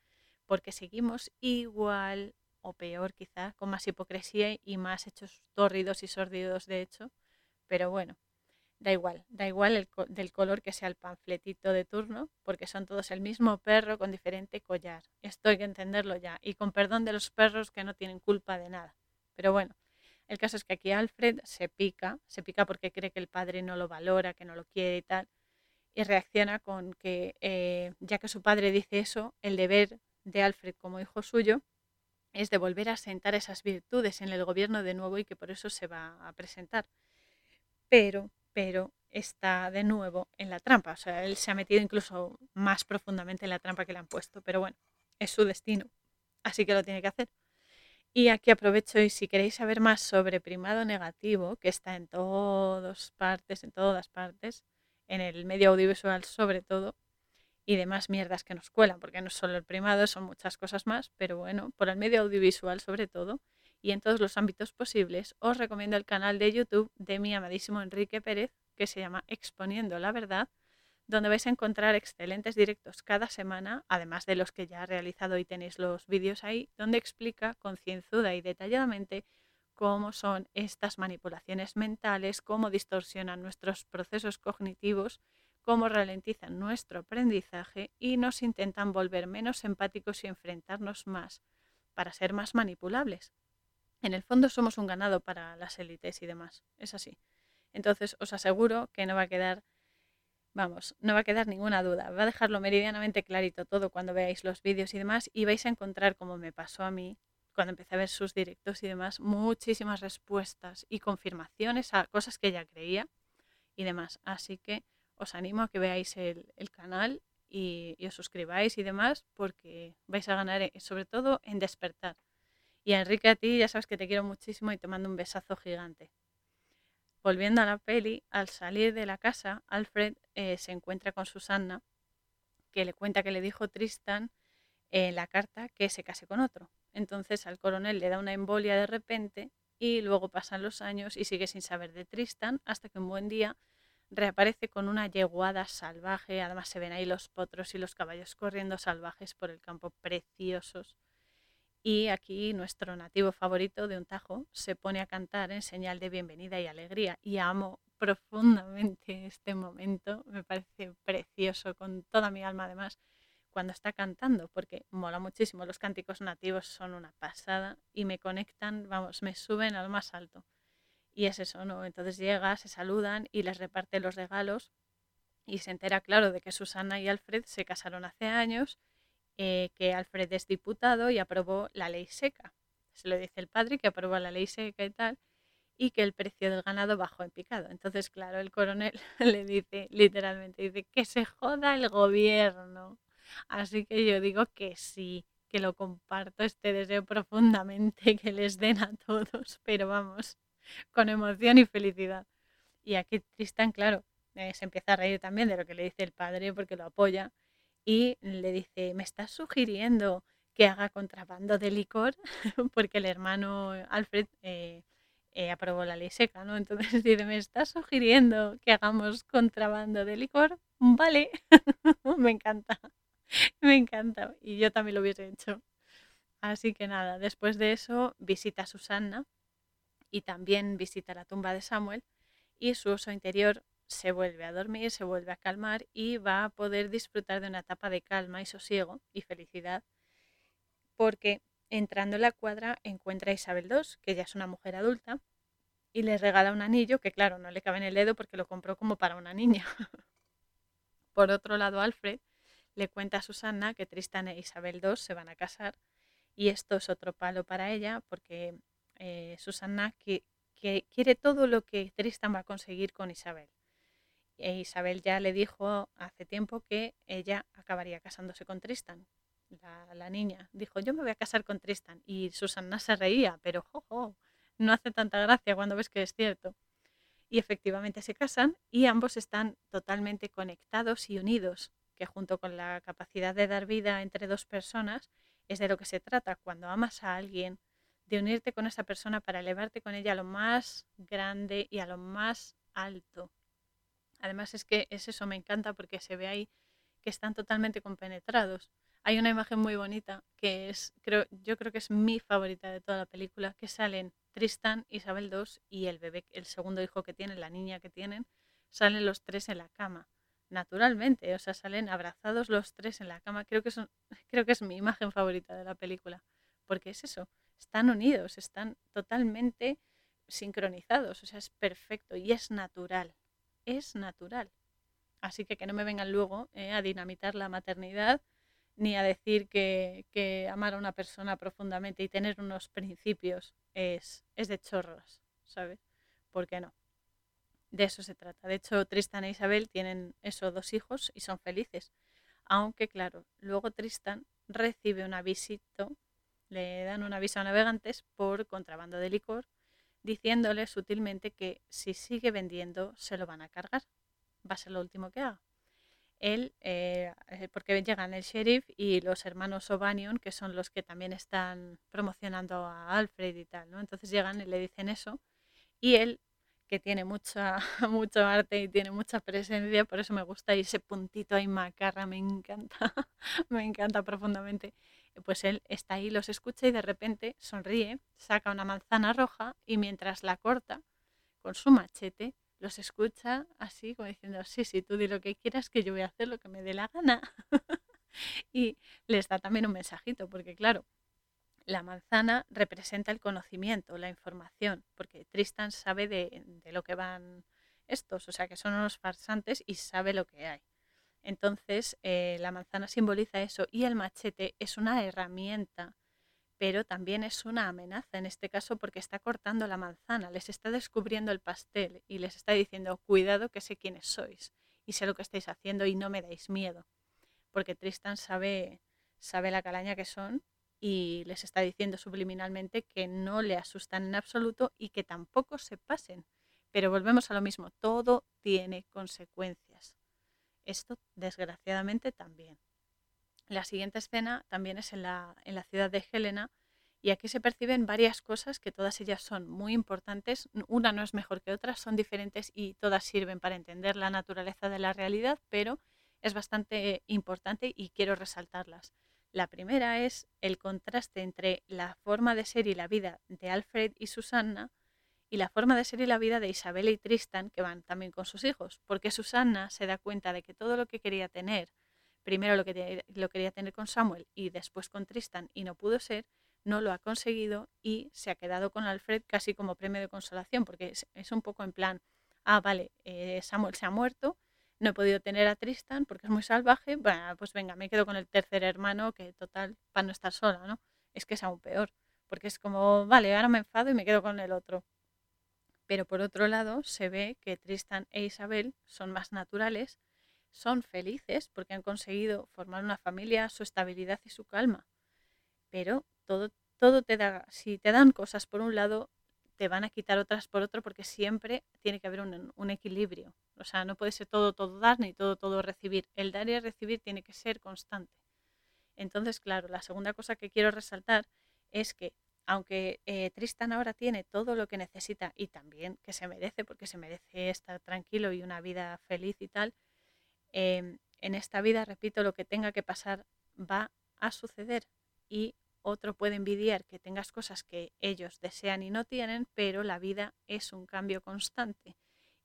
Speaker 1: porque seguimos igual o peor quizá, con más hipocresía y más hechos tórridos y sordidos de hecho, pero bueno, da igual, da igual el del color que sea el panfletito de turno, porque son todos el mismo perro con diferente collar. Esto hay que entenderlo ya, y con perdón de los perros que no tienen culpa de nada. Pero bueno, el caso es que aquí Alfred se pica, se pica porque cree que el padre no lo valora, que no lo quiere y tal, y reacciona con que, eh, ya que su padre dice eso, el deber de Alfred como hijo suyo es de volver a sentar esas virtudes en el gobierno de nuevo y que por eso se va a presentar. Pero, pero está de nuevo en la trampa, o sea, él se ha metido incluso más profundamente en la trampa que le han puesto, pero bueno, es su destino, así que lo tiene que hacer. Y aquí aprovecho y si queréis saber más sobre primado negativo, que está en todas partes, en todas partes, en el medio audiovisual sobre todo, y demás mierdas que nos cuelan, porque no es solo el primado, son muchas cosas más, pero bueno, por el medio audiovisual sobre todo, y en todos los ámbitos posibles, os recomiendo el canal de YouTube de mi amadísimo Enrique Pérez, que se llama Exponiendo la Verdad, donde vais a encontrar excelentes directos cada semana, además de los que ya ha realizado y tenéis los vídeos ahí, donde explica concienzuda y detalladamente cómo son estas manipulaciones mentales, cómo distorsionan nuestros procesos cognitivos, cómo ralentizan nuestro aprendizaje y nos intentan volver menos empáticos y enfrentarnos más para ser más manipulables. En el fondo somos un ganado para las élites y demás, es así. Entonces os aseguro que no va a quedar, vamos, no va a quedar ninguna duda. Va a dejarlo meridianamente clarito todo cuando veáis los vídeos y demás y vais a encontrar, como me pasó a mí, cuando empecé a ver sus directos y demás, muchísimas respuestas y confirmaciones a cosas que ya creía y demás. Así que os animo a que veáis el, canal y, os suscribáis y demás porque vais a ganar eh, sobre todo en despertar. Y Enrique, a ti ya sabes que te quiero muchísimo y te mando un besazo gigante. Volviendo a la peli, al salir de la casa, Alfred eh, se encuentra con Susanna, que le cuenta que le dijo Tristan en la carta que se case con otro. Entonces al coronel le da una embolia de repente y luego pasan los años y sigue sin saber de Tristan hasta que un buen día reaparece con una yeguada salvaje. Además se ven ahí los potros y los caballos corriendo salvajes por el campo preciosos. Y aquí nuestro nativo favorito de un tajo se pone a cantar en señal de bienvenida y alegría. Y amo profundamente este momento, me parece precioso con toda mi alma además cuando está cantando, porque mola muchísimo, los cánticos nativos son una pasada y me conectan, vamos, me suben al más alto. Y es eso, ¿no? Entonces llega, se saludan y les reparte los regalos y se entera, claro, de que Susana y Alfred se casaron hace años eh, que Alfred es diputado y aprobó la ley seca. Se lo dice el padre que aprobó la ley seca y tal, y que el precio del ganado bajó en picado. Entonces, claro, el coronel le dice, literalmente, dice, que se joda el gobierno. Así que yo digo que sí, que lo comparto, este deseo profundamente que les den a todos, pero vamos, con emoción y felicidad. Y aquí Tristan, claro, eh, se empieza a reír también de lo que le dice el padre porque lo apoya y le dice, ¿me estás sugiriendo que haga contrabando de licor? Porque el hermano Alfred eh, eh, aprobó la ley seca, ¿no? Entonces dice, ¿me estás sugiriendo que hagamos contrabando de licor? Vale, me encanta, me encanta. Y yo también lo hubiese hecho. Así que nada, después de eso visita a Susanna y también visita la tumba de Samuel y su oso interior se vuelve a dormir, se vuelve a calmar y va a poder disfrutar de una etapa de calma y sosiego y felicidad, porque entrando en la cuadra encuentra a Isabel II, que ya es una mujer adulta, y le regala un anillo que claro, no le cabe en el dedo porque lo compró como para una niña. Por otro lado, Alfred le cuenta a Susana que Tristan e Isabel II se van a casar y esto es otro palo para ella porque eh, Susana que, quiere todo lo que Tristan va a conseguir con Isabel. E Isabel ya le dijo hace tiempo que ella acabaría casándose con Tristan. La, niña dijo, yo me voy a casar con Tristan. Y Susana se reía, pero no hace tanta gracia cuando ves que es cierto. Y efectivamente se casan y ambos están totalmente conectados y unidos, que junto con la capacidad de dar vida entre dos personas es de lo que se trata cuando amas a alguien, de unirte con esa persona para elevarte con ella a lo más grande y a lo más alto Además es que es eso, me encanta porque se ve ahí que están totalmente compenetrados. Hay una imagen muy bonita que es, creo, yo creo que es mi favorita de toda la película, que salen Tristan, Isabel II y el bebé, el segundo hijo que tienen, la niña que tienen, salen los tres en la cama, naturalmente, o sea, salen abrazados los tres en la cama. Creo que, son, creo que es mi imagen favorita de la película, porque es eso, están unidos, están totalmente sincronizados, o sea, es perfecto y es natural es natural. Así que que no me vengan luego eh, a dinamitar la maternidad ni a decir que, que, amar a una persona profundamente y tener unos principios es, es de chorros, ¿sabes? ¿Por qué no? De eso se trata. De hecho, Tristan e Isabel tienen esos dos hijos y son felices. Aunque, claro, luego Tristan recibe un avisito, le dan un aviso a navegantes por contrabando de licor diciéndole sutilmente que si sigue vendiendo se lo van a cargar. Va a ser lo último que haga. Él, eh, eh, porque llegan el sheriff y los hermanos O'Banion, que son los que también están promocionando a Alfred y tal, ¿no? Entonces llegan y le dicen eso. Y él, que tiene mucha, mucho arte y tiene mucha presencia, por eso me gusta ese puntito ahí macarra, me encanta, me encanta profundamente pues él está ahí, los escucha y de repente sonríe, saca una manzana roja y mientras la corta con su machete, los escucha así como diciendo, sí, sí, tú di lo que quieras, que yo voy a hacer lo que me dé la gana. y les da también un mensajito, porque claro, la manzana representa el conocimiento, la información, porque Tristan sabe de, de lo que van estos, o sea que son unos farsantes y sabe lo que hay. Entonces, eh, la manzana simboliza eso y el machete es una herramienta, pero también es una amenaza en este caso porque está cortando la manzana, les está descubriendo el pastel y les está diciendo, cuidado que sé quiénes sois y sé lo que estáis haciendo y no me dais miedo, porque Tristan sabe, sabe la calaña que son y les está diciendo subliminalmente que no le asustan en absoluto y que tampoco se pasen. Pero volvemos a lo mismo, todo tiene consecuencias. Esto, desgraciadamente, también. La siguiente escena también es en la, en la ciudad de Helena y aquí se perciben varias cosas que todas ellas son muy importantes. Una no es mejor que otra, son diferentes y todas sirven para entender la naturaleza de la realidad, pero es bastante importante y quiero resaltarlas. La primera es el contraste entre la forma de ser y la vida de Alfred y Susanna y la forma de ser y la vida de Isabel y Tristan, que van también con sus hijos, porque Susanna se da cuenta de que todo lo que quería tener, primero lo, que lo quería tener con Samuel y después con Tristan y no pudo ser, no lo ha conseguido y se ha quedado con Alfred casi como premio de consolación, porque es, un poco en plan, ah, vale, eh, Samuel se ha muerto, no he podido tener a Tristan porque es muy salvaje, bueno, pues venga, me quedo con el tercer hermano, que total, para no estar sola, ¿no? Es que es aún peor, porque es como, vale, ahora me enfado y me quedo con el otro. Pero por otro lado, se ve que Tristan e Isabel son más naturales, son felices porque han conseguido formar una familia, su estabilidad y su calma. Pero todo, todo te da, si te dan cosas por un lado, te van a quitar otras por otro porque siempre tiene que haber un, un equilibrio. O sea, no puede ser todo, todo dar ni todo, todo recibir. El dar y el recibir tiene que ser constante. Entonces, claro, la segunda cosa que quiero resaltar es que aunque eh, Tristan ahora tiene todo lo que necesita y también que se merece, porque se merece estar tranquilo y una vida feliz y tal, em, en esta vida, repito, lo que tenga que pasar va a suceder y otro puede envidiar que tengas cosas que ellos desean y no tienen, pero la vida es un cambio constante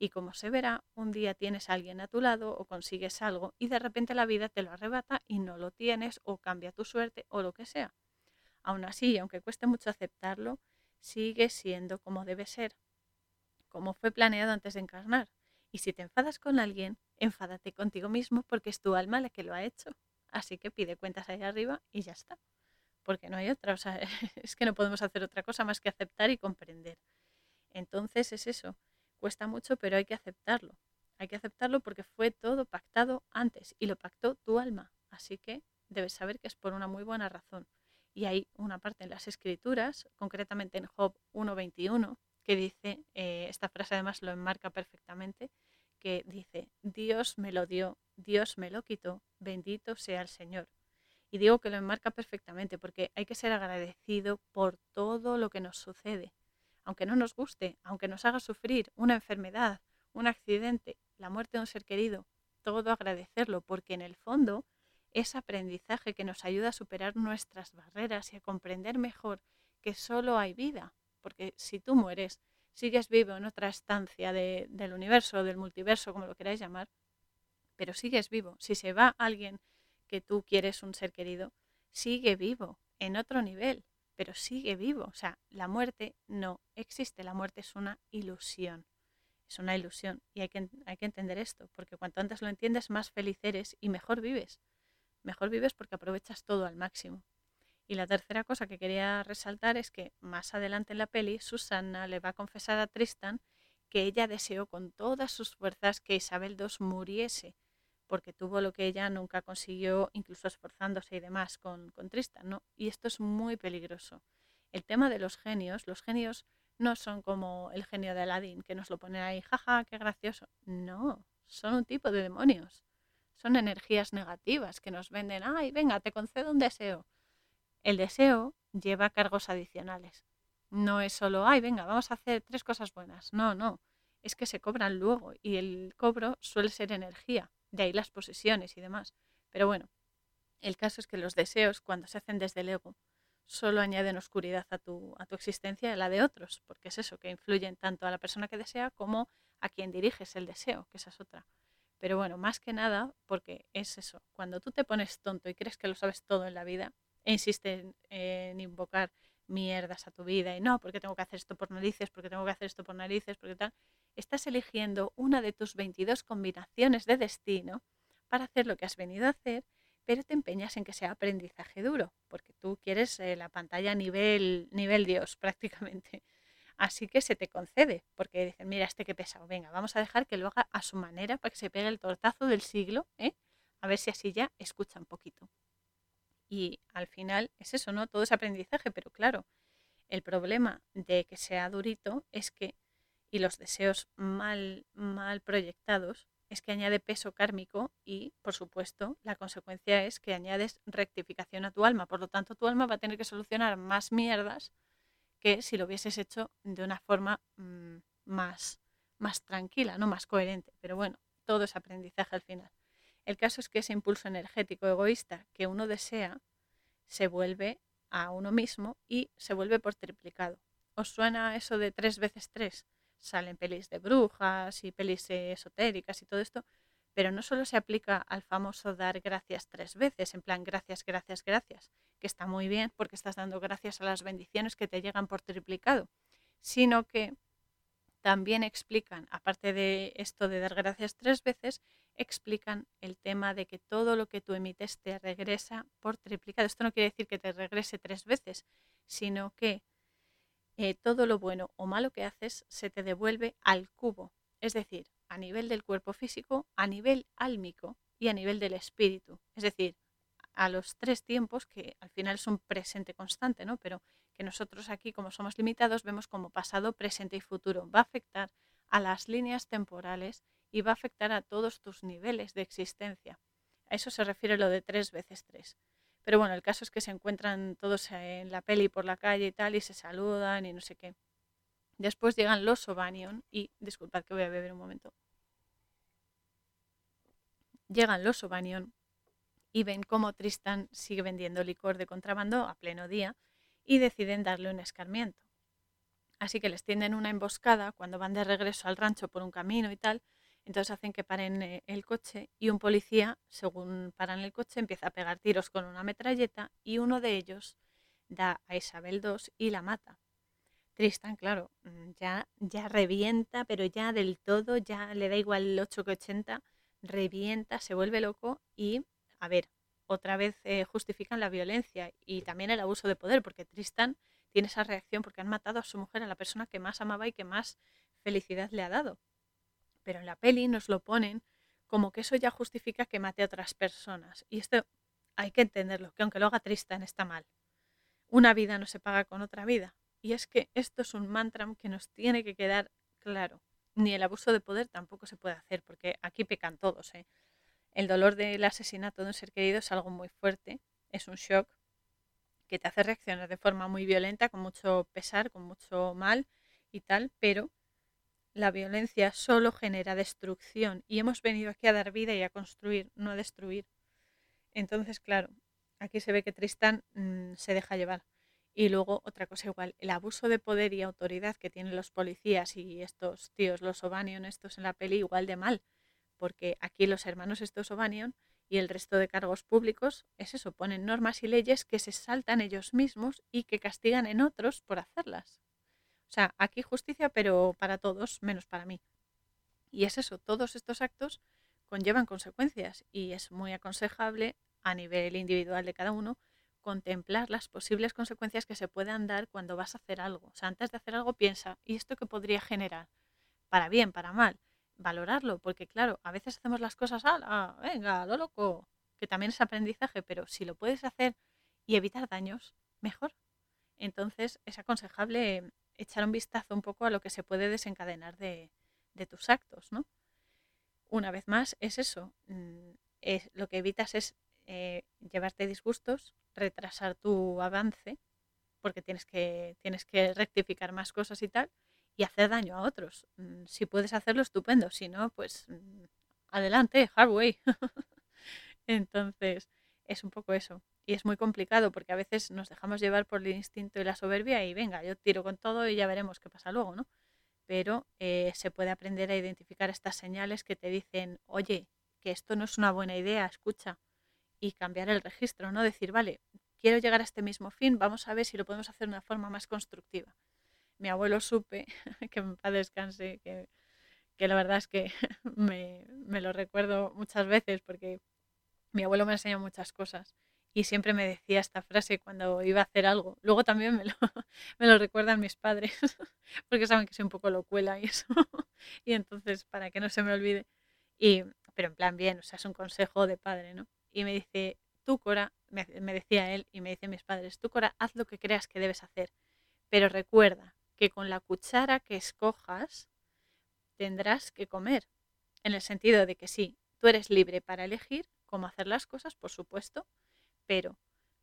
Speaker 1: y como se verá, un día tienes a alguien a tu lado o consigues algo y de repente la vida te lo arrebata y no lo tienes o cambia tu suerte o lo que sea. Aún así, aunque cueste mucho aceptarlo, sigue siendo como debe ser, como fue planeado antes de encarnar. Y si te enfadas con alguien, enfádate contigo mismo porque es tu alma la que lo ha hecho. Así que pide cuentas ahí arriba y ya está. Porque no hay otra. O sea, es que no podemos hacer otra cosa más que aceptar y comprender. Entonces es eso Cuesta mucho, pero hay que aceptarlo. Hay que aceptarlo porque fue todo pactado antes y lo pactó tu alma. Así que debes saber que es por una muy buena razón. Y hay una parte en las escrituras, concretamente en Job 1.21, que dice, eh, esta frase además lo enmarca perfectamente, que dice, Dios me lo dio, Dios me lo quitó, bendito sea el Señor. Y digo que lo enmarca perfectamente porque hay que ser agradecido por todo lo que nos sucede aunque no nos guste, aunque nos haga sufrir una enfermedad, un accidente, la muerte de un ser querido, todo agradecerlo, porque en el fondo es aprendizaje que nos ayuda a superar nuestras barreras y a comprender mejor que solo hay vida, porque si tú mueres, sigues vivo en otra estancia del universo, del multiverso, como lo queráis llamar, pero sigues vivo. Si se va alguien que tú quieres, un ser querido, sigue vivo en otro nivel pero sigue vivo. O sea, la muerte no existe, la muerte es una ilusión. Es una ilusión y hay que, hay que entender esto, porque cuanto antes lo entiendes, más feliz eres y mejor vives. Mejor vives porque aprovechas todo al máximo. Y la tercera cosa que quería resaltar es que más adelante en la peli, Susana le va a confesar a Tristan que ella deseó con todas sus fuerzas que Isabel II muriese, porque tuvo lo que ella nunca consiguió, incluso esforzándose y demás con, con Tristan, ¿no? Y esto es muy peligroso. El tema de los genios, los genios no son como el genio de Aladdin, que nos lo ponen ahí, jaja, qué gracioso. No, son un tipo de demonios. Son energías negativas que nos venden, ay, venga, te concedo un deseo. El deseo lleva cargos adicionales. No es solo, ay, venga, vamos a hacer tres cosas buenas. No, no. Es que se cobran luego y el cobro suele ser energía de ahí las posesiones y demás. Pero bueno, el caso es que los deseos, cuando se hacen desde el ego, solo añaden oscuridad a tu, a tu existencia y a la de otros, porque es eso, que influyen tanto a la persona que desea como a quien diriges el deseo, que esa es otra. Pero bueno, más que nada, porque es eso, cuando tú te pones tonto y crees que lo sabes todo en la vida, e insistes en, invocar mierdas a tu vida y no, porque tengo que hacer esto por narices, porque tengo que hacer esto por narices, porque tal, estás eligiendo una de tus 22 combinaciones de destino para hacer lo que has venido a hacer, pero te empeñas en que sea aprendizaje duro, porque tú quieres eh, la pantalla nivel, nivel Dios prácticamente. Así que se te concede, porque dicen, mira, este que pesado, venga, vamos a dejar que lo haga a su manera para que se pegue el tortazo del siglo, ¿eh? a ver si así ya escucha un poquito. Y al final es eso, ¿no? Todo es aprendizaje, pero claro, el problema de que sea durito es que, y los deseos mal, mal proyectados, es que añade peso kármico y, por supuesto, la consecuencia es que añades rectificación a tu alma. Por lo tanto, tu alma va a tener que solucionar más mierdas que si lo hubieses hecho de una forma mm, más, más tranquila, no más coherente. Pero bueno, todo es aprendizaje al final. El caso es que ese impulso energético egoísta que uno desea se vuelve a uno mismo y se vuelve por triplicado. ¿Os suena eso de tres veces tres? Salen pelis de brujas y pelis esotéricas y todo esto, pero no solo se aplica al famoso dar gracias tres veces, en plan gracias, gracias, gracias, que está muy bien porque estás dando gracias a las bendiciones que te llegan por triplicado, sino que también explican, aparte de esto de dar gracias tres veces, explican el tema de que todo lo que tú emites te regresa por triplicado. Esto no quiere decir que te regrese tres veces, sino que eh, todo lo bueno o malo que haces se te devuelve al cubo, es decir, a nivel del cuerpo físico, a nivel álmico y a nivel del espíritu. Es decir, a los tres tiempos que al final es un presente constante, ¿no? Pero que nosotros aquí, como somos limitados, vemos como pasado, presente y futuro. Va a afectar a las líneas temporales y va a afectar a todos tus niveles de existencia. A eso se refiere lo de tres veces tres. Pero bueno, el caso es que se encuentran todos en la peli por la calle y tal, y se saludan y no sé qué. Después llegan los Ovanion y, disculpad que voy a beber un momento. Llegan los Ovanion y ven cómo Tristan sigue vendiendo licor de contrabando a pleno día y deciden darle un escarmiento. Así que les tienden una emboscada cuando van de regreso al rancho por un camino y tal. Entonces hacen que paren eh, el coche y un policía, según paran el coche, empieza a pegar tiros con una metralleta y uno de ellos da a Isabel II y la mata. Tristan, claro, mm, ya, ya revienta, pero ya del todo, ya le da igual el 8 que 80, revienta, se vuelve loco y a ver, otra vez eh, justifican la violencia y también el abuso de poder, porque Tristan tiene esa reacción porque han matado a su mujer, a la persona que más amaba y que más felicidad le ha dado. Pero en la peli nos lo ponen como que eso ya justifica que mate a otras personas. Y esto hay que entenderlo, que aunque lo haga Tristan está mal. Una vida no se paga con otra vida. Y es que esto es un mantra que nos tiene que quedar claro. Ni el abuso de poder tampoco se puede hacer, porque aquí pecan todos. ¿eh? El dolor del asesinato de un ser querido es algo muy fuerte, es un shock que te hace reaccionar de forma muy violenta, con mucho pesar, con mucho mal y tal, pero la violencia solo genera destrucción y hemos venido aquí a dar vida y a construir, no a destruir. Entonces, claro, aquí se ve que Tristan mm, se deja llevar. Y luego otra cosa igual, el abuso de poder y autoridad que tienen los policías y estos tíos, los Obanion, estos en la peli, igual de mal porque aquí los hermanos estos Ovanion y el resto de cargos públicos es eso, ponen normas y leyes que se saltan ellos mismos y que castigan en otros por hacerlas. O sea, aquí justicia, pero para todos, menos para mí. Y es eso, todos estos actos conllevan consecuencias y es muy aconsejable a nivel individual de cada uno contemplar las posibles consecuencias que se puedan dar cuando vas a hacer algo. O sea, antes de hacer algo piensa, ¿y esto qué podría generar? Para bien, para mal valorarlo, porque claro, a veces hacemos las cosas, ah, venga, lo loco, que también es aprendizaje, pero si lo puedes hacer y evitar daños, mejor. Entonces es aconsejable echar un vistazo un poco a lo que se puede desencadenar de, tus actos, ¿no? Una vez más, es eso. Mm, es, lo que evitas es eh, llevarte disgustos, retrasar tu avance, porque tienes que, tienes que rectificar más cosas y tal, y hacer daño a otros. Mm, si puedes hacerlo, estupendo. Si no, pues mm, adelante, hard way. Entonces, es un poco eso. Y es muy complicado porque a veces nos dejamos llevar por el instinto y la soberbia y venga, yo tiro con todo y ya veremos qué pasa luego, ¿no? Pero eh, se puede aprender a identificar estas señales que te dicen, oye, que esto no es una buena idea, escucha, y cambiar el registro, ¿no? Decir, vale, quiero llegar a este mismo fin, vamos a ver si lo podemos hacer de una forma más constructiva mi abuelo supe, que paz descanse, que que la verdad es que me, me lo recuerdo muchas veces porque mi abuelo me enseñó muchas cosas y siempre me decía esta frase cuando iba a hacer algo. Luego también me lo, me lo recuerdan mis padres, porque saben que soy un poco locuela y eso. y entonces, para que no se me olvide. Y, pero en plan bien, o sea, es un consejo de padre, ¿no? Y me dice, tú, Cora, me, decía él y me dicen mis padres, tú, Cora, haz lo que creas que debes hacer. Pero recuerda que con la cuchara que escojas tendrás que comer. En el sentido de que sí, tú eres libre para elegir cómo hacer las cosas, por supuesto, pero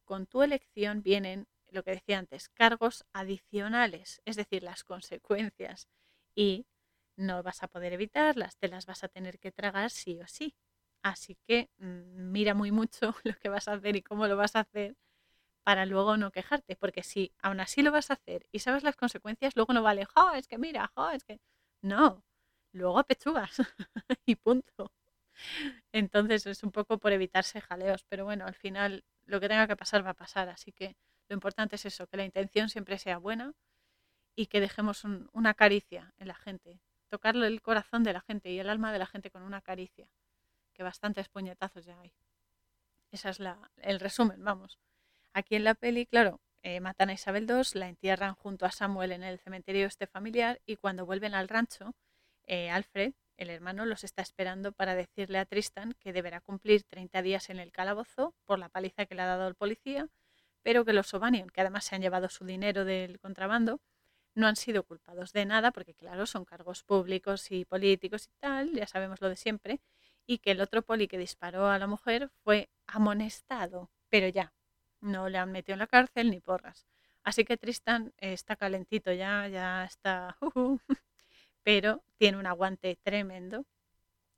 Speaker 1: con tu elección vienen, lo que decía antes, cargos adicionales, es decir, las consecuencias. Y no vas a poder evitarlas, te las vas a tener que tragar sí o sí. Así que mm, mira muy mucho lo que vas a hacer y cómo lo vas a hacer para luego no quejarte, porque si aún así lo vas a hacer y sabes las consecuencias, luego no vale, jo, es que mira, jo, es que... No, luego pechugas y punto. Entonces es un poco por evitarse jaleos, pero bueno, al final lo que tenga que pasar va a pasar, así que lo importante es eso, que la intención siempre sea buena y que dejemos una caricia en la gente, tocarle el corazón de la gente y el alma de la gente con una caricia, que bastantes puñetazos ya hay. Ese es la, el resumen, vamos. Aquí en la peli, claro, eh, matan a Isabel II, la entierran junto a Samuel en el cementerio este familiar y cuando vuelven al rancho, eh, Alfred, el hermano los está esperando para decirle a Tristan que deberá cumplir 30 días en el calabozo por la paliza que le ha dado el policía, pero que los O'Banion, que además se han llevado su dinero del contrabando, no han sido culpados de nada, porque claro, son cargos públicos y políticos y tal, ya sabemos lo de siempre, y que el otro poli que disparó a la mujer fue amonestado, pero ya, no le han metido en la cárcel ni porras. Así que Tristan está calentito ya, ya está... pero tiene un aguante tremendo.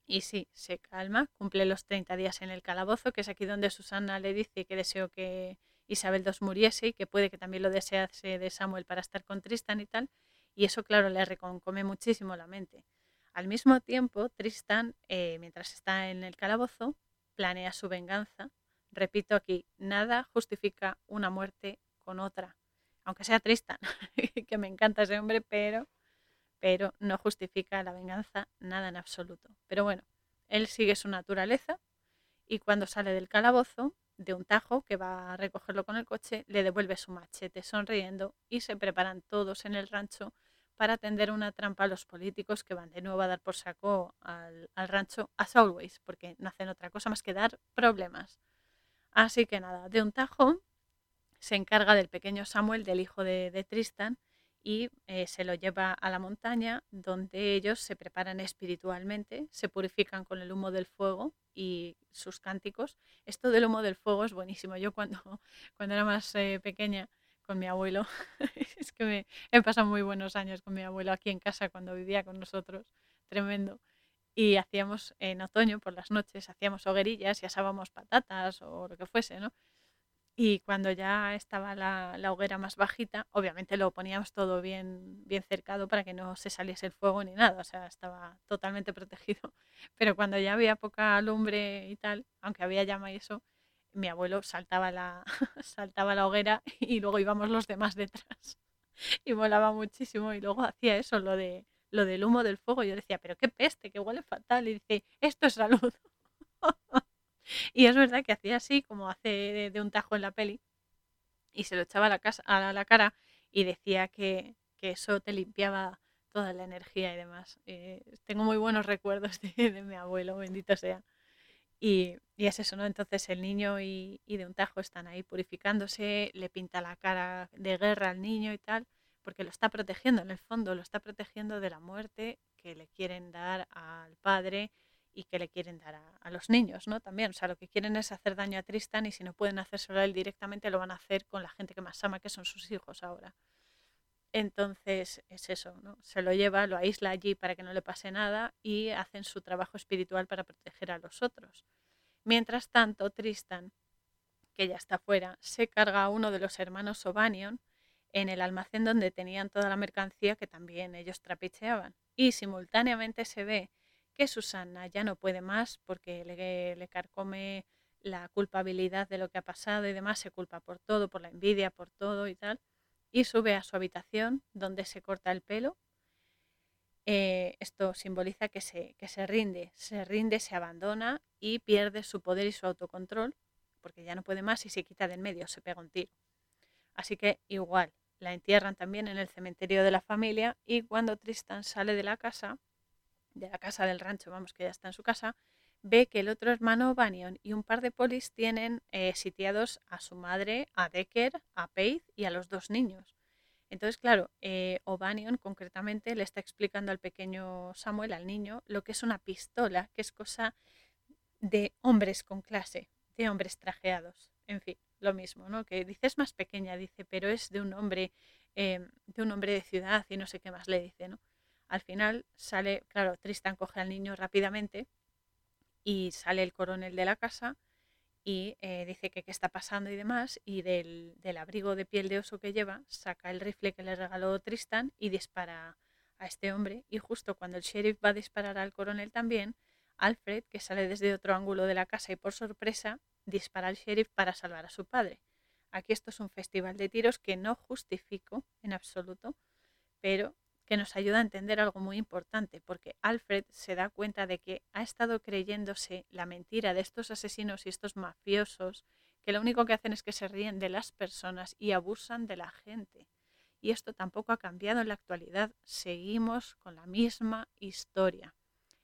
Speaker 1: Y sí, se calma, cumple los 30 días en el calabozo, que es aquí donde Susana le dice que deseo que Isabel II muriese y que puede que también lo desease de Samuel para estar con Tristan y tal. Y eso, claro, le reconcome muchísimo la mente. Al mismo tiempo, Tristan, eh, mientras está en el calabozo, planea su venganza. Repito aquí, nada justifica una muerte con otra. Aunque sea Tristan, que me encanta ese hombre, pero pero no justifica la venganza nada en absoluto. Pero bueno, él sigue su naturaleza y cuando sale del calabozo, de un tajo que va a recogerlo con el coche, le devuelve su machete sonriendo y se preparan todos en el rancho para tender una trampa a los políticos que van de nuevo a dar por saco al, rancho as always, porque no hacen otra cosa más que dar problemas. Así que nada, de un tajo se encarga del pequeño Samuel, del hijo de Tristan, y eh, se lo lleva a la montaña donde ellos se preparan espiritualmente, se purifican con el humo del fuego y sus cánticos. Esto del humo del fuego es buenísimo. Yo cuando, cuando era más eh, pequeña con mi abuelo, es que he pasado muy buenos años con mi abuelo aquí en casa cuando vivía con nosotros, tremendo. Y hacíamos en otoño por las noches, hacíamos hoguerillas y asábamos patatas o lo que fuese, ¿no? Y cuando ya estaba la, hoguera más bajita, obviamente lo poníamos todo bien, bien cercado para que no se saliese el fuego ni nada, o sea, estaba totalmente protegido. Pero cuando ya había poca lumbre y tal, aunque había llama y eso, mi abuelo saltaba la, saltaba la hoguera y luego íbamos los demás detrás. Y volaba muchísimo y luego hacía eso, lo, de, lo del humo del fuego. Yo decía, pero qué peste, que huele fatal. Y dice, esto es salud. Y es verdad que hacía así, como hace de, un tajo en la peli, y se lo echaba a la, casa, a la cara y decía que, eso te limpiaba toda la energía y demás. Eh, tengo muy buenos recuerdos de, mi abuelo, bendito sea. Y, es eso, ¿no? Entonces el niño y, y, de un tajo están ahí purificándose, le pinta la cara de guerra al niño y tal, porque lo está protegiendo, en el fondo lo está protegiendo de la muerte que le quieren dar al padre y que le quieren dar a, los niños, ¿no? También, o sea, lo que quieren es hacer daño a Tristan y si no pueden hacérselo a él directamente, lo van a hacer con la gente que más ama, que son sus hijos ahora. Entonces es eso, ¿no? Se lo lleva, lo aísla allí para que no le pase nada y hacen su trabajo espiritual para proteger a los otros. Mientras tanto, Tristan, que ya está fuera, se carga a uno de los hermanos O'Banion en el almacén donde tenían toda la mercancía que también ellos trapicheaban. Y simultáneamente se ve que Susana ya no puede más porque le, le carcome la culpabilidad de lo que ha pasado y demás, se culpa por todo, por la envidia, por todo y tal, y sube a su habitación donde se corta el pelo. eh, esto simboliza que se, que se rinde, se rinde, se abandona y pierde su poder y su autocontrol, porque ya no puede más y se quita del medio, se pega un tiro. Así que igual, la entierran también en el cementerio de la familia y cuando Tristan sale de la casa, de la casa del rancho, vamos que ya está en su casa, ve que el otro hermano Banion y un par de polis tienen eh, sitiados a su madre, a Decker, a Paige y a los dos niños. Entonces, claro, eh, O'Banion concretamente le está explicando al pequeño Samuel, al niño, lo que es una pistola, que es cosa de hombres con clase, de hombres trajeados. En fin, lo mismo, ¿no? Que dice es más pequeña, dice, pero es de un hombre, em, de un hombre de ciudad y no sé qué más le dice, ¿no? Al final sale, claro, Tristan coge al niño rápidamente y sale el coronel de la casa y eh, dice que qué está pasando y demás, y del, del, abrigo de piel de oso que lleva, saca el rifle que le regaló Tristan y dispara a este hombre, y justo cuando el sheriff va a disparar al coronel también, Alfred, que sale desde otro ángulo de la casa y por sorpresa, dispara al sheriff para salvar a su padre. Aquí esto es un festival de tiros que no justifico en absoluto, pero que nos ayuda a entender algo muy importante, porque Alfred se da cuenta de que ha estado creyéndose la mentira de estos asesinos y estos mafiosos, que lo único que hacen es que se ríen de las personas y abusan de la gente. Y esto tampoco ha cambiado en la actualidad. Seguimos con la misma historia.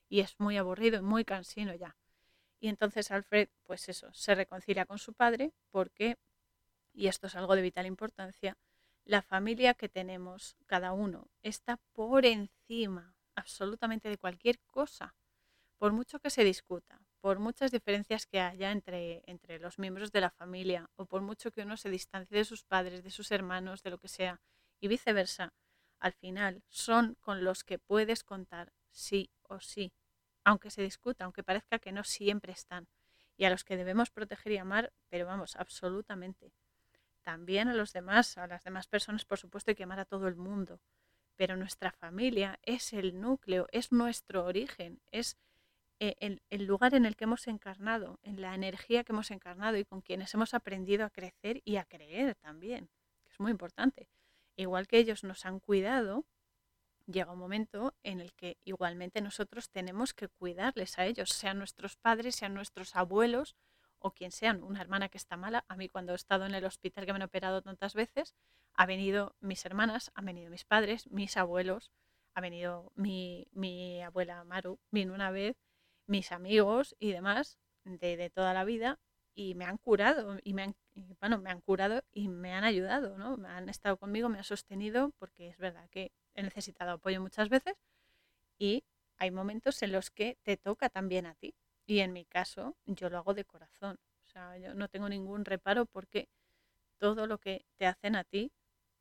Speaker 1: Y es muy aburrido y muy cansino ya. Y entonces Alfred, pues eso, se reconcilia con su padre porque, y esto es algo de vital importancia, la familia que tenemos cada uno está por encima absolutamente de cualquier cosa, por mucho que se discuta, por muchas diferencias que haya entre, entre los miembros de la familia o por mucho que uno se distancie de sus padres, de sus hermanos, de lo que sea, y viceversa, al final son con los que puedes contar sí o sí, aunque se discuta, aunque parezca que no siempre están, y a los que debemos proteger y amar, pero vamos, absolutamente también a los demás, a las demás personas, por supuesto, hay que amar a todo el mundo. Pero nuestra familia es el núcleo, es nuestro origen, es eh, el, lugar en el que hemos encarnado, en la energía que hemos encarnado y con quienes hemos aprendido a crecer y a creer también, que es muy importante. Igual que ellos nos han cuidado, llega un momento en el que igualmente nosotros tenemos que cuidarles a ellos, sean nuestros padres, sean nuestros abuelos, o quien sea, una hermana que está mala. A mí cuando he estado en el hospital que me han operado tantas veces, ha venido mis hermanas, han venido mis padres, mis abuelos, ha venido mi, mi abuela Maru, vino una vez, mis amigos y demás de, de, toda la vida y me han curado y me han, bueno, me han curado y me han ayudado, ¿no? Me han estado conmigo, me han sostenido porque es verdad que he necesitado apoyo muchas veces y hay momentos en los que te toca también a ti y en mi caso, yo lo hago de corazón. O sea, yo no tengo ningún reparo porque todo lo que te hacen a ti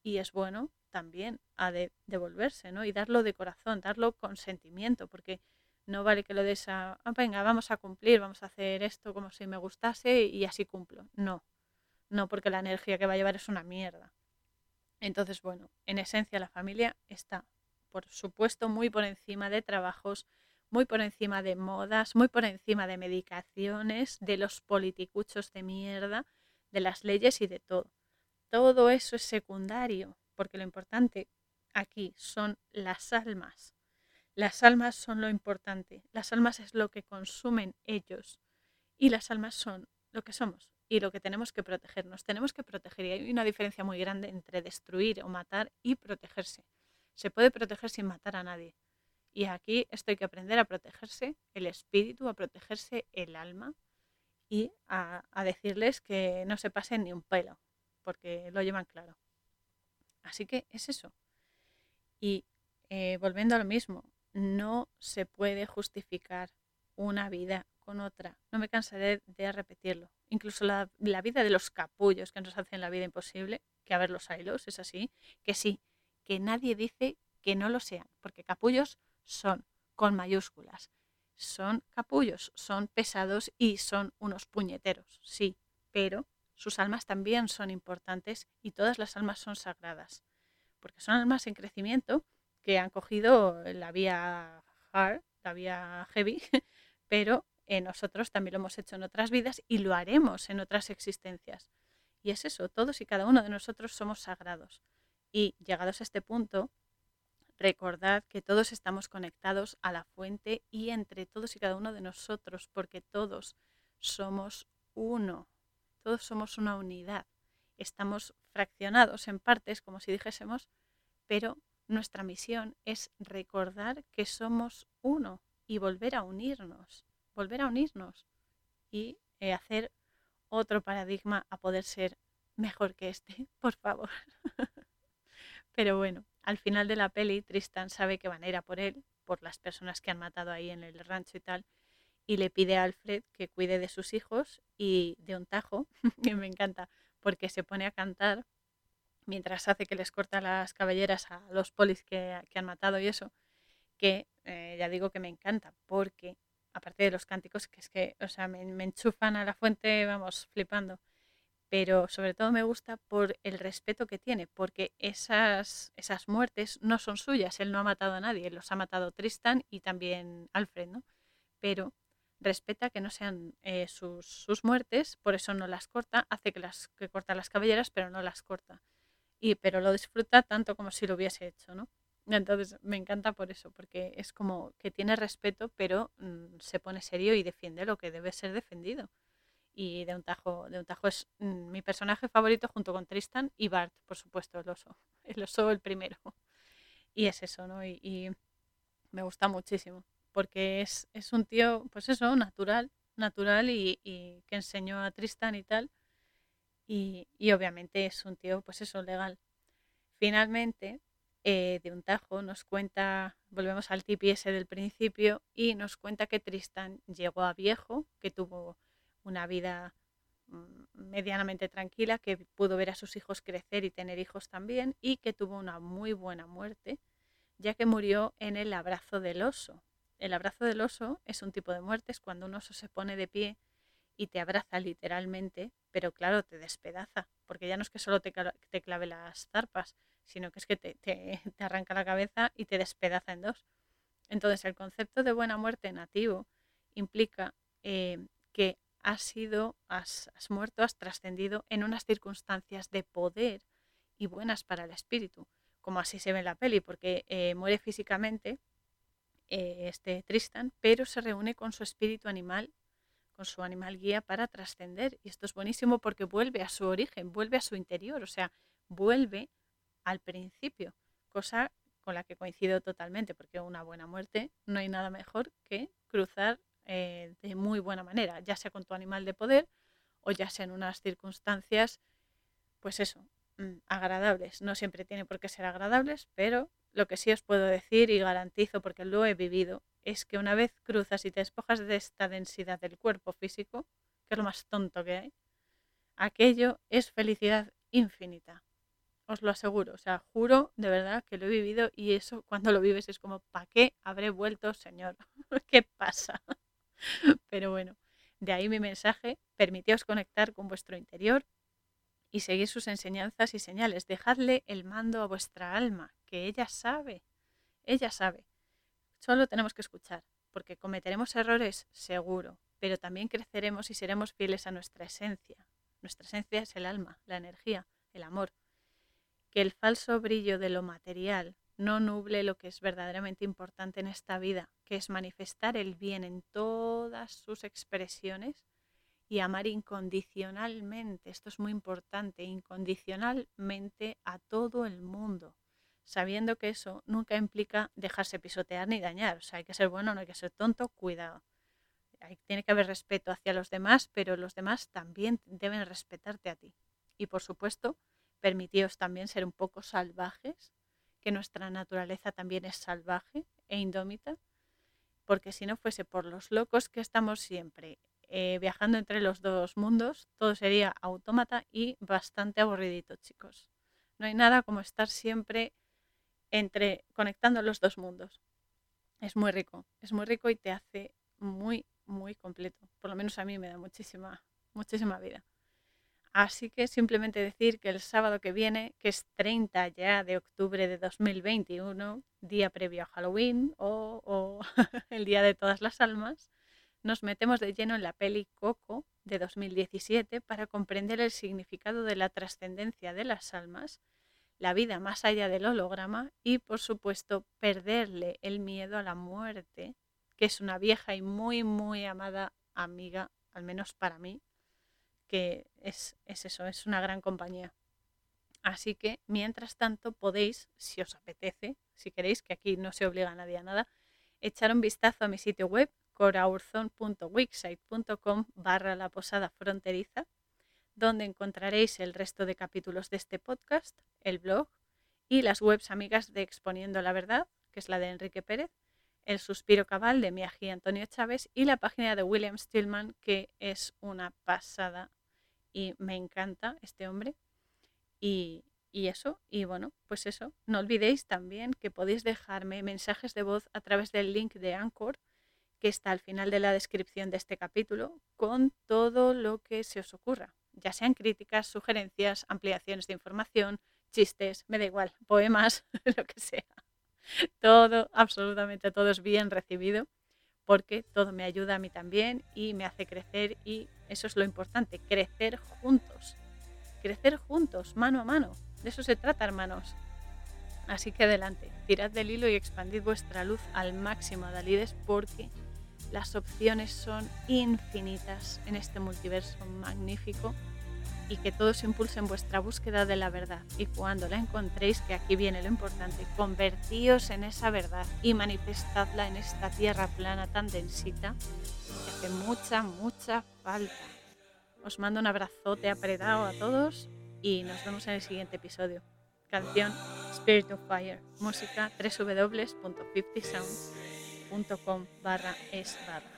Speaker 1: y es bueno también ha de devolverse, ¿no? Y darlo de corazón, darlo con sentimiento, porque no vale que lo des a, ah, venga, vamos a cumplir, vamos a hacer esto como si me gustase y así cumplo. No, no, porque la energía que va a llevar es una mierda. Entonces, bueno, en esencia la familia está, por supuesto, muy por encima de trabajos, muy por encima de modas, muy por encima de medicaciones, de los politicuchos de mierda, de las leyes y de todo. Todo eso es secundario, porque lo importante aquí son las almas. Las almas son lo importante. Las almas es lo que consumen ellos. Y las almas son lo que somos y lo que tenemos que protegernos. Tenemos que proteger. Y hay una diferencia muy grande entre destruir o matar y protegerse. Se puede proteger sin matar a nadie. Y aquí esto hay que aprender a protegerse el espíritu, a protegerse el alma y a, decirles que no se pasen ni un pelo, porque lo llevan claro. Así que es eso. Y eh, volviendo a lo mismo, no se puede justificar una vida con otra. No me cansaré de repetirlo. Incluso la, la, vida de los capullos que nos hacen la vida imposible, que a ver los hilos, es así, que sí, que nadie dice que no lo sean, porque capullos son con mayúsculas. Son capullos, son pesados y son unos puñeteros, sí, pero sus almas también son importantes y todas las almas son sagradas, porque son almas en crecimiento que han cogido la vía hard, la vía heavy, pero nosotros también lo hemos hecho en otras vidas y lo haremos en otras existencias. Y es eso, todos y cada uno de nosotros somos sagrados. Y llegados a este punto, Recordad que todos estamos conectados a la fuente y entre todos y cada uno de nosotros, porque todos somos uno, todos somos una unidad. Estamos fraccionados en partes, como si dijésemos, pero nuestra misión es recordar que somos uno y volver a unirnos, volver a unirnos y eh, hacer otro paradigma a poder ser mejor que este, por favor. Pero bueno, al final de la peli, Tristan sabe que van a ir a por él, por las personas que han matado ahí en el rancho y tal, y le pide a Alfred que cuide de sus hijos y de un tajo, que me encanta, porque se pone a cantar mientras hace que les corta las cabelleras a los polis que, han matado y eso, que eh, ya digo que me encanta, porque aparte de los cánticos, que es que, o sea, me, enchufan a la fuente, vamos, flipando. Pero sobre todo me gusta por el respeto que tiene, porque esas, esas muertes no son suyas, él no ha matado a nadie, los ha matado Tristan y también Alfred, ¿no? Pero respeta que no sean eh, sus, sus, muertes, por eso no las corta, hace que, las, que corta las cabelleras, pero no las corta. Y, pero lo disfruta tanto como si lo hubiese hecho, ¿no? Entonces me encanta por eso, porque es como que tiene respeto, pero mm, se pone serio y defiende lo que debe ser defendido. Y de un tajo, de un tajo es mm, mi personaje favorito junto con Tristan y Bart, por supuesto, el oso. El oso el primero. Y es eso, ¿no? Y, me gusta muchísimo, porque es, es, un tío, pues eso, natural, natural y, y que enseñó a Tristan y tal. Y, y obviamente es un tío, pues eso, legal. Finalmente, eh, de un tajo nos cuenta, volvemos al ese del principio, y nos cuenta que Tristan llegó a viejo, que tuvo una vida mm, medianamente tranquila, que pudo ver a sus hijos crecer y tener hijos también, y que tuvo una muy buena muerte, ya que murió en el abrazo del oso. El abrazo del oso es un tipo de muerte, es cuando un oso se pone de pie y te abraza literalmente, pero claro, te despedaza, porque ya no es que solo te, clave las zarpas, sino que es que te, te, arranca la cabeza y te despedaza en dos. Entonces, el concepto de buena muerte nativo implica eh, que has sido, has, muerto, has trascendido en unas circunstancias de poder y buenas para el espíritu, como así se ve en la peli, porque eh, muere físicamente eh, este Tristan, pero se reúne con su espíritu animal, con su animal guía para trascender. Y esto es buenísimo porque vuelve a su origen, vuelve a su interior, o sea, vuelve al principio, cosa con la que coincido totalmente, porque una buena muerte no hay nada mejor que cruzar eh, de muy buena manera, ya sea con tu animal de poder o ya sea en unas circunstancias, pues eso, mm, agradables. No siempre tiene por qué ser agradables, pero lo que sí os puedo decir y garantizo, porque lo he vivido, es que una vez cruzas y te despojas de esta densidad del cuerpo físico, que es lo más tonto que hay, aquello es felicidad infinita os lo aseguro, o sea, juro de verdad que lo he vivido y eso cuando lo vives es como, ¿para qué habré vuelto, Señor? ¿Qué pasa? Pero bueno, de ahí mi mensaje, permiteos conectar con vuestro interior y seguir sus enseñanzas y señales. Dejadle el mando a vuestra alma, que ella sabe, ella sabe. Solo tenemos que escuchar, porque cometeremos errores, seguro, pero también creceremos y seremos fieles a nuestra esencia. Nuestra esencia es el alma, la energía, el amor que el falso brillo de lo material no nuble lo que es verdaderamente importante en esta vida, que es manifestar el bien en todas sus expresiones y amar incondicionalmente, esto es muy importante, incondicionalmente a todo el mundo, sabiendo que eso nunca implica dejarse pisotear ni dañar, o sea, hay que ser bueno, no hay que ser tonto, cuidado. tiene que haber respeto hacia los demás, pero los demás también deben respetarte a ti. Y por supuesto, permitíos también ser un poco salvajes, que nuestra naturaleza también es salvaje e indómita, porque si no fuese por los locos que estamos siempre eh, viajando entre los dos mundos, todo sería autómata y bastante aburridito, chicos. No hay nada como estar siempre entre conectando los dos mundos. Es muy rico, es muy rico y te hace muy, muy completo. Por lo menos a mí me da muchísima, muchísima vida. Así que simplemente decir que el sábado que viene, que es 30 ya de octubre de 2021, día previo a Halloween o, el Día de Todas las Almas, nos metemos de lleno en la peli Coco de 2017 para comprender el significado de la trascendencia de las almas, la vida más allá del holograma y por supuesto perderle el miedo a la muerte, que es una vieja y muy muy amada amiga, al menos para mí, que es, es eso, es una gran compañía. Así que, mientras tanto, podéis, si os apetece, si queréis, que aquí no se obliga a nadie a nada, echar un vistazo a mi sitio web, coraurzon.wixsite.com barra la posada fronteriza, donde encontraréis el resto de capítulos de este podcast, el blog y las webs amigas de Exponiendo la Verdad, que es la de Enrique Pérez, el suspiro cabal de mi ají Antonio Chávez y la página de William Stillman, que es una pasada y me encanta este hombre. Y, y eso, y bueno, pues eso, no olvidéis también que podéis dejarme mensajes de voz a través del link de Anchor, que está al final de la descripción de este capítulo, con todo lo que se os ocurra, ya sean críticas, sugerencias, ampliaciones de información, chistes, me da igual, poemas, lo que sea. Todo, absolutamente todo es bien recibido porque todo me ayuda a mí también y me hace crecer y eso es lo importante, crecer juntos, crecer juntos, mano a mano. De eso se trata, hermanos. Así que adelante, tirad del hilo y expandid vuestra luz al máximo, Dalides, porque las opciones son infinitas en este multiverso magnífico y que todos impulsen vuestra búsqueda de la verdad. Y cuando la encontréis, que aquí viene lo importante, convertíos en esa verdad y manifestadla en esta tierra plana tan densita que hace mucha, mucha falta. Os mando un abrazote apretado a todos y nos vemos en el siguiente episodio. Canción Spirit of Fire, música www.50sounds.com barra es barra.